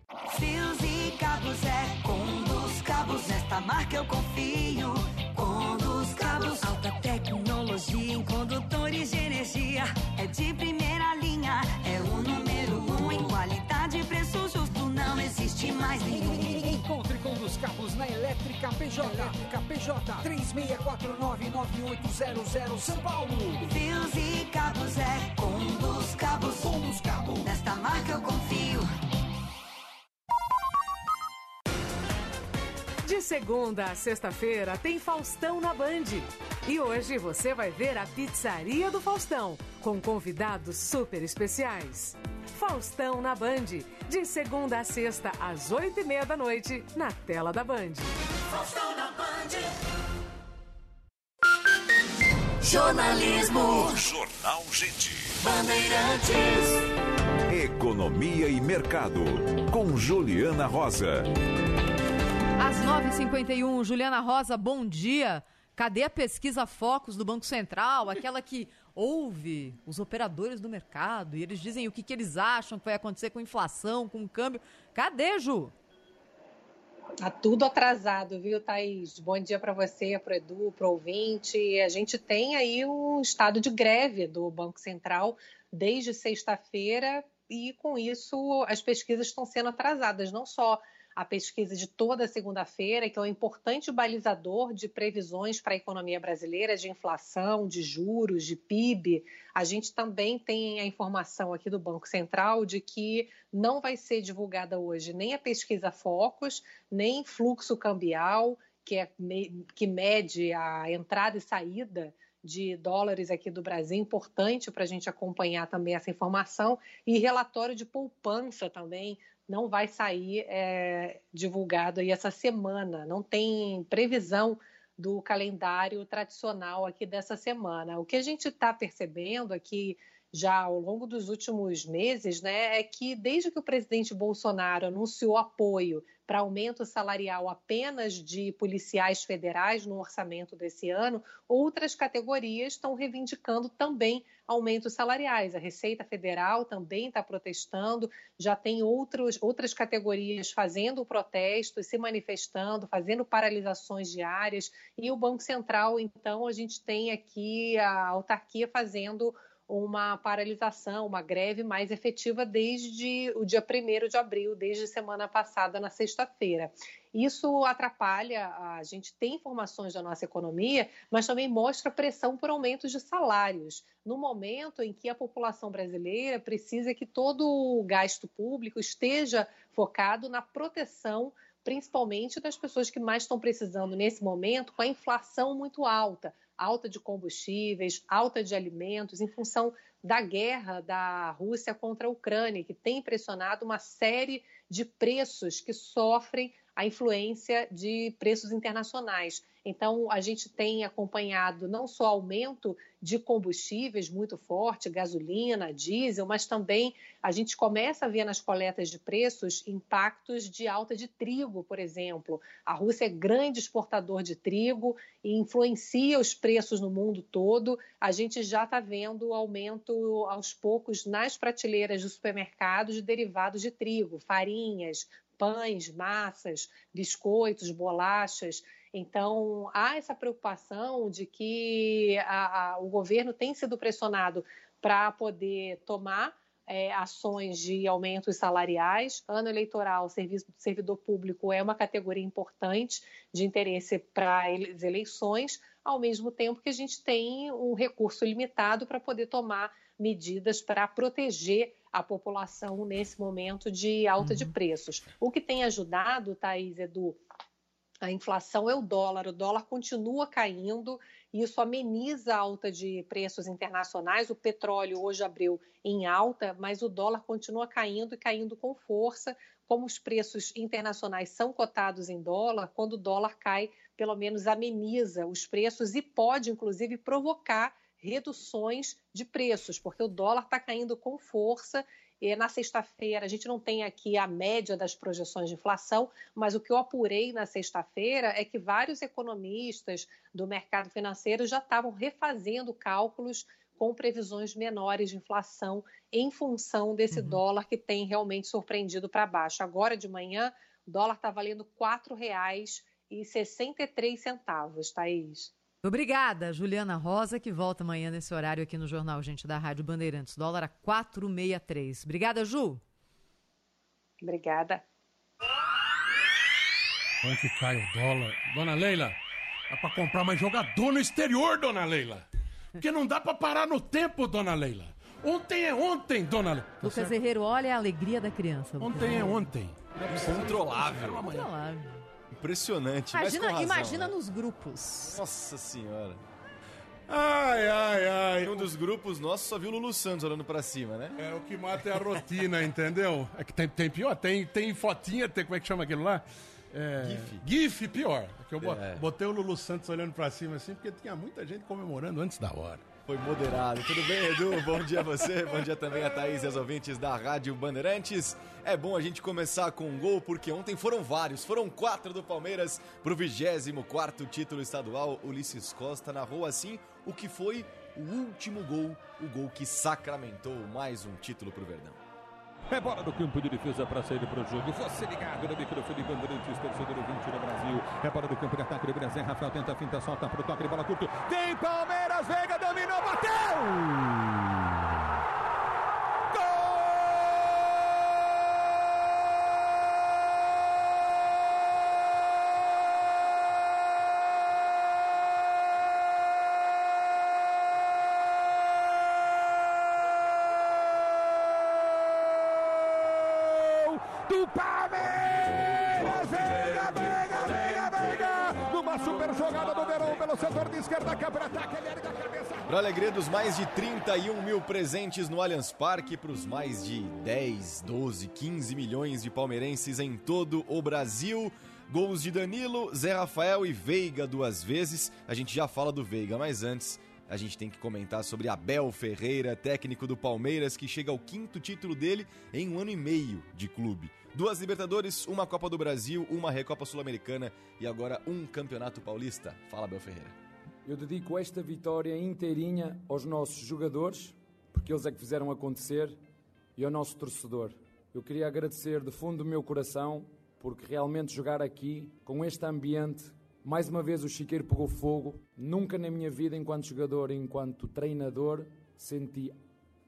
[SPEAKER 41] Fios e cabos é Conduz Cabos, nesta marca eu confio. Conduz Cabos, alta tecnologia em condutores de energia. É de primeira linha, é o número um em qualidade e preço justo. Não existe mais ninguém.
[SPEAKER 50] Encontre Conduz Cabos na Elétrica PJ. Elétrica PJ 36499800 São Paulo.
[SPEAKER 41] Fios e cabos é Conduz Cabos.
[SPEAKER 50] Conduz Cabos.
[SPEAKER 41] Nesta marca eu confio.
[SPEAKER 48] De segunda a sexta-feira tem Faustão na Band. E hoje você vai ver a Pizzaria do Faustão, com convidados super especiais. Faustão na Band, de segunda a sexta, às oito e meia da noite, na tela da Band.
[SPEAKER 41] Faustão na Band. Jornalismo.
[SPEAKER 9] Jornal Gente.
[SPEAKER 41] Bandeirantes.
[SPEAKER 9] Economia e Mercado. Com Juliana Rosa.
[SPEAKER 2] Às 9h51, Juliana Rosa, bom dia. Cadê a pesquisa Focus do Banco Central? Aquela que ouve os operadores do mercado e eles dizem o que, que eles acham que vai acontecer com inflação, com o câmbio. Cadê, Ju?
[SPEAKER 51] Tá tudo atrasado, viu, Thaís? Bom dia para você, para o Edu, para o ouvinte. A gente tem aí um estado de greve do Banco Central desde sexta-feira e, com isso, as pesquisas estão sendo atrasadas, não só a pesquisa de toda segunda-feira, que é um importante balizador de previsões para a economia brasileira, de inflação, de juros, de PIB. A gente também tem a informação aqui do Banco Central de que não vai ser divulgada hoje nem a pesquisa Focus, nem fluxo cambial, que, é, que mede a entrada e saída de dólares aqui do Brasil, importante para a gente acompanhar também essa informação, e relatório de poupança também não vai sair é, divulgado aí essa semana, não tem previsão do calendário tradicional aqui dessa semana. O que a gente está percebendo aqui já ao longo dos últimos meses, né, é que desde que o presidente Bolsonaro anunciou apoio para aumento salarial apenas de policiais federais no orçamento desse ano, outras categorias estão reivindicando também aumentos salariais. A Receita Federal também está protestando, já tem outros, outras categorias fazendo protesto, se manifestando, fazendo paralisações diárias, e o Banco Central, então, a gente tem aqui a autarquia fazendo uma paralisação, uma greve mais efetiva desde o dia 1 de abril, desde semana passada, na sexta-feira. Isso atrapalha, a gente tem informações da nossa economia, mas também mostra pressão por aumentos de salários. No momento em que a população brasileira precisa que todo o gasto público esteja focado na proteção principalmente das pessoas que mais estão precisando nesse momento, com a inflação muito alta alta de combustíveis, alta de alimentos, em função da guerra da Rússia contra a Ucrânia, que tem pressionado uma série de preços que sofrem a influência de preços internacionais. Então, a gente tem acompanhado não só aumento de combustíveis muito forte, gasolina, diesel, mas também a gente começa a ver nas coletas de preços impactos de alta de trigo, por exemplo. A Rússia é grande exportador de trigo e influencia os preços no mundo todo. A gente já está vendo aumento aos poucos nas prateleiras dos supermercados de derivados de trigo, farinhas, pães, massas, biscoitos, bolachas. Então, há essa preocupação de que a, a, o governo tem sido pressionado para poder tomar é, ações de aumentos salariais. Ano eleitoral, serviço servidor público é uma categoria importante de interesse para as eleições, ao mesmo tempo que a gente tem um recurso limitado para poder tomar medidas para proteger a população nesse momento de alta uhum. de preços. O que tem ajudado, Thaís, Edu, a inflação é o dólar. O dólar continua caindo e isso ameniza a alta de preços internacionais. O petróleo hoje abriu em alta, mas o dólar continua caindo e caindo com força. Como os preços internacionais são cotados em dólar, quando o dólar cai, pelo menos ameniza os preços e pode, inclusive, provocar reduções de preços, porque o dólar está caindo com força e na sexta-feira, a gente não tem aqui a média das projeções de inflação, mas o que eu apurei na sexta-feira é que vários economistas do mercado financeiro já estavam refazendo cálculos com previsões menores de inflação em função desse uhum. dólar que tem realmente surpreendido para baixo. Agora de manhã, o dólar está valendo R$ 4,63, Thaís.
[SPEAKER 2] Obrigada, Juliana Rosa, que volta amanhã nesse horário aqui no Jornal Gente da Rádio Bandeirantes. Dólar a 4,63. Obrigada, Ju.
[SPEAKER 51] Obrigada.
[SPEAKER 23] Quanto cai o dólar? Dona Leila, dá pra comprar mais jogador no exterior, dona Leila. Porque não dá pra parar no tempo, dona Leila. Ontem é ontem, dona Leila.
[SPEAKER 2] Tá Lucas Herreiro, olha a alegria da criança.
[SPEAKER 23] Ontem é ontem.
[SPEAKER 34] Incontrolável.
[SPEAKER 2] Incontrolável.
[SPEAKER 34] Impressionante.
[SPEAKER 2] Imagina,
[SPEAKER 34] razão,
[SPEAKER 2] imagina
[SPEAKER 34] né?
[SPEAKER 2] nos grupos.
[SPEAKER 34] Nossa senhora.
[SPEAKER 23] Ai, ai, ai.
[SPEAKER 34] Em um dos grupos nossos só viu o Lulu Santos olhando pra cima, né?
[SPEAKER 23] É, o que mata é a rotina, entendeu? É que tem, tem pior, tem, tem fotinha, tem, como é que chama aquilo lá? É,
[SPEAKER 34] GIF.
[SPEAKER 23] GIF, pior. É que eu
[SPEAKER 34] É.
[SPEAKER 23] botei o Lulu Santos olhando pra cima assim, porque tinha muita gente comemorando antes da hora.
[SPEAKER 34] Foi moderado. Tudo bem, Edu? Bom dia a você. Bom dia também a Thaís e aos ouvintes da Rádio Bandeirantes. É bom a gente começar com um gol, porque ontem foram vários. Foram quatro do Palmeiras pro 24º título estadual. Ulisses Costa narrou assim o que foi o último gol, o gol que sacramentou mais um título pro Verdão.
[SPEAKER 22] É bola no campo de defesa para sair para o jogo. Você ligado no microfone Bandeirantes, torcedor 20 no Brasil. É bola do campo de ataque do Brasil. Rafael tenta a finta, solta pro toque de bola curto. Tem Palmeiras, Veiga dominou, bateu!
[SPEAKER 34] Alegria dos mais de 31 mil presentes no Allianz Parque, para os mais de 10, 12, 15 milhões de palmeirenses em todo o Brasil. Gols de Danilo, Zé Rafael e Veiga duas vezes. A gente já fala do Veiga, mas antes a gente tem que comentar sobre Abel Ferreira, técnico do Palmeiras, que chega ao quinto título dele em um ano e meio de clube. Duas Libertadores, uma Copa do Brasil, uma Recopa Sul-Americana e agora um Campeonato Paulista. Fala, Abel Ferreira.
[SPEAKER 52] Eu dedico esta vitória inteirinha aos nossos jogadores, porque eles é que fizeram acontecer, e ao nosso torcedor. Eu queria agradecer de fundo do meu coração, porque realmente jogar aqui, com este ambiente, mais uma vez o Chiqueiro pegou fogo. Nunca na minha vida, enquanto jogador, enquanto treinador, senti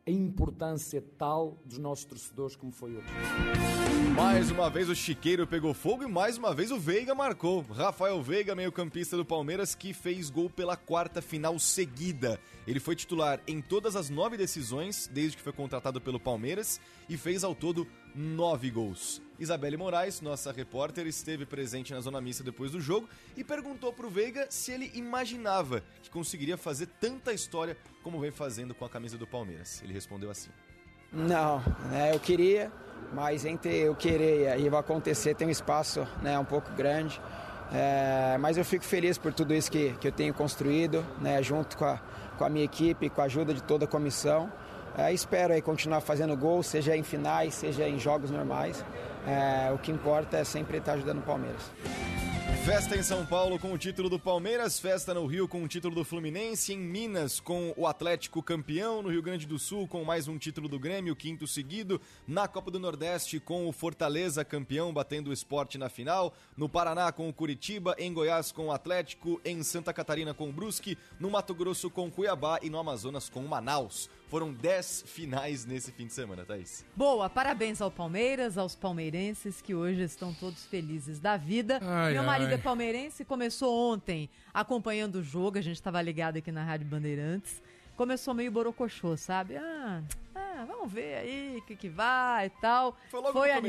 [SPEAKER 52] a importância tal dos nossos torcedores como foi hoje.
[SPEAKER 34] Mais uma vez o Chiqueiro pegou fogo e mais uma vez o Veiga marcou. Rafael Veiga, meio-campista do Palmeiras, que fez gol pela quarta final seguida. Ele foi titular em todas as nove decisões desde que foi contratado pelo Palmeiras e fez ao todo nove gols. Isabelle Moraes, nossa repórter, esteve presente na zona mista depois do jogo e perguntou pro Veiga se ele imaginava que conseguiria fazer tanta história como vem fazendo com a camisa do Palmeiras. Ele respondeu assim:
[SPEAKER 15] Não, né, eu queria, mas entre eu querer e vai acontecer tem um espaço né, um pouco grande. É, mas eu fico feliz por tudo isso que, que eu tenho construído, né, junto com a, com a minha equipe, com a ajuda de toda a comissão. É, espero aí continuar fazendo gol, seja em finais, seja em jogos normais. É, o que importa é sempre estar ajudando o Palmeiras.
[SPEAKER 34] Festa em São Paulo com o título do Palmeiras, festa no Rio com o título do Fluminense, em Minas com o Atlético campeão, no Rio Grande do Sul com mais um título do Grêmio, quinto seguido, na Copa do Nordeste com o Fortaleza campeão, batendo o esporte na final, no Paraná com o Curitiba, em Goiás com o Atlético, em Santa Catarina com o Brusque, no Mato Grosso com o Cuiabá e no Amazonas com o Manaus. Foram 10 finais nesse fim de semana, Thaís.
[SPEAKER 2] Boa, parabéns ao Palmeiras, aos palmeirenses que hoje estão todos felizes da vida.
[SPEAKER 23] Ai,
[SPEAKER 2] Meu marido
[SPEAKER 23] ai.
[SPEAKER 2] é palmeirense, começou ontem acompanhando o jogo, a gente estava ligado aqui na Rádio Bandeirantes. Começou meio borocochô, sabe? Ah, ah, vamos ver aí o que, que vai e tal.
[SPEAKER 34] Foi logo
[SPEAKER 2] Foi